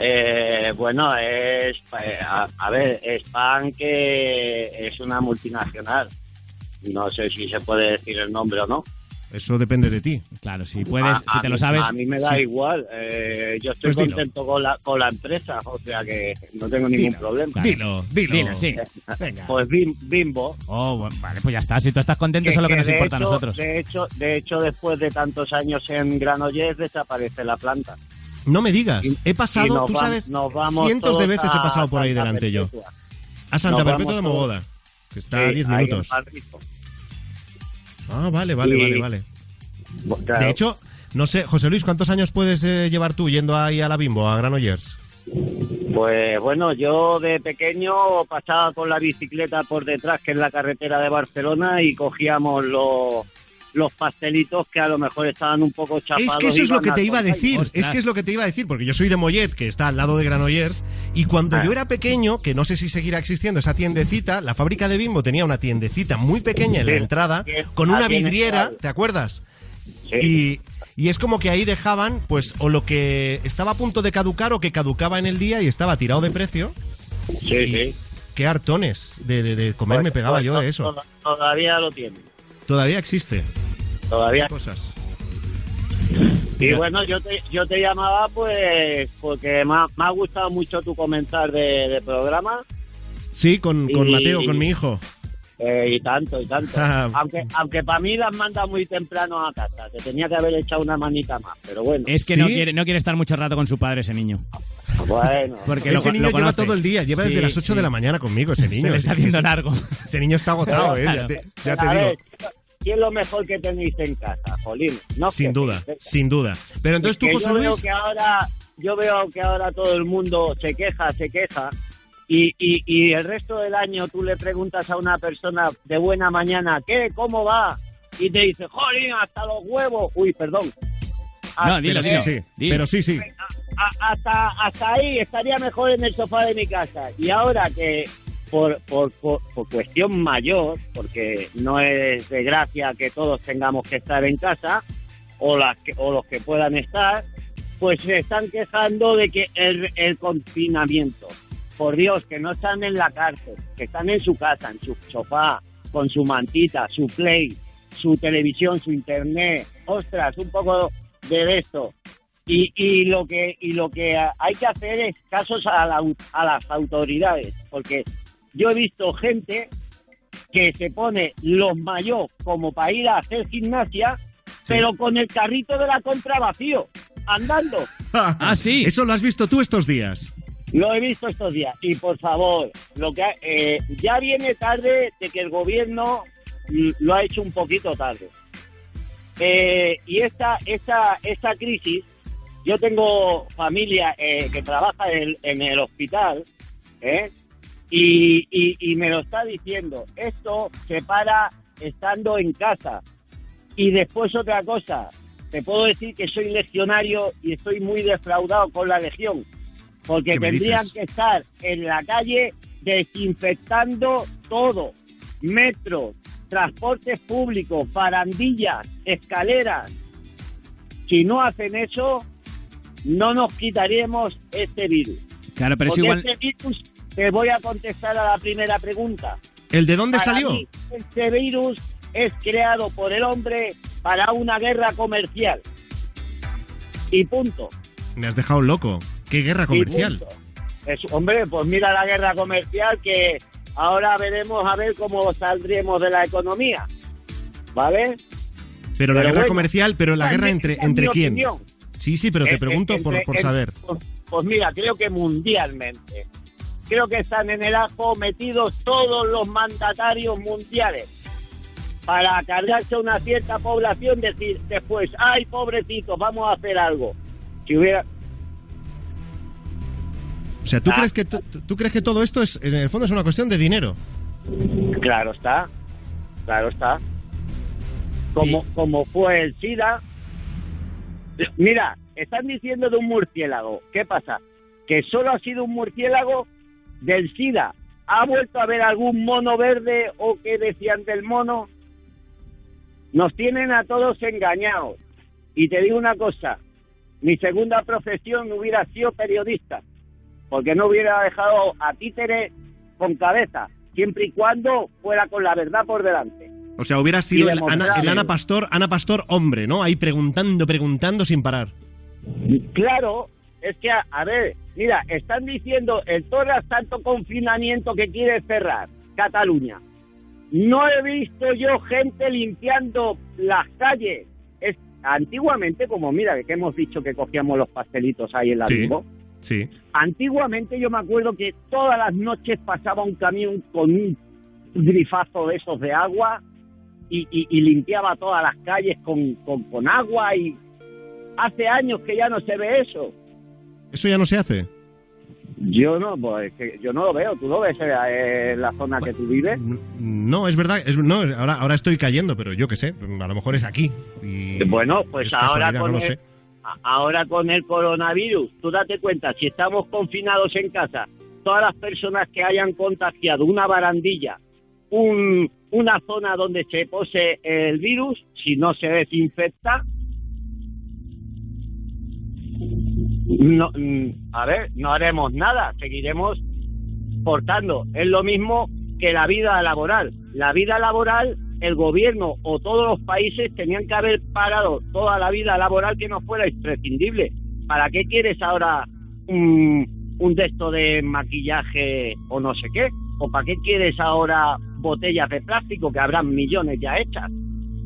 Eh, bueno, es, eh, a, a ver, es pan que es una multinacional. No sé si se puede decir el nombre o no. Eso depende de ti. Claro, si A- a mí- A mí me da Sí. igual. eh, yo estoy Pues contento con la, con la empresa, o sea que no tengo ningún Dilo, problema. dilo, dilo. Dilo, sí. Venga. Pues bim- bimbo. Oh, bueno, vale, pues ya está. Si tú estás contento, eso es lo que nos de importa hecho- a nosotros. De hecho, de hecho, después de tantos años en Granollers desaparece la planta. No me digas, Y- he pasado, tú sabes, nos vamos cientos de veces he pasado por ahí delante yo. A Santa Perpetua de Mogoda, que está a Sí, 10 ahí en minutos. Ah, vale, vale, Y- vale, vale. Claro. De hecho, no sé, José Luis, ¿cuántos años puedes eh, llevar tú yendo ahí a la Bimbo, a Granollers? Pues bueno, yo de pequeño pasaba con la bicicleta por detrás, que es la carretera de Barcelona, y cogíamos los, los pastelitos que a lo mejor estaban un poco chapados. Es que eso es lo que te iba a decir, es que es lo que te iba a decir, porque yo soy de Mollet, que está al lado de Granollers, y cuando Ah. yo era pequeño, que no sé si seguirá existiendo esa tiendecita, la fábrica de Bimbo tenía una tiendecita muy pequeña en la Sí, entrada, sí, con una vidriera. ¿te acuerdas? Y, y es como que ahí dejaban, pues, o lo que estaba a punto de caducar o que caducaba en el día y estaba tirado de precio. Sí, Y sí. Qué hartones de, de- de comer me Pues- pegaba pues yo de eso. to- Todavía lo tiene. Todavía existe. Todavía. cosas. Y bueno, yo te, yo te llamaba pues porque me ha, me ha gustado mucho tu comentar de, de programa Sí, con, con Y- Mateo, con mi hijo. Eh, y tanto, y tanto. Ah. aunque aunque para mí las manda muy temprano a casa. Te tenía que haber echado una manita más, pero bueno. Es que no, quiere, no quiere estar mucho rato con su padre ese niño. Bueno. Porque ese lo, niño lo lleva todo el día, lleva desde las 8 sí. de la mañana conmigo ese niño. Se le Es está haciendo ese- largo. Ese niño está agotado, ¿eh? Ya te, ya te A digo. ver, ¿qué es lo mejor que tenéis en casa, Jolín? No Sin que- duda, sin duda. Pero entonces tú, José yo veo que ahora yo veo que ahora todo el mundo se queja se queja y, y, y el resto del año tú le preguntas a una persona de buena mañana qué cómo va y te dice jolín hasta los huevos uy perdón. No, dilo, dilo. Sí, Dilo. pero sí, sí. a- hasta hasta ahí estaría mejor en el sofá de mi casa. Y ahora que por, por, por, por cuestión mayor porque no es de gracia que todos tengamos que estar en casa o las que, o los que puedan estar pues se están quejando de que el, el confinamiento por Dios que no están en la cárcel que están en su casa en su sofá con su mantita su play su televisión su internet ostras un poco de esto y, y lo que y lo que hay que hacer es casos a, la a las autoridades porque yo he visto gente que se pone los mayos como para ir a hacer gimnasia pero con el carrito de la compra vacío andando. Ah, sí. Eso lo has visto tú estos días. Lo he visto estos días. Y por favor, lo que ha- eh, ya viene tarde de que el gobierno mm, lo ha hecho un poquito tarde. Eh, y esta, esta, esta crisis, yo tengo familia eh, que trabaja en, en el hospital, ¿eh? y, y, y me lo está diciendo. Esto se para estando en casa. Y después otra cosa, te puedo decir que soy legionario y estoy muy defraudado con la legión, porque ¿Qué me tendrían que estar en la calle desinfectando todo, metros, transportes públicos, barandillas, escaleras. Si no hacen eso, no nos quitaríamos este virus. Claro, pero es igual. este virus, te voy a contestar a la primera pregunta. ¿El de dónde Para salió? mí, este virus es creado por el hombre para una guerra comercial. Y punto. Me has dejado loco. ¿Qué guerra comercial? Es, hombre, pues mira la guerra comercial que ahora veremos a ver cómo saldremos de la economía. ¿Vale? Pero la guerra bueno, comercial, pero la guerra entre, entre quién? opinión. Sí, sí, pero te pregunto por, por saber. Pues, pues mira, creo que mundialmente. Creo que están en el ajo metidos todos los mandatarios mundiales para cargarse a una cierta población, decir después, ay, pobrecitos, vamos a hacer algo. Si hubiera... O sea, ¿tú, Ah. crees que, tú, tú crees que todo esto es, en el fondo es una cuestión de dinero? Claro está, claro está. Como, como fue el SIDA. Mira, están diciendo de un murciélago. ¿Qué pasa? Que solo ha sido un murciélago del SIDA. ¿Ha vuelto a haber algún mono verde o qué decían del mono? Nos tienen a todos engañados. Y te digo una cosa, mi segunda profesión hubiera sido periodista, porque no hubiera dejado a títere con cabeza, siempre y cuando fuera con la verdad por delante. O sea, hubiera sido el Ana, el Ana Pastor, Ana Pastor hombre, ¿no? Ahí preguntando, preguntando sin parar. Claro, es que, a, a ver, mira, están diciendo el Torras tanto confinamiento que quiere cerrar Cataluña. No he visto yo gente limpiando las calles. Es, antiguamente, como mira, que hemos dicho que cogíamos los pastelitos ahí en la Sí. Bimbo, Sí. Antiguamente yo me acuerdo que todas las noches pasaba un camión con un grifazo de esos de agua y, y- y limpiaba todas las calles con, con, con agua y hace años que ya no se ve eso. ¿Eso ya no se hace? Yo no, pues que yo no lo veo. ¿Tú lo ves eh, en la zona que tú vives? No, es verdad. Es, no, ahora, ahora estoy cayendo, pero yo qué sé. A lo mejor es aquí. y Bueno, pues es ahora con, no lo el, sé. a- ahora con el coronavirus, tú date cuenta, si estamos confinados en casa, todas las personas que hayan contagiado una barandilla, un, una zona donde se pose el virus, si no se desinfecta, no, mm, a ver, no haremos nada, seguiremos portando. Es lo mismo que la vida laboral. La vida laboral, el gobierno o todos los países tenían que haber parado toda la vida laboral que no fuera imprescindible. ¿Para qué quieres ahora un, un texto de maquillaje o no sé qué? ¿O para qué quieres ahora botellas de plástico que habrán millones ya hechas?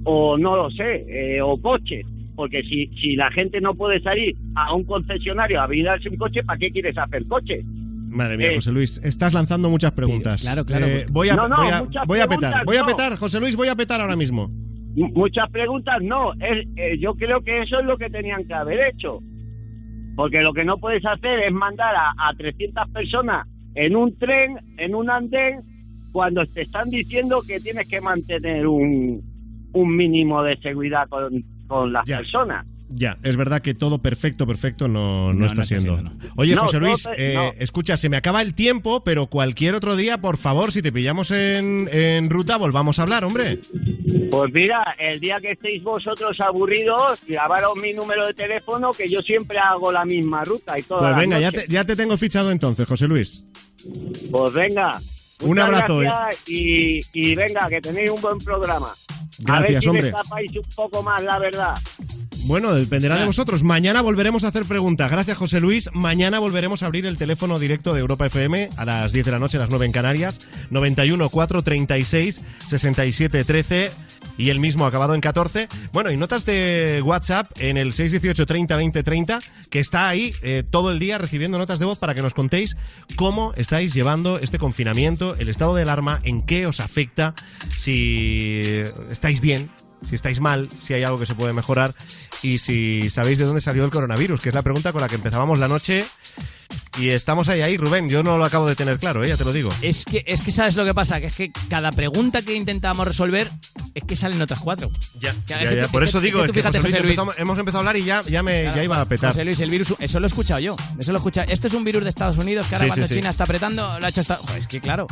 O no lo sé, eh, o coches. Porque si, si la gente no puede salir a un concesionario a brindarse un coche, ¿para qué quieres hacer coche? Madre mía, Eh, José Luis, estás lanzando muchas preguntas. claro, claro, Eh, voy a, No, no, voy a, voy a petar, voy a no. petar, José Luis, voy a petar ahora mismo. M- Muchas preguntas no. Es, eh, yo creo que eso es lo que tenían que haber hecho. Porque lo que no puedes hacer es mandar a, a 300 personas en un tren, en un andén, cuando te están diciendo que tienes que mantener un, un mínimo de seguridad con, con las personas. Ya, es verdad que todo perfecto, perfecto no, no, No, está no siendo. siendo, no. Oye, No, José todo Luis, eh, no. escucha, se me acaba el tiempo, pero cualquier otro día, por favor, si te pillamos en, en ruta, volvamos a hablar, hombre. Pues mira, el día que estéis vosotros aburridos, grabaros mi número de teléfono, que yo siempre hago la misma ruta y todas Pues venga, ya te, ya te tengo fichado entonces, José Luis. Pues venga. Un abrazo, gracias y, y venga, que tenéis un buen programa. a ver Gracias, si hombre. me tapáis un poco más, la verdad. Bueno, dependerá de vosotros. Mañana volveremos a hacer preguntas. Gracias, José Luis. Mañana volveremos a abrir el teléfono directo de Europa FM a las 10 de la noche, a las 9 en Canarias. 91 436 67 13. y el mismo acabado en 14. Bueno, y notas de WhatsApp en el 618 30 20 30, que está ahí eh, todo el día recibiendo notas de voz para que nos contéis cómo estáis llevando este confinamiento, el estado de alarma, en qué os afecta, si estáis bien, si estáis mal, si hay algo que se puede mejorar y si sabéis de dónde salió el coronavirus, que es la pregunta con la que empezábamos la noche. Y estamos ahí, ahí, Rubén. Yo no lo acabo de tener claro, ¿eh? ya te lo digo. Es que, es que sabes lo que pasa, que es que cada pregunta que intentamos resolver es que salen otras cuatro. Ya, ya, ya. tú- Por es eso digo, es que fíjate, José Luis, José Luis. empezamos- hemos empezado a hablar y ya, ya, me, ya iba a petar. José Luis, el virus, eso lo he escuchado yo. Eso lo he escuchado. Esto es un virus de Estados Unidos que ahora Sí, cuando sí, sí. China está apretando, lo ha hecho esta... Joder, es que claro.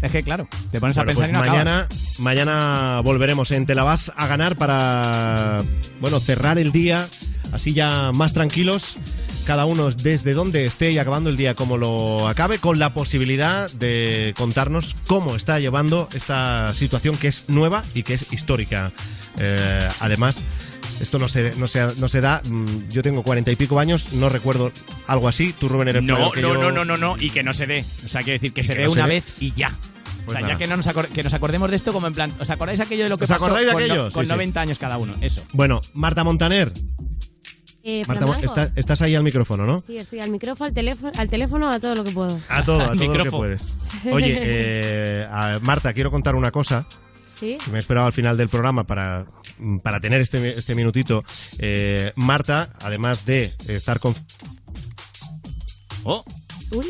Es que claro. Te pones a pensar pues y no acabas. mañana, mañana volveremos en Te la vas a ganar para bueno cerrar el día así ya más tranquilos cada uno desde donde esté y acabando el día como lo acabe con la posibilidad de contarnos cómo está llevando esta situación que es nueva y que es histórica Eh, además esto no se, no, se, no se da. mm, Yo tengo cuarenta y pico años, no recuerdo algo así. Tú, Rubén, eres No, que no, yo. no, no, no, no, y que no se dé. O sea, quiero decir que Y se que dé no se una dé. vez y ya. Pues o sea, nada. ya que, no nos que nos acordemos de esto como en plan... ¿Os acordáis aquello de lo que ¿Os pasó acordáis de con, no- aquello? con Sí, sí. 90 años cada uno? Eso. Bueno, Marta Montaner. Eh, Marta, está- estás ahí al micrófono, ¿no? Sí, estoy al micrófono, al teléfono, al teléfono, a todo lo que puedo. A todo, a todo lo que puedes. Oye, eh, a- Marta, quiero contar una cosa. Me he esperado al final del programa para, para tener este, este minutito. Eh, Marta, además de estar con... Oh. Uy,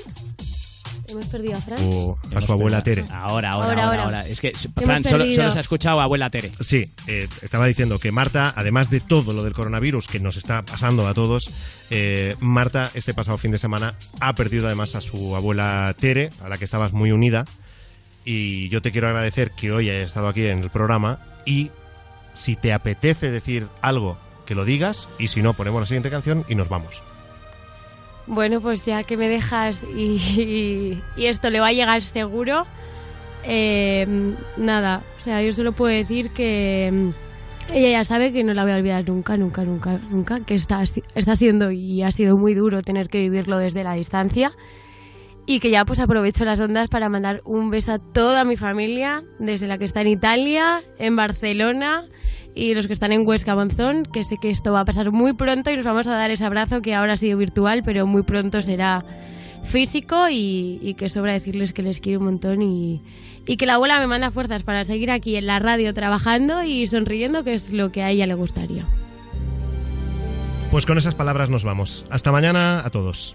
hemos perdido a Fran. o a su abuela Tere. Ahora, ahora, Ahora, ahora, ahora. ahora. Es que, Fran, solo, se ha escuchado a abuela Tere. Sí, eh, estaba diciendo que Marta, además de todo lo del coronavirus que nos está pasando a todos, eh, Marta este pasado fin de semana ha perdido además a su abuela Tere, a la que estabas muy unida. Y yo te quiero agradecer que hoy hayas estado aquí en el programa y si te apetece decir algo, que lo digas y si no, ponemos la siguiente canción y nos vamos. Bueno, pues ya que me dejas y, esto le va a llegar seguro, eh, nada, o sea, yo solo puedo decir que mm, ella ya sabe que no la voy a olvidar nunca, nunca, nunca, nunca, que está, está siendo y ha sido muy duro tener que vivirlo desde la distancia y que ya pues aprovecho las ondas para mandar un beso a toda mi familia, desde la que está en Italia, en Barcelona y los que están en Huesca Monzón, que sé que esto va a pasar muy pronto y nos vamos a dar ese abrazo que ahora ha sido virtual, pero muy pronto será físico y, que sobra decirles que les quiero un montón y, y que la abuela me manda fuerzas para seguir aquí en la radio trabajando y sonriendo, que es lo que a ella le gustaría. Pues con esas palabras nos vamos. Hasta mañana a todos.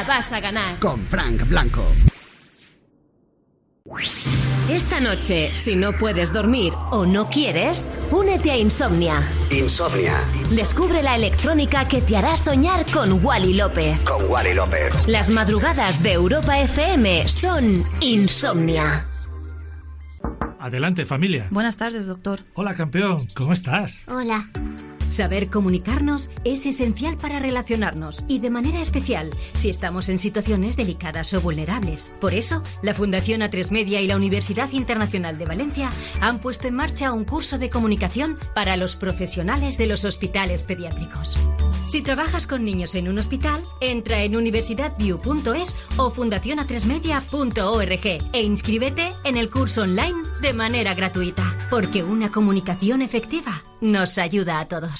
La vas a ganar. Con Frank Blanco. Esta noche, si no puedes dormir o no quieres, únete a Insomnia. Insomnia. Descubre la electrónica que te hará soñar con Wally López. Con Wally López. Las madrugadas de Europa FM son Insomnia. Adelante, familia. Buenas tardes, doctor. Hola, campeón. ¿Cómo estás? Hola. Saber comunicarnos es esencial para relacionarnos y de manera especial si estamos en situaciones delicadas o vulnerables. Por eso, la Fundación A3 Media y la Universidad Internacional de Valencia han puesto en marcha un curso de comunicación para los profesionales de los hospitales pediátricos. Si trabajas con niños en un hospital, entra en universidadview.es o fundacionatresmedia.org e inscríbete en el curso online de manera gratuita, porque una comunicación efectiva nos ayuda a todos.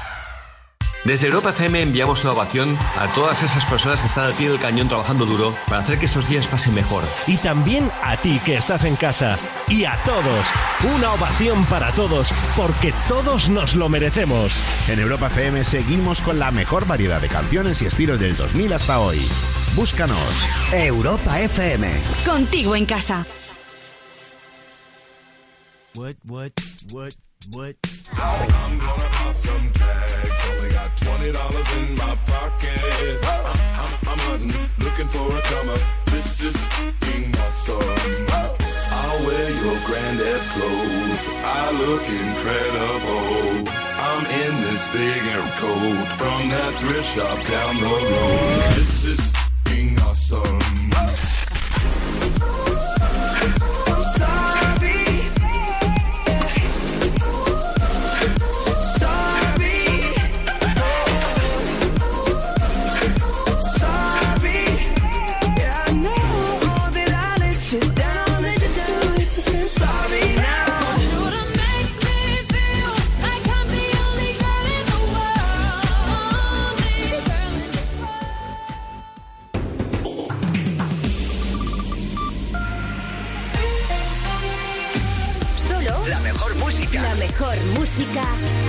Desde Europa FM enviamos una ovación a todas esas personas que están al pie del cañón trabajando duro para hacer que estos días pasen mejor. Y también a ti que estás en casa. Y a todos. Una ovación para todos, porque todos nos lo merecemos. En Europa FM seguimos con la mejor variedad de canciones y estilos del 2000 hasta hoy. Búscanos. Europa FM. Contigo en casa. What, what, what, what? I'm gonna pop some tags. Only got twenty dollars in my pocket. I'm, I'm, hunting, looking for a come. This is being awesome. I'll wear your granddad's clothes. I look incredible. I'm in this big air coat from that thrift shop down the road. This is being awesome. Solo